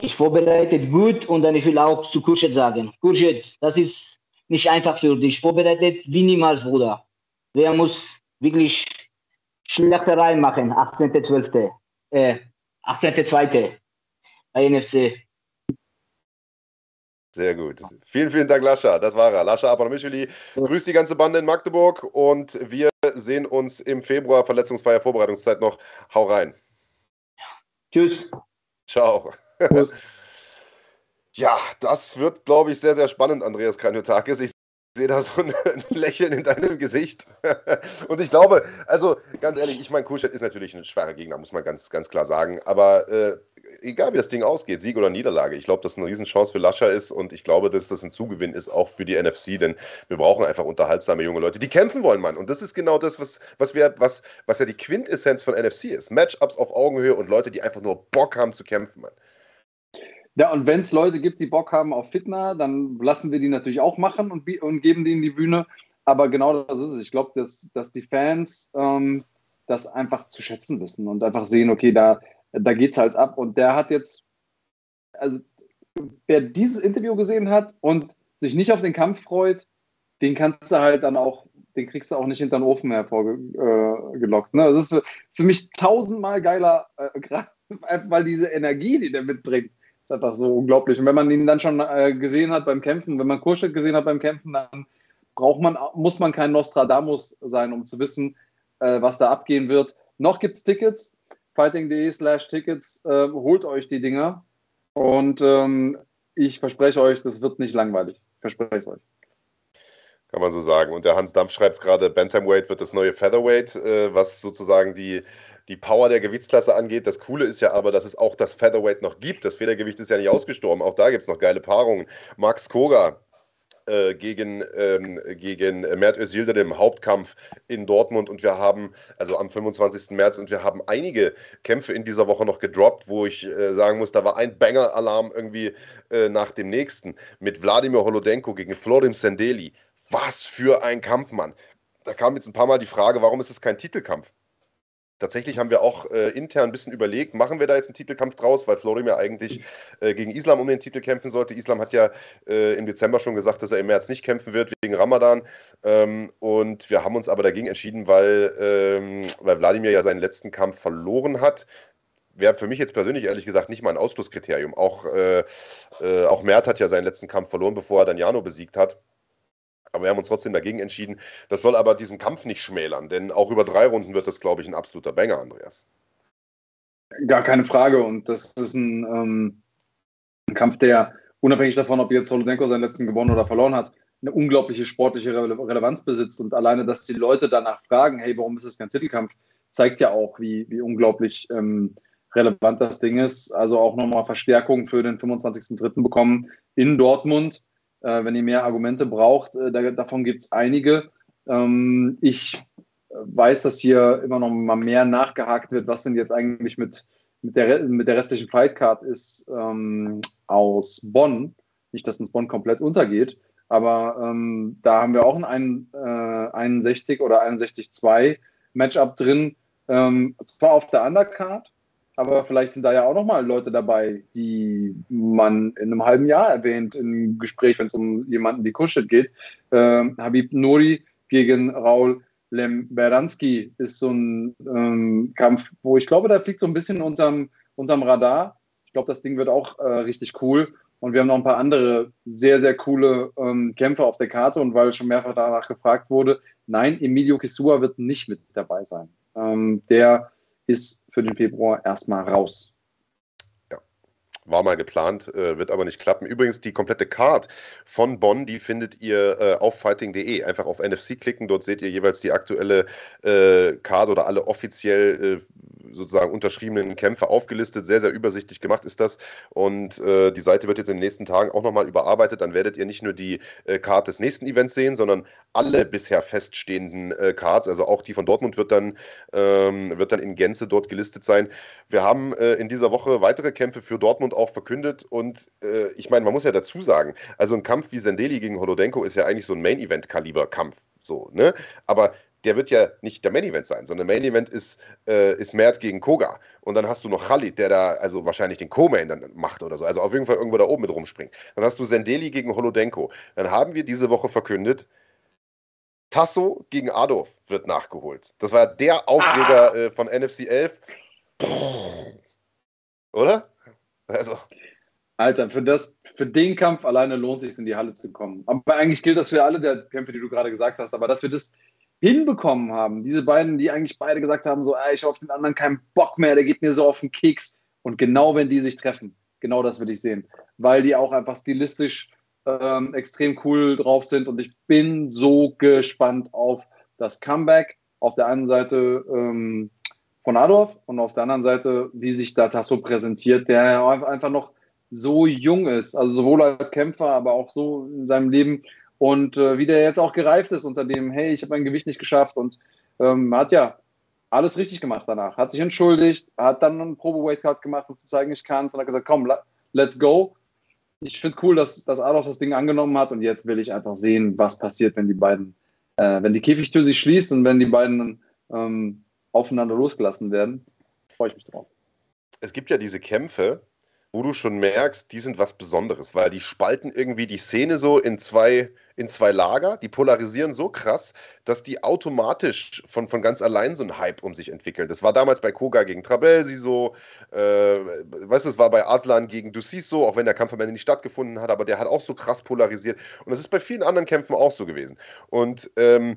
ich vorbereite gut und dann ich will auch zu Kurschet sagen. Kurschet, das ist nicht einfach für dich. Vorbereitet wie niemals, Bruder. Wer muss wirklich Schleckerei machen, 18.12., äh, 18.2. bei NFC. Sehr gut. Vielen, vielen Dank, Lascha. Das war er. Lascha Abramishvili grüßt die ganze Bande in Magdeburg und wir sehen uns im Februar, verletzungsfreie Vorbereitungszeit noch. Hau rein. Tschüss. Ciao. ja, das wird, glaube ich, sehr, sehr spannend, Andreas Kranjotakis. Ich sehe da so ein Lächeln in deinem Gesicht. Und ich glaube, also ganz ehrlich, ich meine, Kuschet ist natürlich ein schwerer Gegner, muss man ganz, ganz klar sagen. Aber äh, egal wie das Ding ausgeht, Sieg oder Niederlage, ich glaube, dass eine Riesenchance für Lascher ist und ich glaube, dass das ein Zugewinn ist auch für die NFC, denn wir brauchen einfach unterhaltsame junge Leute, die kämpfen wollen, Mann. Und das ist genau das, was, was, wir, was, was ja die Quintessenz von NFC ist. Matchups auf Augenhöhe und Leute, die einfach nur Bock haben zu kämpfen, Mann. Ja, und wenn es Leute gibt, die Bock haben auf Fitner, dann lassen wir die natürlich auch machen und, und geben denen die Bühne. Aber genau das ist es. Ich glaube, dass, dass die Fans ähm, das einfach zu schätzen wissen und einfach sehen, okay, da, da geht es halt ab. Und der hat jetzt, also wer dieses Interview gesehen hat und sich nicht auf den Kampf freut, den kannst du halt dann auch, den kriegst du auch nicht hinter den Ofen hervorgelockt. Äh, ne? Das ist für, mich tausendmal geiler, äh, weil diese Energie, die der mitbringt, ist einfach so unglaublich. Und wenn man ihn dann schon äh, gesehen hat beim Kämpfen, wenn man Kurschek gesehen hat beim Kämpfen, dann braucht man, muss man kein Nostradamus sein, um zu wissen, äh, was da abgehen wird. Noch gibt es Tickets, fighting.de slash Tickets, äh, holt euch die Dinger. Und ähm, ich verspreche euch, das wird nicht langweilig. Verspreche es euch. Kann man so sagen. Und der Hans Dampf schreibt gerade, Bantamweight wird das neue Featherweight, äh, was sozusagen die die Power der Gewichtsklasse angeht. Das Coole ist ja aber, dass es auch das Featherweight noch gibt. Das Federgewicht ist ja nicht ausgestorben. Auch da gibt es noch geile Paarungen. Max Koga äh, gegen, ähm, gegen Mert Özilde im Hauptkampf in Dortmund und wir haben, also am 25. März, und wir haben einige Kämpfe in dieser Woche noch gedroppt, wo ich äh, sagen muss, da war ein Banger-Alarm irgendwie äh, nach dem nächsten. Mit Wladimir Holodenko gegen Florim Sendeli. Was für ein Kampf, Mann. Da kam jetzt ein paar Mal die Frage, warum ist es kein Titelkampf? Tatsächlich haben wir auch äh, intern ein bisschen überlegt, machen wir da jetzt einen Titelkampf draus, weil Florim ja eigentlich äh, gegen Islam um den Titel kämpfen sollte. Islam hat ja äh, im Dezember schon gesagt, dass er im März nicht kämpfen wird wegen Ramadan. Ähm, und wir haben uns aber dagegen entschieden, weil, ähm, weil Wladimir ja seinen letzten Kampf verloren hat. Wäre für mich jetzt persönlich ehrlich gesagt nicht mal ein Ausschlusskriterium. Auch, äh, äh, auch Mert hat ja seinen letzten Kampf verloren, bevor er dann Jano besiegt hat. Aber wir haben uns trotzdem dagegen entschieden. Das soll aber diesen Kampf nicht schmälern, denn auch über drei Runden wird das, glaube ich, ein absoluter Banger, Andreas. Gar keine Frage. Und das ist ein, ähm, ein Kampf, der unabhängig davon, ob jetzt Solodenko seinen letzten gewonnen oder verloren hat, eine unglaubliche sportliche Rele Relevanz besitzt. Und alleine, dass die Leute danach fragen, hey, warum ist es kein Titelkampf, zeigt ja auch, wie, wie unglaublich ähm, relevant das Ding ist. Also auch nochmal Verstärkung für den 25.03. bekommen in Dortmund. Äh, wenn ihr mehr Argumente braucht, äh, da, davon gibt es einige. Ähm, ich weiß, dass hier immer noch mal mehr nachgehakt wird, was denn jetzt eigentlich mit, mit der, mit der restlichen Fightcard ist ähm, aus Bonn. Nicht, dass uns Bonn komplett untergeht, aber ähm, da haben wir auch ein, äh, 61 oder 61-2 Matchup drin. Ähm, zwar auf der Undercard, aber vielleicht sind da ja auch nochmal Leute dabei, die man in einem halben Jahr erwähnt im Gespräch, wenn es um jemanden wie Kuschet geht. Ähm, Habib Nuri gegen Raul Lemberanski ist so ein ähm, Kampf, wo ich glaube, der fliegt so ein bisschen unterm, unterm Radar. Ich glaube, das Ding wird auch äh, richtig cool. Und wir haben noch ein paar andere sehr, sehr coole ähm, Kämpfer auf der Karte. Und weil schon mehrfach danach gefragt wurde, nein, Emilio Kisua wird nicht mit dabei sein. Ähm, der ist für den Februar erstmal raus. War mal geplant, äh, wird aber nicht klappen. Übrigens, die komplette Card von Bonn, die findet ihr äh, auf fighting.de. Einfach auf NFC klicken, dort seht ihr jeweils die aktuelle äh, Card oder alle offiziell äh, sozusagen unterschriebenen Kämpfe aufgelistet. Sehr, sehr übersichtlich gemacht ist das. Und äh, die Seite wird jetzt in den nächsten Tagen auch nochmal überarbeitet. Dann werdet ihr nicht nur die äh, Card des nächsten Events sehen, sondern alle bisher feststehenden äh, Cards, also auch die von Dortmund wird dann, ähm, wird dann in Gänze dort gelistet sein. Wir haben äh, in dieser Woche weitere Kämpfe für Dortmund auch verkündet und äh, ich meine, man muss ja dazu sagen, also ein Kampf wie Sendeli gegen Holodenko ist ja eigentlich so ein Main-Event-Kaliber-Kampf, so, ne? Aber der wird ja nicht der Main Event sein, sondern der Main Event ist, äh, ist Mert gegen Koga. Und dann hast du noch Khalid, der da also wahrscheinlich den Co-Main dann macht oder so. Also auf jeden Fall irgendwo da oben mit rumspringt. Dann hast du Sendeli gegen Holodenko. Dann haben wir diese Woche verkündet, Tasso gegen Adolf wird nachgeholt. Das war der Aufreger ah. äh, von NFC 11. Oder? Also. Alter, für, das, für den Kampf alleine lohnt es sich, in die Halle zu kommen. Aber eigentlich gilt das für alle der Kämpfe, die du gerade gesagt hast. Aber dass wir das hinbekommen haben, diese beiden, die eigentlich beide gesagt haben, so, ey, ich habe auf den anderen keinen Bock mehr, der geht mir so auf den Keks. Und genau wenn die sich treffen, genau das will ich sehen. Weil die auch einfach stilistisch ähm, extrem cool drauf sind und ich bin so gespannt auf das Comeback. Auf der einen Seite ähm, von Adolf und auf der anderen Seite, wie sich da Tasso präsentiert, der einfach noch so jung ist, also sowohl als Kämpfer, aber auch so in seinem Leben und äh, wie der jetzt auch gereift ist unter dem, hey, ich habe mein Gewicht nicht geschafft und ähm, hat ja alles richtig gemacht danach, hat sich entschuldigt, hat dann einen Probe-Weight-Cut gemacht, um zu zeigen, ich kann es und hat gesagt, komm, let's go ich finde cool, dass, dass Adolf das Ding angenommen hat und jetzt will ich einfach sehen, was passiert, wenn die beiden, äh, wenn die Käfigtür sich schließt und wenn die beiden ähm, aufeinander losgelassen werden. Freue ich mich drauf. Es gibt ja diese Kämpfe, wo du schon merkst, die sind was Besonderes, weil die spalten irgendwie die Szene so in zwei, in zwei Lager, die polarisieren so krass, dass die automatisch von, von ganz allein so einen Hype um sich entwickeln. Das war damals bei Koga gegen Trabelsi so, äh, weißt du, es war bei Aslan gegen Dussis so, auch wenn der Kampf am Ende nicht stattgefunden hat, aber der hat auch so krass polarisiert. Und das ist bei vielen anderen Kämpfen auch so gewesen. Und ähm,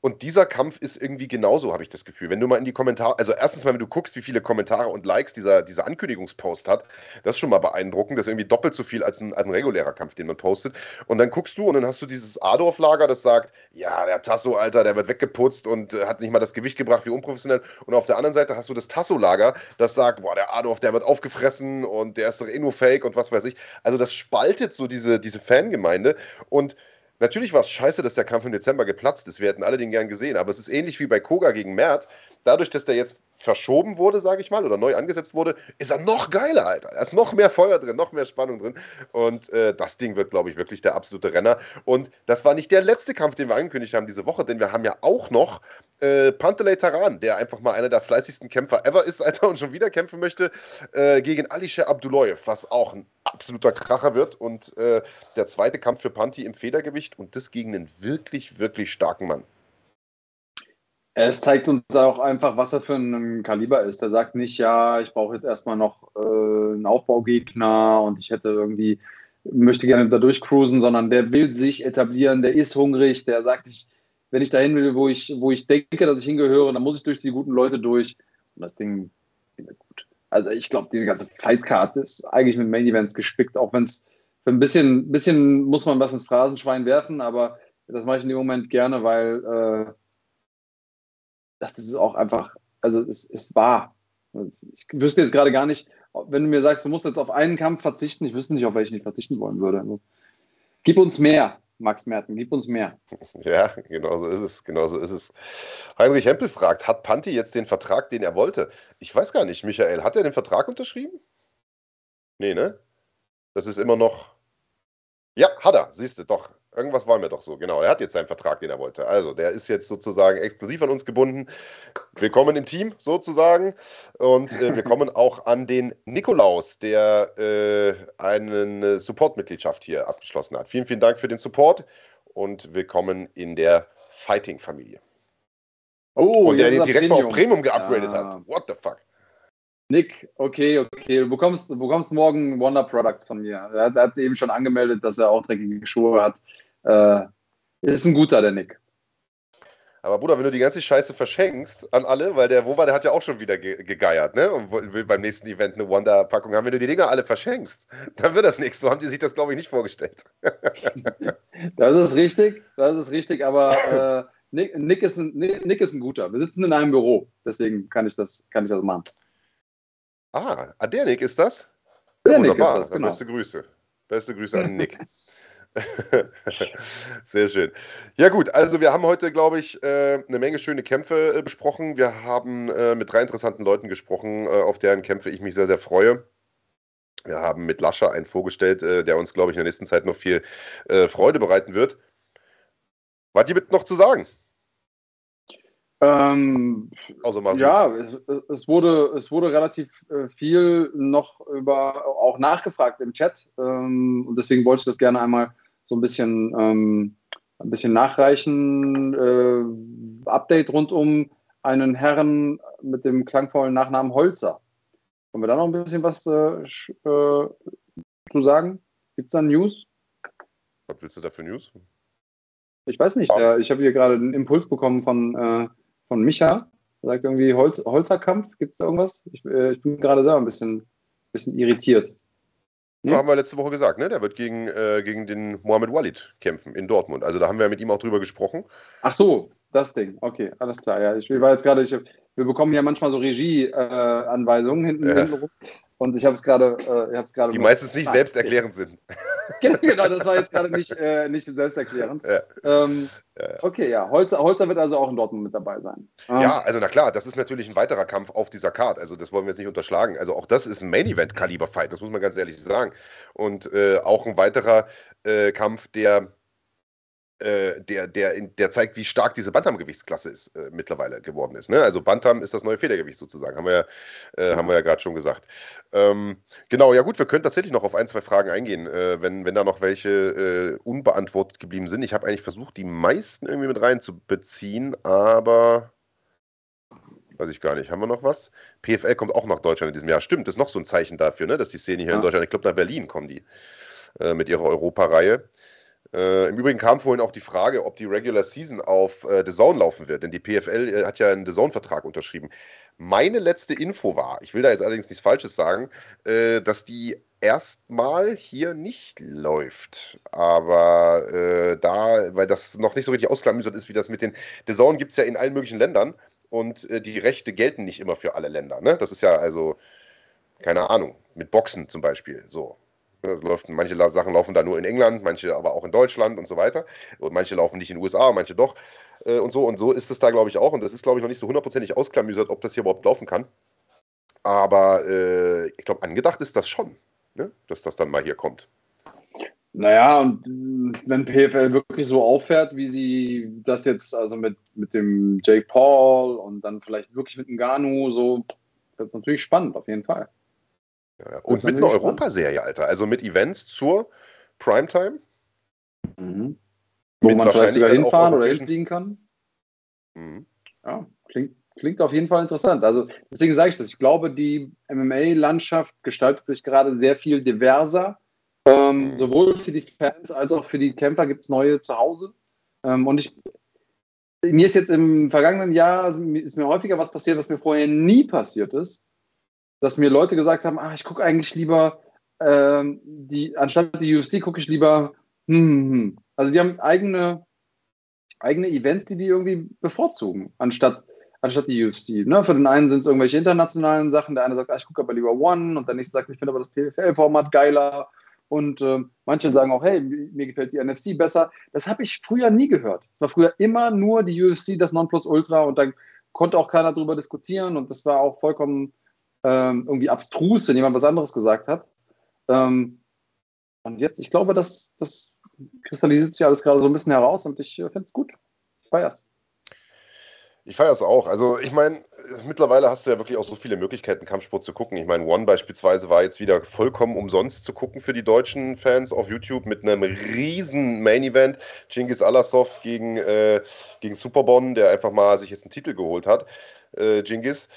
und dieser Kampf ist irgendwie genauso, habe ich das Gefühl. Wenn du mal in die Kommentare, also erstens mal, wenn du guckst, wie viele Kommentare und Likes dieser, dieser Ankündigungspost hat, das ist schon mal beeindruckend. Das ist irgendwie doppelt so viel als ein, als ein regulärer Kampf, den man postet. Und dann guckst du und dann hast du dieses Adorf-Lager, das sagt, ja, der Tasso, Alter, der wird weggeputzt und äh, hat nicht mal das Gewicht gebracht, wie unprofessionell. Und auf der anderen Seite hast du das Tasso-Lager, das sagt, boah, der Adorf, der wird aufgefressen und der ist doch eh nur Fake und was weiß ich. Also das spaltet so diese, diese Fangemeinde und Natürlich war es scheiße, dass der Kampf im Dezember geplatzt ist. Wir hätten alle den gern gesehen. Aber es ist ähnlich wie bei Koga gegen Mert. Dadurch, dass der jetzt verschoben wurde, sage ich mal, oder neu angesetzt wurde, ist er noch geiler, Alter. Da ist noch mehr Feuer drin, noch mehr Spannung drin. Und äh, das Ding wird, glaube ich, wirklich der absolute Renner. Und das war nicht der letzte Kampf, den wir angekündigt haben diese Woche, denn wir haben ja auch noch äh, Pantelei Taran, der einfach mal einer der fleißigsten Kämpfer ever ist, Alter, und schon wieder kämpfen möchte, äh, gegen Alisher Abdullayev, was auch ein absoluter Kracher wird. Und äh, der zweite Kampf für Panti im Federgewicht und das gegen einen wirklich, wirklich starken Mann. Es zeigt uns auch einfach, was er für ein Kaliber ist. Er sagt nicht, ja, ich brauche jetzt erstmal noch äh, einen Aufbaugegner und ich hätte irgendwie, möchte gerne da durchcruisen, sondern der will sich etablieren, der ist hungrig, der sagt, ich, wenn ich dahin will, wo ich, wo ich denke, dass ich hingehöre, dann muss ich durch die guten Leute durch. Und das Ding ist gut. Also ich glaube, diese ganze Fightcard ist eigentlich mit Main Events gespickt, auch wenn es für ein bisschen, bisschen muss man was ins Phrasenschwein werfen, aber das mache ich in dem Moment gerne, weil äh, das ist auch einfach, also es ist wahr. Ich wüsste jetzt gerade gar nicht, wenn du mir sagst, du musst jetzt auf einen Kampf verzichten, ich wüsste nicht, auf welchen ich verzichten wollen würde. Also, gib uns mehr. Max Merten, gib uns mehr. Ja, genau so ist es. Genau so ist es. Heinrich Hempel fragt, hat Panti jetzt den Vertrag, den er wollte? Ich weiß gar nicht, Michael, hat er den Vertrag unterschrieben? Nee, ne? Das ist immer noch. Ja, hat er, siehst du, doch. Irgendwas war mir doch so, genau. Er hat jetzt seinen Vertrag, den er wollte. Also, der ist jetzt sozusagen exklusiv an uns gebunden. Willkommen im Team, sozusagen. Und äh, wir kommen auch an den Nikolaus, der äh, eine Support-Mitgliedschaft hier abgeschlossen hat. Vielen, vielen Dank für den Support und willkommen in der Fighting-Familie. Oh, und der den direkt mal auf Premium. Premium geupgradet Ja. hat. What the fuck? Nick, okay, okay. Du bekommst, du bekommst morgen Wonder Products von mir. Er hat, er hat eben schon angemeldet, dass er auch dreckige Schuhe hat. Äh, ist ein guter, der Nick. Aber Bruder, wenn du die ganze Scheiße verschenkst an alle, weil der Wova, der hat ja auch schon wieder ge gegeiert, ne? Und will beim nächsten Event eine Wonder-Packung haben. Wenn du die Dinger alle verschenkst, dann wird das nichts. So haben die sich das, glaube ich, nicht vorgestellt. Das ist richtig, das ist richtig, aber äh, Nick, Nick, ist ein, Nick, ist ein guter. Wir sitzen in einem Büro, deswegen kann ich das, kann ich das machen. Ah, ah, der Nick ist das? Der Nick Wunderbar, ist das, genau. beste Grüße. Beste Grüße an Nick. Sehr schön. Ja gut, also wir haben heute, glaube ich, äh, eine Menge schöne Kämpfe äh, besprochen. Wir haben äh, mit drei interessanten Leuten gesprochen, auf deren Kämpfe ich mich sehr, sehr freue. Wir haben mit Lascher einen vorgestellt, der uns, glaube ich, in der nächsten Zeit noch viel Freude bereiten wird. Was gibt noch zu sagen? Ähm, Außer mal so. ja, es, es, wurde, es wurde relativ viel noch über auch nachgefragt im Chat ähm, und deswegen wollte ich das gerne einmal so ein bisschen, ähm, ein bisschen nachreichen. Äh, Update rund um einen Herrn mit dem klangvollen Nachnamen Holzer. Können wir da noch ein bisschen was äh, äh, zu sagen? Gibt es da News? Was willst du da für News? Ich weiß nicht. Ja. Äh, ich habe hier gerade einen Impuls bekommen von, äh, von Micha. Er sagt irgendwie Holz, Holzerkampf. Gibt es da irgendwas? Ich, äh, ich bin gerade selber ein bisschen, bisschen irritiert. Hm? Haben wir letzte Woche gesagt, ne? Der wird gegen, äh, gegen den Mohamed Walid kämpfen in Dortmund. Also da haben wir mit ihm auch drüber gesprochen. Ach so, das Ding. Okay, alles klar. Ja, ich war jetzt gerade, wir bekommen ja manchmal so Regie-Anweisungen hinten, Ja. hinten rum. Und ich habe es gerade. Äh, ich hab's gerade Die meistens nicht selbsterklärend sind. genau, das war jetzt gerade nicht, äh, nicht selbsterklärend. Ja. Ähm, Ja, ja. okay, ja. Holzer, Holzer wird also auch in Dortmund mit dabei sein. Ähm, Ja, also na klar, das ist natürlich ein weiterer Kampf auf dieser Card. Also das wollen wir jetzt nicht unterschlagen. Also auch das ist ein Main-Event-Kaliber-Fight, das muss man ganz ehrlich sagen. Und äh, auch ein weiterer äh, Kampf, der, äh, der, der, in, der zeigt, wie stark diese Bantam-Gewichtsklasse ist, äh, mittlerweile geworden ist. Ne? Also Bantam ist das neue Federgewicht sozusagen, haben wir ja, äh, haben wir ja gerade schon gesagt. Ähm, genau, ja gut, wir können tatsächlich noch auf ein, zwei Fragen eingehen, äh, wenn, wenn da noch welche äh, unbeantwortet geblieben sind. Ich habe eigentlich versucht, die meisten irgendwie mit reinzubeziehen, aber weiß ich gar nicht. Haben wir noch was? PFL kommt auch nach Deutschland in diesem Jahr. Stimmt, das ist noch so ein Zeichen dafür, ne, dass die Szene hier in Ja. Deutschland, ich glaube nach Berlin kommen die mit ihrer Europareihe. Äh, Im Übrigen kam vorhin auch die Frage, ob die Regular Season auf äh, The Zone laufen wird, denn die PFL äh, hat ja einen The Zone-Vertrag unterschrieben. Meine letzte Info war, ich will da jetzt allerdings nichts Falsches sagen, äh, dass die erstmal hier nicht läuft. Aber äh, da, weil das noch nicht so richtig ausklamüsert ist, wie das mit den The Zone gibt es ja in allen möglichen Ländern und äh, die Rechte gelten nicht immer für alle Länder. Ne? Das ist ja also, keine Ahnung, mit Boxen zum Beispiel so. Das läuft, manche Sachen laufen da nur in England, manche aber auch in Deutschland und so weiter. Und manche laufen nicht in den USA, manche doch. Äh, und so. Und so ist es da, glaube ich, auch. Und das ist, glaube ich, noch nicht so hundertprozentig ausklamüsert, ob das hier überhaupt laufen kann. Aber äh, ich glaube, angedacht ist das schon, ne? dass das dann mal hier kommt. Naja, und mh, wenn PFL wirklich so auffährt, wie sie das jetzt, also mit, mit dem Jake Paul und dann vielleicht wirklich mit dem Ganu, so, das ist natürlich spannend, auf jeden Fall. Ja, Und mit einer. Europaserie, Alter. Also mit Events zur Primetime. Mhm. Wo Mit man vielleicht wahrscheinlich sogar hinfahren oder hinfliegen kann. Mhm. Ja, klingt, klingt auf jeden Fall interessant. Also deswegen sage ich das. Ich glaube, die MMA-Landschaft gestaltet sich gerade sehr viel diverser. Ähm, Mhm. sowohl für die Fans als auch für die Kämpfer gibt es neue Zuhause. Ähm, und ich, mir ist jetzt im vergangenen Jahr ist mir häufiger was passiert, was mir vorher nie passiert ist, dass mir Leute gesagt haben, ah, ich gucke eigentlich lieber ähm, die, anstatt die UFC gucke ich lieber, hm, hm, hm. also die haben eigene, eigene Events, die die irgendwie bevorzugen, anstatt, anstatt die UFC. Ne? Für den einen sind es irgendwelche internationalen Sachen, der eine sagt, ah, ich gucke aber lieber One und der nächste sagt, ich finde aber das PFL-Format geiler Und äh, manche sagen auch, hey, mir gefällt die NFC besser. Das habe ich früher nie gehört. Es war früher immer nur die UFC, das Nonplusultra und dann konnte auch keiner darüber diskutieren und das war auch vollkommen ähm, irgendwie abstrus, wenn jemand was anderes gesagt hat. Ähm, und jetzt, ich glaube, das, das kristallisiert sich alles gerade so ein bisschen heraus und ich äh, finde es gut. Ich feier's. Ich feiere es auch. Also ich meine, mittlerweile hast du ja wirklich auch so viele Möglichkeiten, Kampfsport zu gucken. Ich meine, One beispielsweise war jetzt wieder vollkommen umsonst zu gucken für die deutschen Fans auf YouTube mit einem riesen Main-Event. Genghis Alasov gegen, äh, gegen Superbon, der einfach mal sich jetzt einen Titel geholt hat. Äh, Genghis.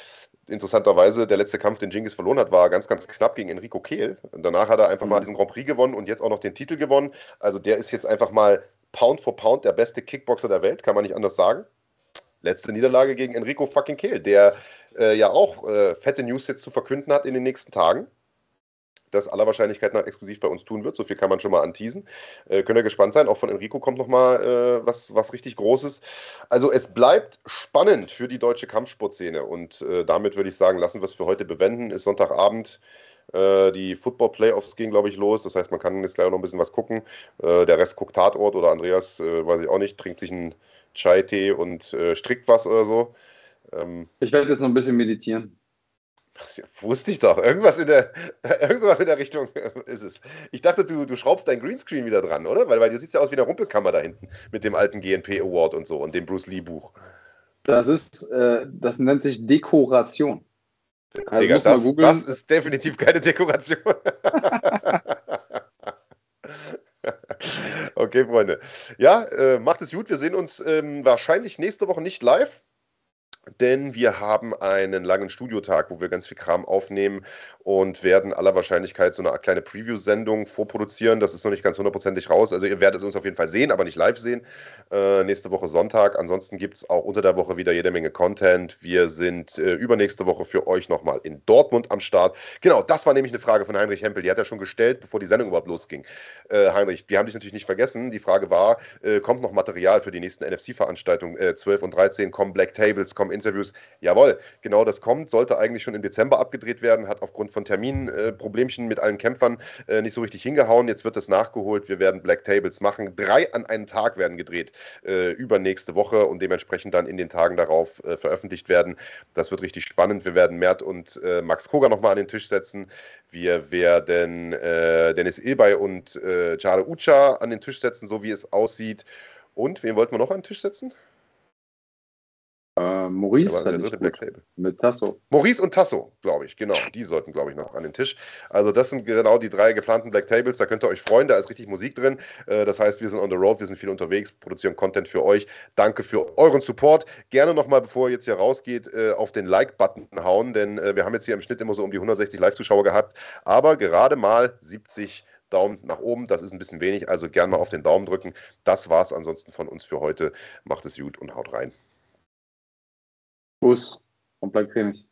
Interessanterweise, der letzte Kampf, den Genghis verloren hat, war ganz, ganz knapp gegen Enrico Kehl. Danach hat er einfach mhm. mal diesen Grand Prix gewonnen und jetzt auch noch den Titel gewonnen. Also der ist jetzt einfach mal Pound for Pound der beste Kickboxer der Welt, kann man nicht anders sagen. Letzte Niederlage gegen Enrico fucking Kehl, der äh, ja auch äh, fette News jetzt zu verkünden hat in den nächsten Tagen. Das aller Wahrscheinlichkeit nach exklusiv bei uns tun wird. So viel kann man schon mal anteasen. Äh, könnt ihr gespannt sein. Auch von Enrico kommt nochmal äh, was, was richtig Großes. Also es bleibt spannend für die deutsche Kampfsportszene. Und äh, damit würde ich sagen, lassen wir es für heute bewenden. Ist Sonntagabend. Äh, die Football Playoffs gehen, glaube ich, los. Das heißt, man kann jetzt gleich noch ein bisschen was gucken. Äh, der Rest guckt Tatort oder Andreas, äh, weiß ich auch nicht, trinkt sich einen Chai-Tee und strickt was oder so. Ähm, ich werde jetzt noch ein bisschen meditieren. Das wusste ich doch. Irgendwas in der, irgendwas in der Richtung ist es. Ich dachte, du, du schraubst dein Greenscreen wieder dran, oder? Weil, weil du siehst ja aus wie eine Rumpelkammer da hinten mit dem alten GNP Award und so und dem Bruce Lee Buch. Das ist, äh, das nennt sich Dekoration. Also Digga, das, das ist definitiv keine Dekoration. Okay, Freunde. Ja, äh, macht es gut. Wir sehen uns ähm, wahrscheinlich nächste Woche nicht live denn wir haben einen langen Studiotag, wo wir ganz viel Kram aufnehmen und werden aller Wahrscheinlichkeit so eine kleine Preview-Sendung vorproduzieren. Das ist noch nicht ganz hundertprozentig raus. Also ihr werdet uns auf jeden Fall sehen, aber nicht live sehen. Äh, nächste Woche Sonntag. Ansonsten gibt es auch unter der Woche wieder jede Menge Content. Wir sind äh, übernächste Woche für euch nochmal in Dortmund am Start. Genau, das war nämlich eine Frage von Heinrich Hempel. Die hat er schon gestellt, bevor die Sendung überhaupt losging. Äh, Heinrich, wir haben dich natürlich nicht vergessen. Die Frage war, äh, kommt noch Material für die nächsten NFC-Veranstaltungen? 12 äh, und 13 kommen Black Tables, kommen Interviews. Jawohl, genau das kommt. Sollte eigentlich schon im Dezember abgedreht werden, hat aufgrund von Terminproblemchen äh, mit allen Kämpfern äh, nicht so richtig hingehauen. Jetzt wird das nachgeholt. Wir werden Black Tables machen. Drei an einem Tag werden gedreht äh, übernächste Woche und dementsprechend dann in den Tagen darauf äh, veröffentlicht werden. Das wird richtig spannend. Wir werden Mert und äh, Max Koga nochmal an den Tisch setzen. Wir werden äh, Dennis Ilbay und äh, Jare Ucha an den Tisch setzen, so wie es aussieht. Und wen wollten wir noch an den Tisch setzen? Äh, Maurice der dritte Black Label. Mit Tasso. Maurice und Tasso, glaube ich, genau. Die sollten, glaube ich, noch an den Tisch. Also das sind genau die drei geplanten Black Tables. Da könnt ihr euch freuen, da ist richtig Musik drin. Äh, das heißt, wir sind on the road, wir sind viel unterwegs, produzieren Content für euch. Danke für euren Support. Gerne nochmal, bevor ihr jetzt hier rausgeht, äh, auf den Like-Button hauen, denn wir haben jetzt hier im Schnitt immer so um die 160 Live-Zuschauer gehabt, aber gerade mal 70 Daumen nach oben, das ist ein bisschen wenig, also gerne mal auf den Daumen drücken. Das war's ansonsten von uns für heute. Macht es gut und haut rein. Bus und bleibt cremig.